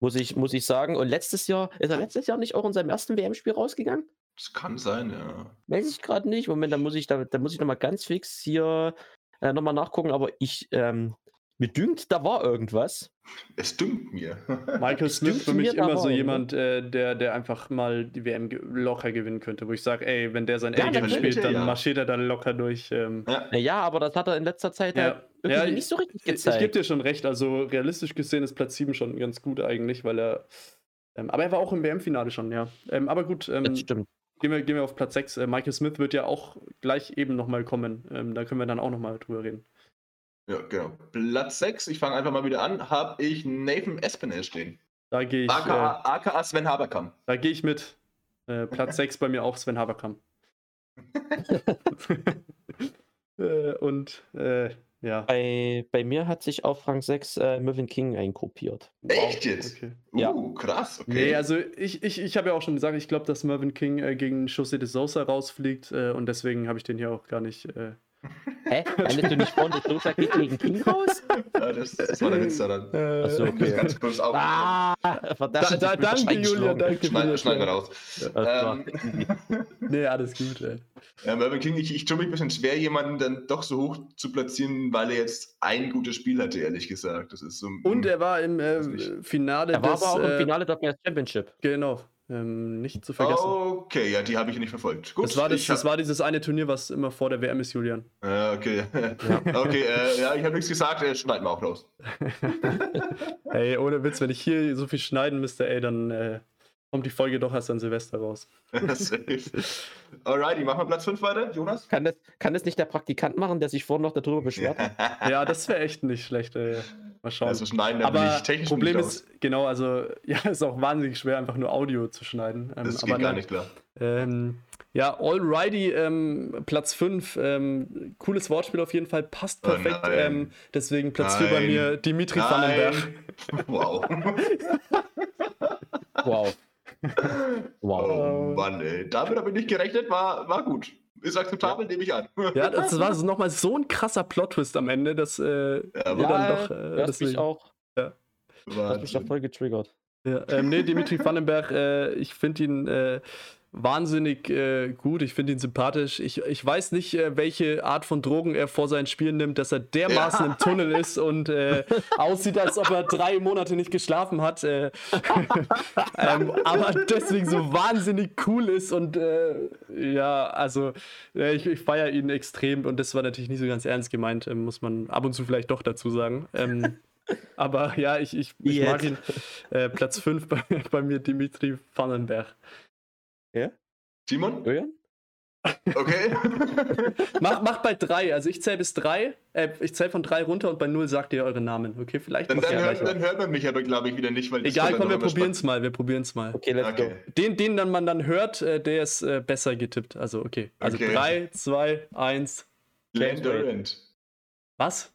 Muss ich, muss ich sagen. Und letztes Jahr, ist er letztes Jahr nicht auch in seinem ersten WM-Spiel rausgegangen? Das kann sein, ja. Weiß ich gerade nicht. Moment, da muss ich, da, da muss ich nochmal ganz fix hier äh, nochmal nachgucken, aber ich, ähm, mir dünkt, da war irgendwas. Es dünkt mir. (laughs) Michael Smith für mich immer so jemand, äh, der, der einfach mal die WM locker gewinnen könnte, wo ich sage, ey, wenn der sein Ja, A-Game spielt, dann ja. marschiert er da locker durch. Ähm, ja. Ja, aber das hat er in letzter Zeit Ja. halt nicht so richtig Ich, ich gezeigt. gebe dir schon recht, also realistisch gesehen ist Platz 7 schon ganz gut eigentlich, weil er. Ähm, aber er war auch im WM-Finale schon, ja. Ähm, aber gut, ähm, das stimmt. gehen, wir, gehen wir auf Platz 6. Äh, Michael Smith wird ja auch gleich eben nochmal kommen. Ähm, da können wir dann auch nochmal drüber reden. Ja, genau. Platz 6, ich fange einfach mal wieder an, habe ich Nathan Espinel stehen. Da gehe ich, äh, AKA, AKA Sven Haberkamp. da geh ich mit. Äh, (laughs) Platz 6 bei mir auch Sven Haberkamp. (laughs) (laughs) äh, und äh, ja. Bei, bei mir hat sich auf Rang 6 äh, Mervyn King eingruppiert. Echt jetzt? Okay. Ja. Uh, krass, okay. Nee, also ich, ich, ich habe ja auch schon gesagt, ich glaube, dass Mervyn King äh, gegen José de Sousa rausfliegt äh, und deswegen habe ich den hier auch gar nicht. Äh, Hä? Meinst du nicht vorne, der Sosa geht gegen King raus? ja, das, das war der Witz daran. äh, Ach so, Das okay. ganz kurz auf. Ah, verdammt. Da, da, danke, wahrscheinlich Julia, geschlagen. danke. Schneiden das schneiden wir Schneiden. raus. Klar. Ähm, (laughs) Nee, alles gut, ey. ja, Mervyn King, ich, ich tue mich ein bisschen schwer, jemanden dann doch so hoch zu platzieren, weil er jetzt ein gutes Spiel hatte, ehrlich gesagt. Das ist so, Und er war im äh. Finale Er war des. aber auch im äh, Finale der Championship. Genau. Ähm, nicht zu vergessen. Okay, ja, die habe ich nicht verfolgt. Gut, das, war das, ich das hab- war dieses eine Turnier, was immer vor der WM ist, Julian. Ja, okay. (laughs) okay, äh, ja, ich habe nichts gesagt, äh, schneiden wir auch raus. (laughs) Ey, ohne Witz, wenn ich hier so viel schneiden müsste, ey, dann äh, kommt die Folge doch erst an Silvester raus. (laughs) Alrighty, machen wir Platz 5 weiter, Jonas? Kann das, kann das nicht der Praktikant machen, der sich vorhin noch darüber beschwert hat? ja, das wäre echt nicht schlecht. Ey. Mal schauen. Also schneiden aber nicht, technisch Problem nicht ist, genau, also (laughs) ja, ist auch wahnsinnig schwer, einfach nur Audio zu schneiden. Ähm, das geht gar nicht klar. Ähm, ja, Alrighty, ähm, Platz 5. Ähm, cooles Wortspiel auf jeden Fall, passt oh perfekt. Oh ähm, deswegen Platz 4 bei mir Dimitri Vandenberg. (laughs) Wow. wow. (laughs) Wow. Oh Mann, ey. Damit habe ich nicht gerechnet, war, war gut. Ist akzeptabel, ja. nehme ich an. Ja, das war nochmal so ein krasser Plot-Twist am Ende, dass äh, ja, dann doch. Äh, das mich auch. Ja. Hat mich doch voll getriggert. Ja, ähm, nee, Dimitri Vandenberg, äh, ich finde ihn äh, wahnsinnig äh, gut. Ich finde ihn sympathisch. Ich, ich weiß nicht, äh, welche Art von Drogen er vor seinen Spielen nimmt, dass er dermaßen ja. im Tunnel ist und äh, aussieht, als ob er drei Monate nicht geschlafen hat. Äh, (laughs) ähm, aber deswegen so wahnsinnig cool ist und äh, ja, also äh, ich, ich feiere ihn extrem und das war natürlich nicht so ganz ernst gemeint, ähm, muss man ab und zu vielleicht doch dazu sagen. Ähm, aber ja, ich, ich, ich mag ihn. Platz 5 bei, bei mir, Dimitri Vandenberg. Ja? Simon? Julian? Okay. (laughs) mach, mach bei drei. Also ich zähle bis drei. Äh, ich zähle von drei runter und bei null sagt ihr eure Namen. Okay, vielleicht. Dann, dann, hört, dann hört, man mich aber, glaube ich, wieder nicht. Weil Egal, komm, wir probieren es mal. Wir probieren es mal. Okay, let's okay. go. Den, den dann man dann hört, äh, der ist äh, besser getippt. Also, okay. Also okay. drei, zwei, eins. Durant. Was?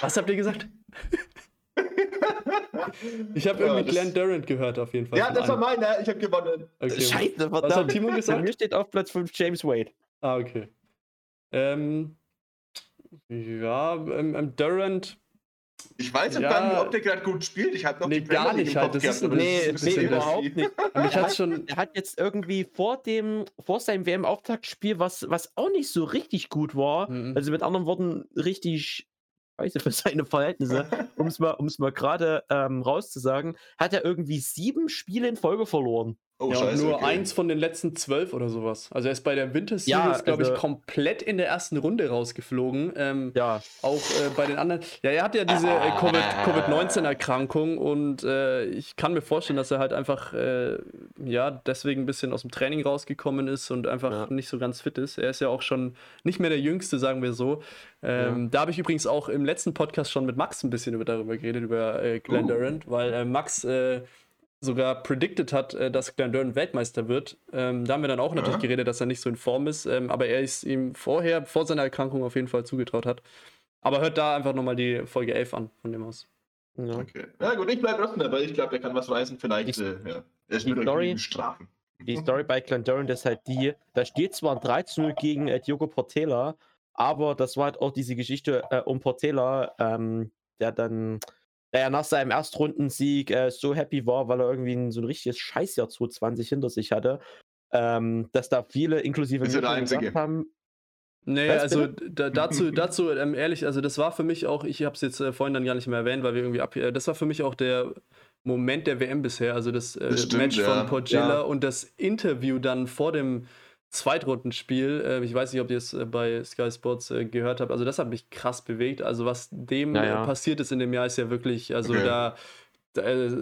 Was habt ihr gesagt? (laughs) (laughs) Ich habe irgendwie ja, Glenn Durant gehört, auf jeden Fall. Ja, das war meiner. Ich habe gewonnen. Okay. Scheiße, verdammt. Was hat Timo gesagt? Mir steht auf Platz 5 James Wade. Ah, okay. Ähm, ja, ähm, ähm, Durant. Ich weiß ja, gar nicht, ob der gerade gut spielt. Ich habe noch nee, die gar nicht halt. Das ist, nee, nee, nee überhaupt nicht. Mich hat's schon er hat jetzt irgendwie vor dem, vor seinem WM-Auftaktspiel, was, was auch nicht so richtig gut war, mhm. also mit anderen Worten richtig scheiße für seine Verhältnisse, (laughs) um es mal, mal gerade ähm, rauszusagen, hat er irgendwie sieben Spiele in Folge verloren. Oh, ja, scheiße, nur okay. eins von den letzten zwölf oder sowas. Also er ist bei der Winter Series, ja, glaube also, ich, komplett in der ersten Runde rausgeflogen. Ähm, ja. Auch äh, bei den anderen. Ja, er hat ja diese äh, Covid-19-Erkrankung und äh, ich kann mir vorstellen, dass er halt einfach äh, ja deswegen ein bisschen aus dem Training rausgekommen ist und einfach ja. nicht so ganz fit ist. Er ist ja auch schon nicht mehr der Jüngste, sagen wir so. Ähm, da habe ich übrigens auch im letzten Podcast schon mit Max ein bisschen über, darüber geredet, über äh, Glenn uh. Durant, weil äh, Max sogar predicted hat, äh, dass Glenn Weltmeister wird. Ähm, da haben wir dann auch natürlich ja. geredet, dass er nicht so in Form ist, ähm, aber er ist ihm vorher, vor seiner Erkrankung auf jeden Fall zugetraut hat. Aber hört da einfach nochmal die Folge 11 an, von dem aus. Ja. Okay. Ja gut, ich bleibe trotzdem dabei. Ich glaube, der kann was reißen. Vielleicht, äh, ja. Er ist die Story, strafen. Die Story bei Glenn Durant ist halt die, da steht zwar 3-0 gegen äh, Diogo Portela, aber das war halt auch diese Geschichte äh, um Portela, ähm, der dann er nach seinem Erstrundensieg äh, so happy war, weil er irgendwie ein, so ein richtiges Scheißjahr 2020 hinter sich hatte, ähm, dass da viele, inklusive mir, gesagt haben, Nee, Was, also da, dazu, (laughs) dazu ähm, ehrlich, also das war für mich auch, ich habe es jetzt äh, vorhin dann gar nicht mehr erwähnt, weil wir irgendwie ab, äh, das war für mich auch der Moment der WM bisher, also das, äh, das stimmt, Match ja. von Porgilla ja. und das Interview dann vor dem Zweitrundenspiel. Äh, ich weiß nicht, ob ihr es äh, bei Sky Sports äh, gehört habt. Also das hat mich krass bewegt. Also was dem naja. passiert ist in dem Jahr ist ja wirklich, also okay. da äh,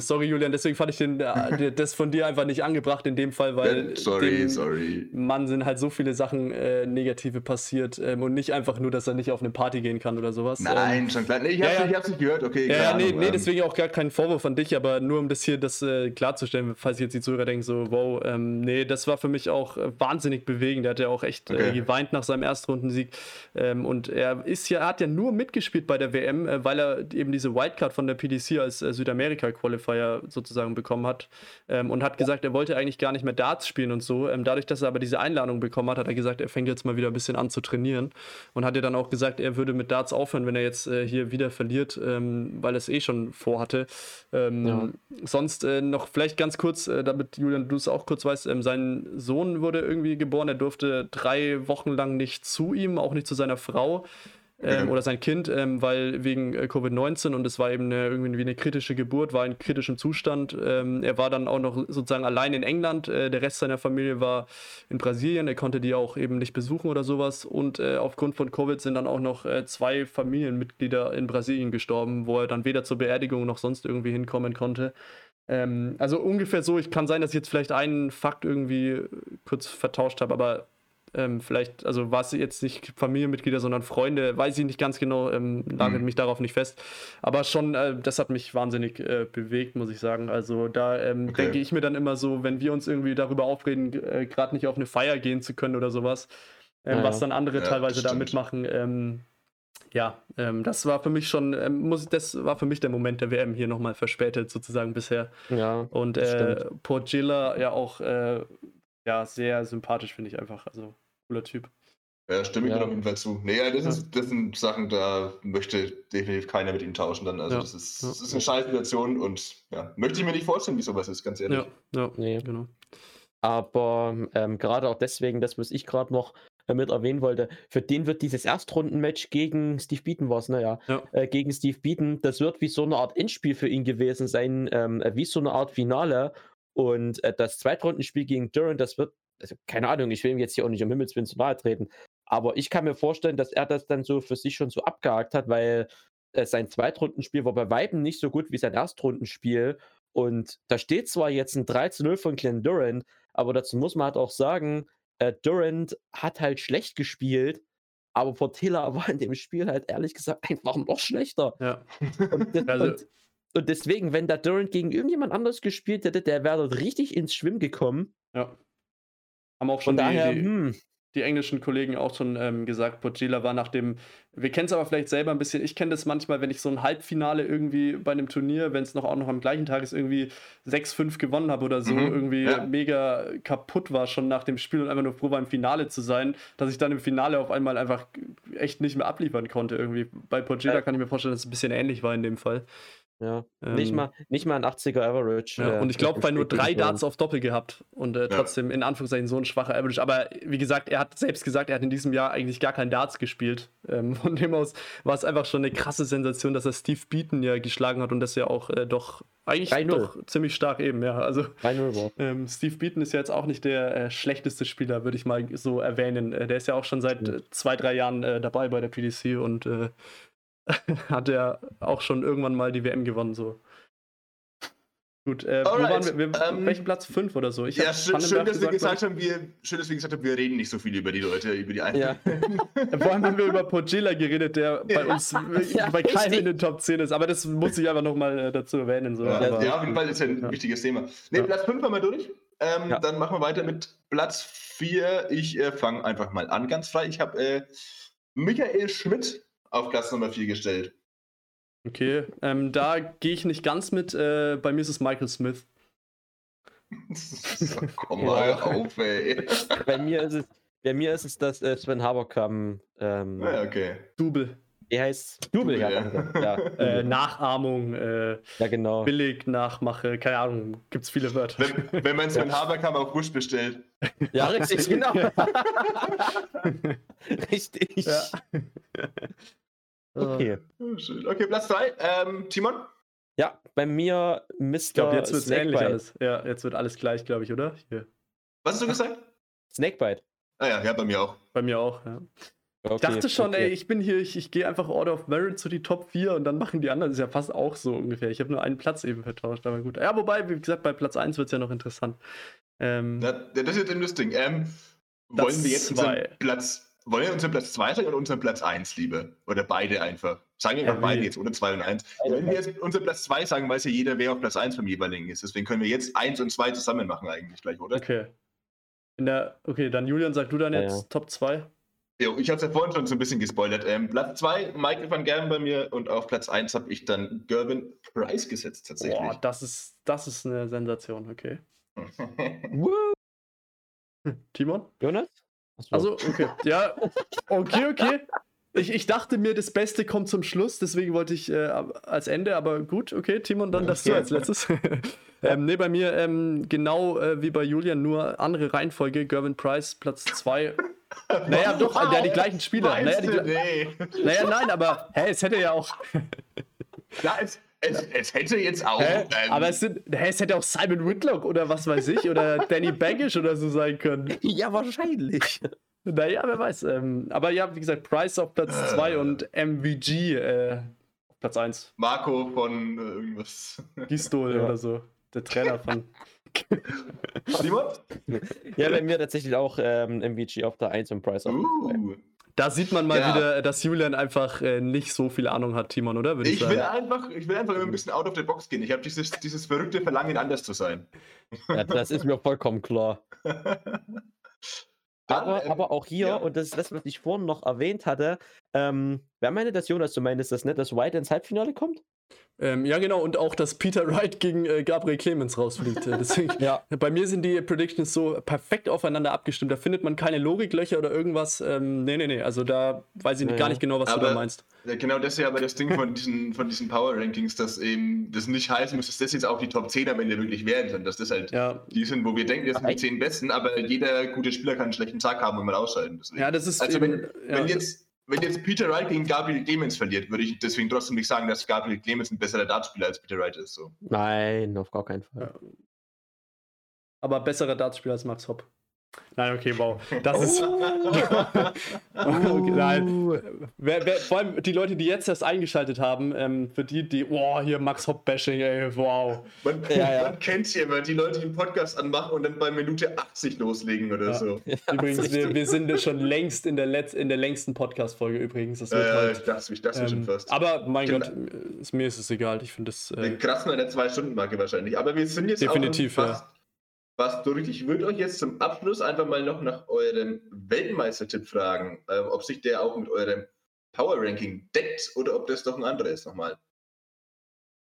sorry, Julian, deswegen fand ich den, äh, (laughs) das von dir einfach nicht angebracht in dem Fall, weil sorry, dem sorry. Mann sind halt so viele Sachen äh, negative passiert ähm, und nicht einfach nur, dass er nicht auf eine Party gehen kann oder sowas. Nein, ähm, schon klar. Nee, ich hab's, ja, nicht, nicht gehört, okay. Ja, klar, nee, nee, ähm. deswegen auch gar kein Vorwurf an dich, aber nur um das hier das äh, klarzustellen, falls jetzt die Zuhörer denken, so, wow, ähm, nee, das war für mich auch äh, wahnsinnig bewegend. Der hat ja auch echt äh, okay. geweint nach seinem Erstrundensieg. Ähm, und er ist ja, er hat ja nur mitgespielt bei der WM, weil er eben diese Wildcard von der PDC als Südamerika Qualifier sozusagen bekommen hat ähm, und hat gesagt, er wollte eigentlich gar nicht mehr Darts spielen und so. Ähm, dadurch, dass er aber diese Einladung bekommen hat, hat er gesagt, er fängt jetzt mal wieder ein bisschen an zu trainieren und hat ja dann auch gesagt, er würde mit Darts aufhören, wenn er jetzt äh, hier wieder verliert, ähm, weil er es eh schon vorhatte. Ähm, ja. Sonst äh, noch vielleicht ganz kurz, äh, damit Julian, du es auch kurz weißt, ähm, sein Sohn wurde irgendwie geboren, er durfte drei Wochen lang nicht zu ihm, auch nicht zu seiner Frau ähm, oder sein Kind, ähm, weil wegen äh, Covid-19 und es war eben eine, irgendwie eine kritische Geburt, war in kritischem Zustand. Ähm, er war dann auch noch sozusagen allein in England, äh, der Rest seiner Familie war in Brasilien, er konnte die auch eben nicht besuchen oder sowas. Und äh, aufgrund von Covid sind dann auch noch äh, zwei Familienmitglieder in Brasilien gestorben, wo er dann weder zur Beerdigung noch sonst irgendwie hinkommen konnte. Ähm, also ungefähr so, ich kann sein, dass ich jetzt vielleicht einen Fakt irgendwie kurz vertauscht habe, aber ähm, vielleicht, also war es jetzt nicht Familienmitglieder, sondern Freunde, weiß ich nicht ganz genau, ähm, nagelt mhm. mich darauf nicht fest. Aber schon, äh, das hat mich wahnsinnig äh, bewegt, muss ich sagen. Also da ähm, okay. denke ich mir dann immer so, wenn wir uns irgendwie darüber aufreden, äh, gerade nicht auf eine Feier gehen zu können oder sowas, ähm, ja. was dann andere ja, teilweise da mitmachen. Ähm, ja, ähm, das war für mich schon, ähm, muss, das war für mich der Moment der WM hier nochmal verspätet sozusagen bisher. Ja. Und äh, Portilla ja auch äh, ja, sehr sympathisch, finde ich einfach. Also cooler Typ. Ja, stimme ich ja. auf jeden Fall zu. Nee, das, ist, das sind Sachen, da möchte definitiv keiner mit ihm tauschen dann. Also ja. das, ist, das ist eine scheiß Situation und ja, möchte ich mir nicht vorstellen, wie sowas ist, ganz ehrlich. Ja, ja. Nee. genau. Aber ähm, gerade auch deswegen, das, was ich gerade noch äh, mit erwähnen wollte, für den wird dieses Erstrundenmatch gegen Steve Beaton was, naja, ne, ja. äh, gegen Steve Beaton, das wird wie so eine Art Endspiel für ihn gewesen sein, ähm, wie so eine Art Finale. Und äh, das Zweitrundenspiel gegen Durant, das wird also keine Ahnung, ich will ihm jetzt hier auch nicht um Himmels Willen zu nahe treten, aber ich kann mir vorstellen, dass er das dann so für sich schon so abgehakt hat, weil äh, sein Zweitrundenspiel war bei Weiben nicht so gut wie sein Erstrundenspiel. Und da steht zwar jetzt ein 3 zu 0 von Glenn Durant, aber dazu muss man halt auch sagen, äh, Durant hat halt schlecht gespielt, aber Portilla (laughs) war in dem Spiel halt ehrlich gesagt einfach noch schlechter. Ja. Und, das, (laughs) also, und, und, deswegen, wenn da Durant gegen irgendjemand anders gespielt hätte, der wäre dort richtig ins Schwimmen gekommen. Ja. Haben auch schon daher, die, hm. die, englischen Kollegen auch schon ähm, gesagt, Pogila war nach dem, wir kennen es aber vielleicht selber ein bisschen, ich kenne das manchmal, wenn ich so ein Halbfinale irgendwie bei einem Turnier, wenn es noch auch noch am gleichen Tag ist, irgendwie 6-5 gewonnen habe oder so, mhm. irgendwie ja. mega kaputt war schon nach dem Spiel und einfach nur froh war, im Finale zu sein, dass ich dann im Finale auf einmal einfach echt nicht mehr abliefern konnte irgendwie. Bei Pogila ja. kann ich mir vorstellen, dass es ein bisschen ähnlich war in dem Fall. Ja, ähm, nicht, mal, nicht mal ein 80er Average. Ja, äh, und ich glaube, bei nur drei Darts auf Doppel gehabt und äh, trotzdem ja. in Anführungszeichen so ein schwacher Average. Aber wie gesagt, er hat selbst gesagt, er hat in diesem Jahr eigentlich gar kein Darts gespielt. Ähm, (laughs) von dem aus war es einfach schon eine krasse Sensation, dass er Steve Beaton ja geschlagen hat und das ja auch äh, doch eigentlich doch ziemlich stark eben, ja. Also ähm, Steve Beaton ist ja jetzt auch nicht der äh, schlechteste Spieler, würde ich mal so erwähnen. Äh, der ist ja auch schon seit äh, zwei, drei Jahren dabei bei der PDC und (laughs) hat er auch schon irgendwann mal die WM gewonnen. So. Gut, äh, wo waren wir? wir ähm, welchen Platz 5 oder so? Ich ja, schön, schön, dass wir gesagt haben, wir, schön, dass wir gesagt haben, wir reden nicht so viel über die Leute, über die einen. Ja. (laughs) Vor allem haben wir über Pogilla geredet, der bei uns (laughs) ja, bei keinem in den Top 10 ist. Aber das muss ich einfach nochmal äh, dazu erwähnen. So. Ja, aber, ja, auf jeden Fall ist ja ein wichtiges Thema. Ne, Platz 5 haben wir durch. Ähm, dann machen wir weiter mit Platz 4. Ich äh, fange einfach mal an, ganz frei. Ich habe äh, Michael Schmidt auf Platz Nummer 4 gestellt. Okay, ähm, da gehe ich nicht ganz mit. Äh, bei mir ist es Michael Smith. (laughs) Komm mal auf, ey. bei, mir ist es, bei mir ist es das äh, Sven Haberkamp. Ähm, ja, okay. Double. Wie heißt Double, ja. ja. (laughs) Äh, Nachahmung, äh, ja, genau. billig Nachmache, keine Ahnung, gibt es viele Wörter. Wenn, wenn man Sven ja. Haberkamp auf Busch bestellt. Ja, richtig, (laughs) genau. richtig. Okay. Okay, Platz 3. Ähm, Timon? Ja, bei mir Mr. Ich glaube, jetzt wird es ähnlich alles. Ja, jetzt wird alles gleich, glaube ich, oder? Hier. Was hast du gesagt? Snakebite. Ah ja, ja, bei mir auch. Bei mir auch, ja. Okay, ich dachte schon, okay. ey, ich bin hier, ich, ich gehe einfach Order of Merit zu die Top 4 und dann machen die anderen. Das ist ja fast auch so ungefähr. Ich habe nur einen Platz eben vertauscht, aber gut. Ja, wobei, wie gesagt, bei Platz 1 wird es ja noch interessant. Ähm, das, das ist jetzt eben das Ding. Ähm, wollen wir jetzt unseren Platz wollen wir unseren Platz 2 sagen oder unseren Platz 1, liebe? Oder beide einfach? Sagen wir einfach beide jetzt, oder 2 und 1. Wenn wir jetzt unseren Platz 2 sagen, weiß ja jeder, wer auf Platz 1 vom jeweiligen ist. Deswegen können wir jetzt 1 und 2 zusammen machen eigentlich gleich, oder? Okay. Der, okay, dann Julian, sag du dann jetzt ja. Top 2. Jo, ich habe es ja vorhin schon so ein bisschen gespoilert. Ähm, Platz 2, Michael van Gerben bei mir und auf Platz 1 habe ich dann Gervin Price gesetzt tatsächlich. Boah, das ist, das ist eine Sensation, okay. (laughs) Timon? Jonas? Also, okay. Ja, okay, okay. Ich, ich dachte mir, das Beste kommt zum Schluss, deswegen wollte ich äh, als Ende, aber gut, okay, Timon, dann das okay. du als letztes. (laughs) ähm, ne, bei mir ähm, genau äh, wie bei Julian, nur andere Reihenfolge. Gervin Price, Platz 2. (laughs) Naja, doch, wow. der die gleichen Spieler. Naja, die, nee. naja, nein, aber hä, es hätte ja auch. ja, es, es, es, hätte jetzt auch. Hä? Ähm, aber es, sind, hä, es hätte auch Simon Whitlock oder was weiß ich oder (laughs) Danny Baggish oder so sein können. Ja, wahrscheinlich. Naja, wer weiß. Ähm, aber ja, wie gesagt, Price auf Platz 2 äh. und MVG äh, auf Platz 1. Marco von äh, irgendwas. Gistol ja. oder so. der Trainer von. Simon? Ja, bei mir tatsächlich auch ähm, MVG auf der 1 und Price auf der 2. Uh, Da sieht man mal Ja. wieder, dass Julian einfach äh, nicht so viel Ahnung hat, Timon, oder? Würde ich, ich sagen. will einfach, ich will einfach immer ein bisschen out of the box gehen. Ich habe dieses, dieses verrückte Verlangen, anders zu sein. Ja, das ist mir vollkommen klar. (laughs) Dann, Aber, ähm, aber auch hier, ja. und das ist das, was ich vorhin noch erwähnt hatte, ähm, wer meine das, Jonas, du meinst das nicht, dass White ins Halbfinale kommt? Ähm, ja, genau, und auch, dass Peter (laughs) Wright gegen äh, Gabriel Clemens rausfliegt. Äh, Deswegen, (laughs) Ja. Bei mir sind die Predictions so perfekt aufeinander abgestimmt. Da findet man keine Logiklöcher oder irgendwas. Ähm, nee, nee, nee. Also da weiß ich Ja, gar nicht genau, was du Aber- da meinst. Ja, genau das ist ja aber das Ding von diesen, von diesen Power Rankings, dass eben das nicht heißen muss, dass das jetzt auch die Top 10 am Ende wirklich werden, sondern dass das halt Ja. die sind, wo wir denken, das sind die Echt? 10 Besten, aber jeder gute Spieler kann einen schlechten Tag haben und mal ausscheiden. Deswegen. ja, das ist also wenn, eben, ja. wenn, jetzt, wenn jetzt Peter Wright gegen Gabriel Clemens verliert, würde ich deswegen trotzdem nicht sagen, dass Gabriel Clemens ein besserer Dartspieler als Peter Wright ist. So. Nein, auf gar keinen Fall. Ja. aber besserer Dartspieler als Max Hopp. Nein, okay, wow. Das ist. (laughs) okay, nein. Wer, wer, vor allem die Leute, die jetzt erst eingeschaltet haben, ähm, für die, die, wow, hier Max Hopp-Bashing, ey, wow. Man, Ja, ja. man kennt ja immer die Leute, die einen Podcast anmachen und dann bei Minute 80 loslegen oder Ja. so. (laughs) Übrigens, wir, wir sind schon längst in der, Letz-, in der längsten Podcast-Folge übrigens. Das wird Äh, halt, ich dachte, ich dachte schon ähm, fast. aber mein Genau. Gott, ist, mir ist es egal. Ich finde das. Wir Äh, kratzen an der 2-Stunden-Marke wahrscheinlich. Aber wir sind jetzt Definitiv, auch fast, fast durch. Ich würde euch jetzt zum Abschluss einfach mal noch nach eurem Weltmeistertipp fragen, ähm, ob sich der auch mit eurem Power-Ranking deckt oder ob das doch ein anderer ist nochmal.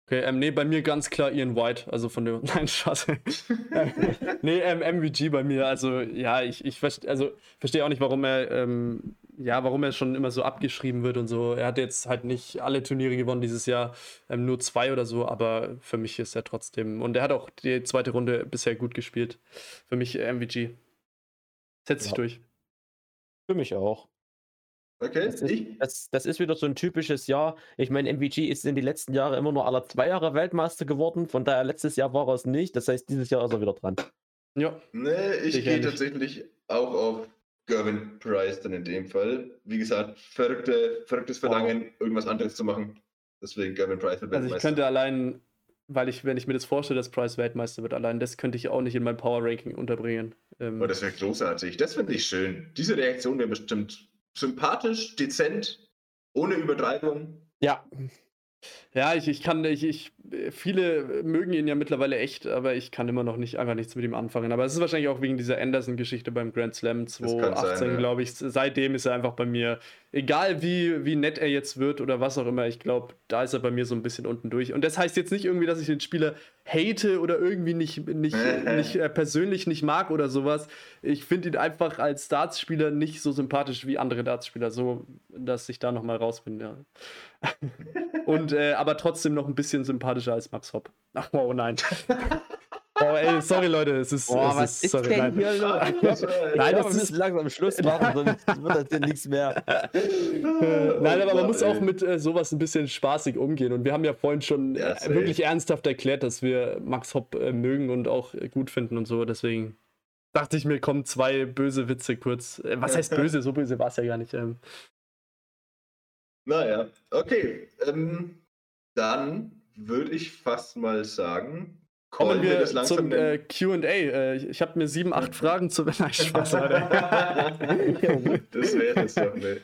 okay, ähm, nee, bei mir ganz klar Ian White. Also von dem. (laughs) Nein, Spaß. (laughs) nee, ähm, MVG bei mir. Also, ja, ich, ich also, verstehe auch nicht, warum er. Ähm, ja, warum er schon immer so abgeschrieben wird und so. Er hat jetzt halt nicht alle Turniere gewonnen dieses Jahr, ähm, nur zwei oder so, aber für mich ist er trotzdem. Und er hat auch die zweite Runde bisher gut gespielt. Für mich äh, MVG. Setzt sich Ja. durch. Für mich auch. Okay, Das ist, ich, das, das ist wieder so ein typisches Jahr. Ich meine, MVG ist in die letzten Jahre immer nur alle zwei Jahre Weltmeister geworden. Von daher, letztes Jahr war er es nicht. Das heißt, dieses Jahr ist er wieder dran. Ja. ne, ich Ich gehe tatsächlich auch auf Gervin Price dann in dem Fall. Wie gesagt, verrückte, verrücktes Verlangen, irgendwas anderes zu machen. Deswegen Gervin Price wird Also ich Weltmeister. könnte allein, weil ich, wenn ich mir das vorstelle, dass Price Weltmeister wird, allein das könnte ich auch nicht in mein Power Ranking unterbringen. Ähm, Oh, das wäre großartig. Das finde ich schön. Diese Reaktion wäre bestimmt sympathisch, dezent, ohne Übertreibung. Ja, ja, ich, ich kann, ich, ich, viele mögen ihn ja mittlerweile echt, aber ich kann immer noch nicht, einfach nichts mit ihm anfangen. Aber es ist wahrscheinlich auch wegen dieser Anderson-Geschichte beim Grand Slam kann sein, 2018, ja. glaube ich. Seitdem ist er einfach bei mir, egal wie, wie nett er jetzt wird oder was auch immer, ich glaube, da ist er bei mir so ein bisschen unten durch. Und das heißt jetzt nicht irgendwie, dass ich den Spieler hate oder irgendwie nicht, nicht, (laughs) nicht äh, persönlich nicht mag oder sowas. Ich finde ihn einfach als Dartspieler nicht so sympathisch wie andere Dartspieler, so dass ich da nochmal raus bin, ja. (laughs) Und äh, aber trotzdem noch ein bisschen sympathischer als Max Hopp. Ach wow, nein. (laughs) Oh, ey, sorry Leute, es ist, Boah, es was ist, ist sorry, denn nein. hier (laughs) los? Nein, das ist- müssen langsam Schluss machen, sonst wird das hier nichts mehr. Äh, Nein, aber man muss auch mit äh, sowas ein bisschen spaßig umgehen. Und wir haben ja vorhin schon Ja, äh, wirklich ernsthaft erklärt, dass wir Max Hopp äh, mögen und auch äh, gut finden und so. Deswegen dachte ich mir, kommen zwei böse Witze kurz. Äh, was heißt böse? So böse war es ja gar nicht. Ähm, Naja, okay. Ähm, dann würde ich fast mal sagen, kommen callen wir das langsam zum äh, QA. Äh, ich habe mir sieben, acht Fragen zu. Nein, Spaß, Alter. (laughs) das wäre es doch, ne.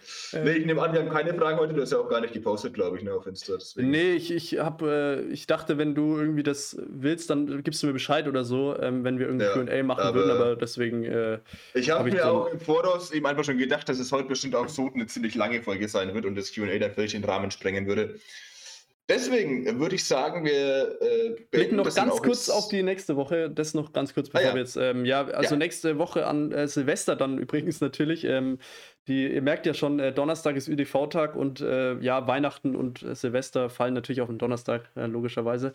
Nee, ich nehme an, wir haben keine Fragen heute. Du hast ja auch gar nicht gepostet, glaube ich, ne, auf Insta. Deswegen. Nee, ich, ich, hab, äh, ich dachte, wenn du irgendwie das willst, dann gibst du mir Bescheid oder so, ähm, wenn wir irgendwie Ja, QA machen aber- würden. Aber deswegen. Äh, Ich habe Hab ich mir auch im Voraus eben einfach schon gedacht, dass es heute bestimmt auch so eine ziemlich lange Folge sein wird und das QA dann völlig den Rahmen sprengen würde. Deswegen würde ich sagen, wir äh, blicken noch ganz kurz auf die nächste Woche. Das noch ganz kurz, bevor Ah, ja. wir jetzt. Ähm, ja, also Ja. nächste Woche an äh, Silvester dann übrigens natürlich. Ähm, die, ihr merkt ja schon, äh, Donnerstag ist ÖDV-Tag und äh, ja, Weihnachten und äh, Silvester fallen natürlich auf den Donnerstag, äh, logischerweise.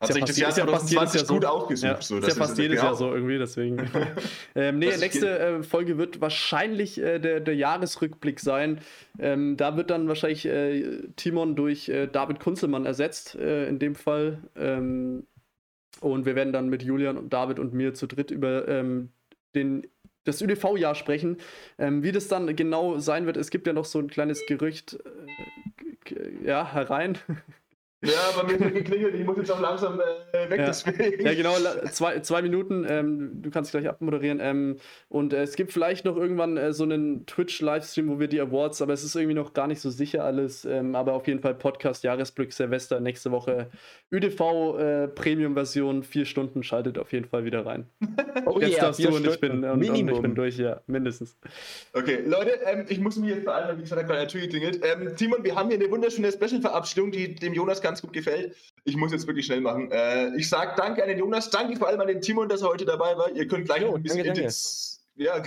Hat Ist sich ja das Jahr ist ja fast jedes 2020 Jahr so. gut ausgesucht. Ja, so, ist ja fast jedes genau. Jahr so irgendwie, deswegen. (laughs) ähm, nee, ist nächste äh, Folge wird wahrscheinlich äh, der, der Jahresrückblick sein. Ähm, da wird dann wahrscheinlich Timon durch David Kunzelmann ersetzt, in dem Fall. Ähm, und wir werden dann mit Julian und David und mir zu dritt über ähm, den, das ÖDV-Jahr sprechen. Ähm, wie das dann genau sein wird, es gibt ja noch so ein kleines Gerücht, äh, ja, herein. Ja, bei mir ist geklingelt, ich muss jetzt auch langsam äh, weg, Ja. deswegen. Ja, genau, zwei, zwei Minuten. Ähm, du kannst gleich abmoderieren. Ähm, und äh, es gibt vielleicht noch irgendwann äh, so einen Twitch-Livestream, wo wir die Awards, aber es ist irgendwie noch gar nicht so sicher alles. Ähm, aber auf jeden Fall Podcast Jahresglück Silvester nächste Woche. ÜDV äh, Premium-Version, vier Stunden, schaltet auf jeden Fall wieder rein. (laughs) Oh Jetzt yeah, darfst du und ich, bin, und, und ich bin durch, ja, mindestens. Okay, Leute, ähm, ich muss mich jetzt beeilen, wie gesagt, gerade eine Tür geklingelt. Ähm, Timon, wir haben hier eine wunderschöne Special-Verabschiedung, die dem Jonas ganz gut gefällt. Ich muss jetzt wirklich schnell machen. Äh, ich sage danke an den Jonas, danke vor allem an den Timon, dass er heute dabei war. Ihr könnt gleich Jo, noch ein bisschen danke, danke. ja,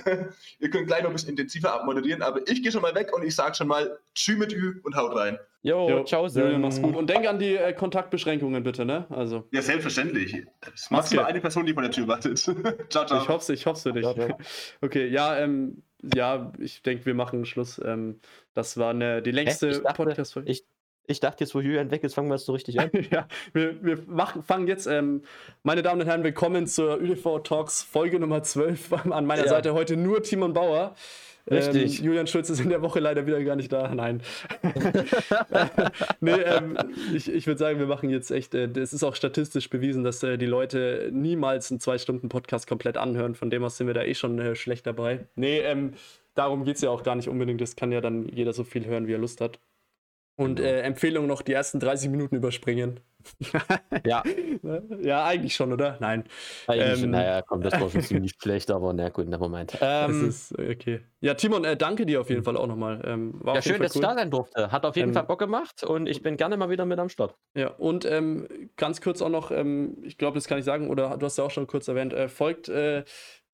(laughs) ihr könnt gleich noch ein bisschen intensiver abmoderieren, aber ich gehe schon mal weg und ich sage schon mal Tschü mit Ü und haut rein. Jo, Jo, ciao, Julian, mach's gut. Und denk an die äh, Kontaktbeschränkungen bitte, ne? Also, Ja, selbstverständlich. Es Maske. maximal eine Person, die vor der Tür wartet. (laughs) ciao, ciao. ich hoffe ich hoff's für dich. Ja, ja. (laughs) Okay, ja, ähm, ja, ich denke, wir machen Schluss. Ähm, das war eine, die längste Podcast-Folge. ich, ich dachte jetzt, wo Julian weg ist, fangen wir jetzt so richtig an. (laughs) ja, wir, wir machen, fangen jetzt, ähm, meine Damen und Herren, willkommen zur ÜDV Talks Folge Nummer 12. (laughs) An meiner Ja. Seite heute nur Timon Bauer. Richtig. Ähm, Julian Schulz ist in der Woche leider wieder gar nicht da. Nein. (laughs) nee, ähm, ich, ich würde sagen, wir machen jetzt echt, äh, es ist auch statistisch bewiesen, dass äh, die Leute niemals einen Zwei-Stunden-Podcast komplett anhören. Von dem aus sind wir da eh schon äh, schlecht dabei. Nee, ähm, darum geht es ja auch gar nicht unbedingt. Das kann ja dann jeder so viel hören, wie er Lust hat. Und Genau. äh, Empfehlung noch die ersten 30 Minuten überspringen. (laughs) Ja, ja, eigentlich schon, oder? Nein. eigentlich, Ähm. naja, komm, das war schon (laughs) ziemlich schlecht, aber na gut, never mind. Es Ähm, ist äh, okay. Ja, Timon, äh, danke dir auf jeden Fall auch nochmal. Ähm, war ja, auf jeden schön, Fall dass ich da sein durfte. Hat auf jeden Ähm, Fall Bock gemacht und ich bin gerne mal wieder mit am Start. Ja, und ähm, ganz kurz auch noch, ähm, ich glaube, das kann ich sagen, oder du hast ja auch schon kurz erwähnt, äh, folgt äh,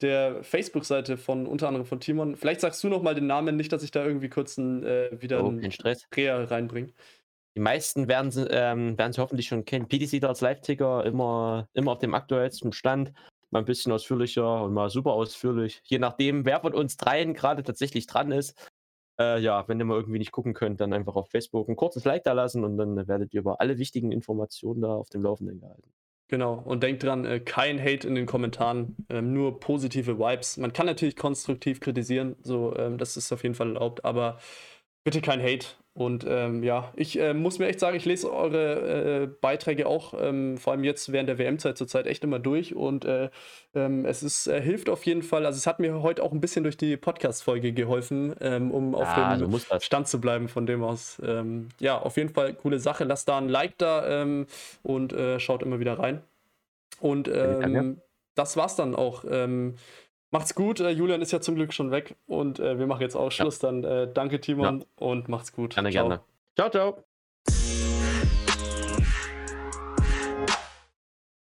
der Facebook-Seite von unter anderem von Timon. Vielleicht sagst du nochmal den Namen, nicht, dass ich da irgendwie kurz einen, äh, wieder Oh, einen Stress. Dreher reinbringe. Die meisten werden sie, ähm, werden sie hoffentlich schon kennen. PDC da als Live-Ticker, immer, immer auf dem aktuellsten Stand. Mal ein bisschen ausführlicher und mal super ausführlich. Je nachdem, wer von uns dreien gerade tatsächlich dran ist. Äh, ja, wenn ihr mal irgendwie nicht gucken könnt, dann einfach auf Facebook ein kurzes Like da lassen und dann werdet ihr über alle wichtigen Informationen da auf dem Laufenden gehalten. Genau, und denkt dran, äh, kein Hate in den Kommentaren, ähm, nur positive Vibes. Man kann natürlich konstruktiv kritisieren, so, ähm, das ist auf jeden Fall erlaubt, aber bitte kein Hate. Und ähm, ja, ich äh, muss mir echt sagen, ich lese eure äh, Beiträge auch, ähm, vor allem jetzt während der WM-Zeit zurzeit echt immer durch und äh, ähm, es ist, äh, hilft auf jeden Fall. Also es hat mir heute auch ein bisschen durch die Podcast-Folge geholfen, ähm, um auf Ah, dem. Stand zu bleiben von dem aus. Ähm, ja, auf jeden Fall coole Sache. Lasst da ein Like da ähm, und äh, schaut immer wieder rein. Und das war's dann auch. Macht's gut. Äh, Julian ist ja zum Glück schon weg und äh, wir machen jetzt auch Schluss. Dann äh, danke, Timon, und macht's gut. Gerne, Ciao. gerne. Ciao, ciao.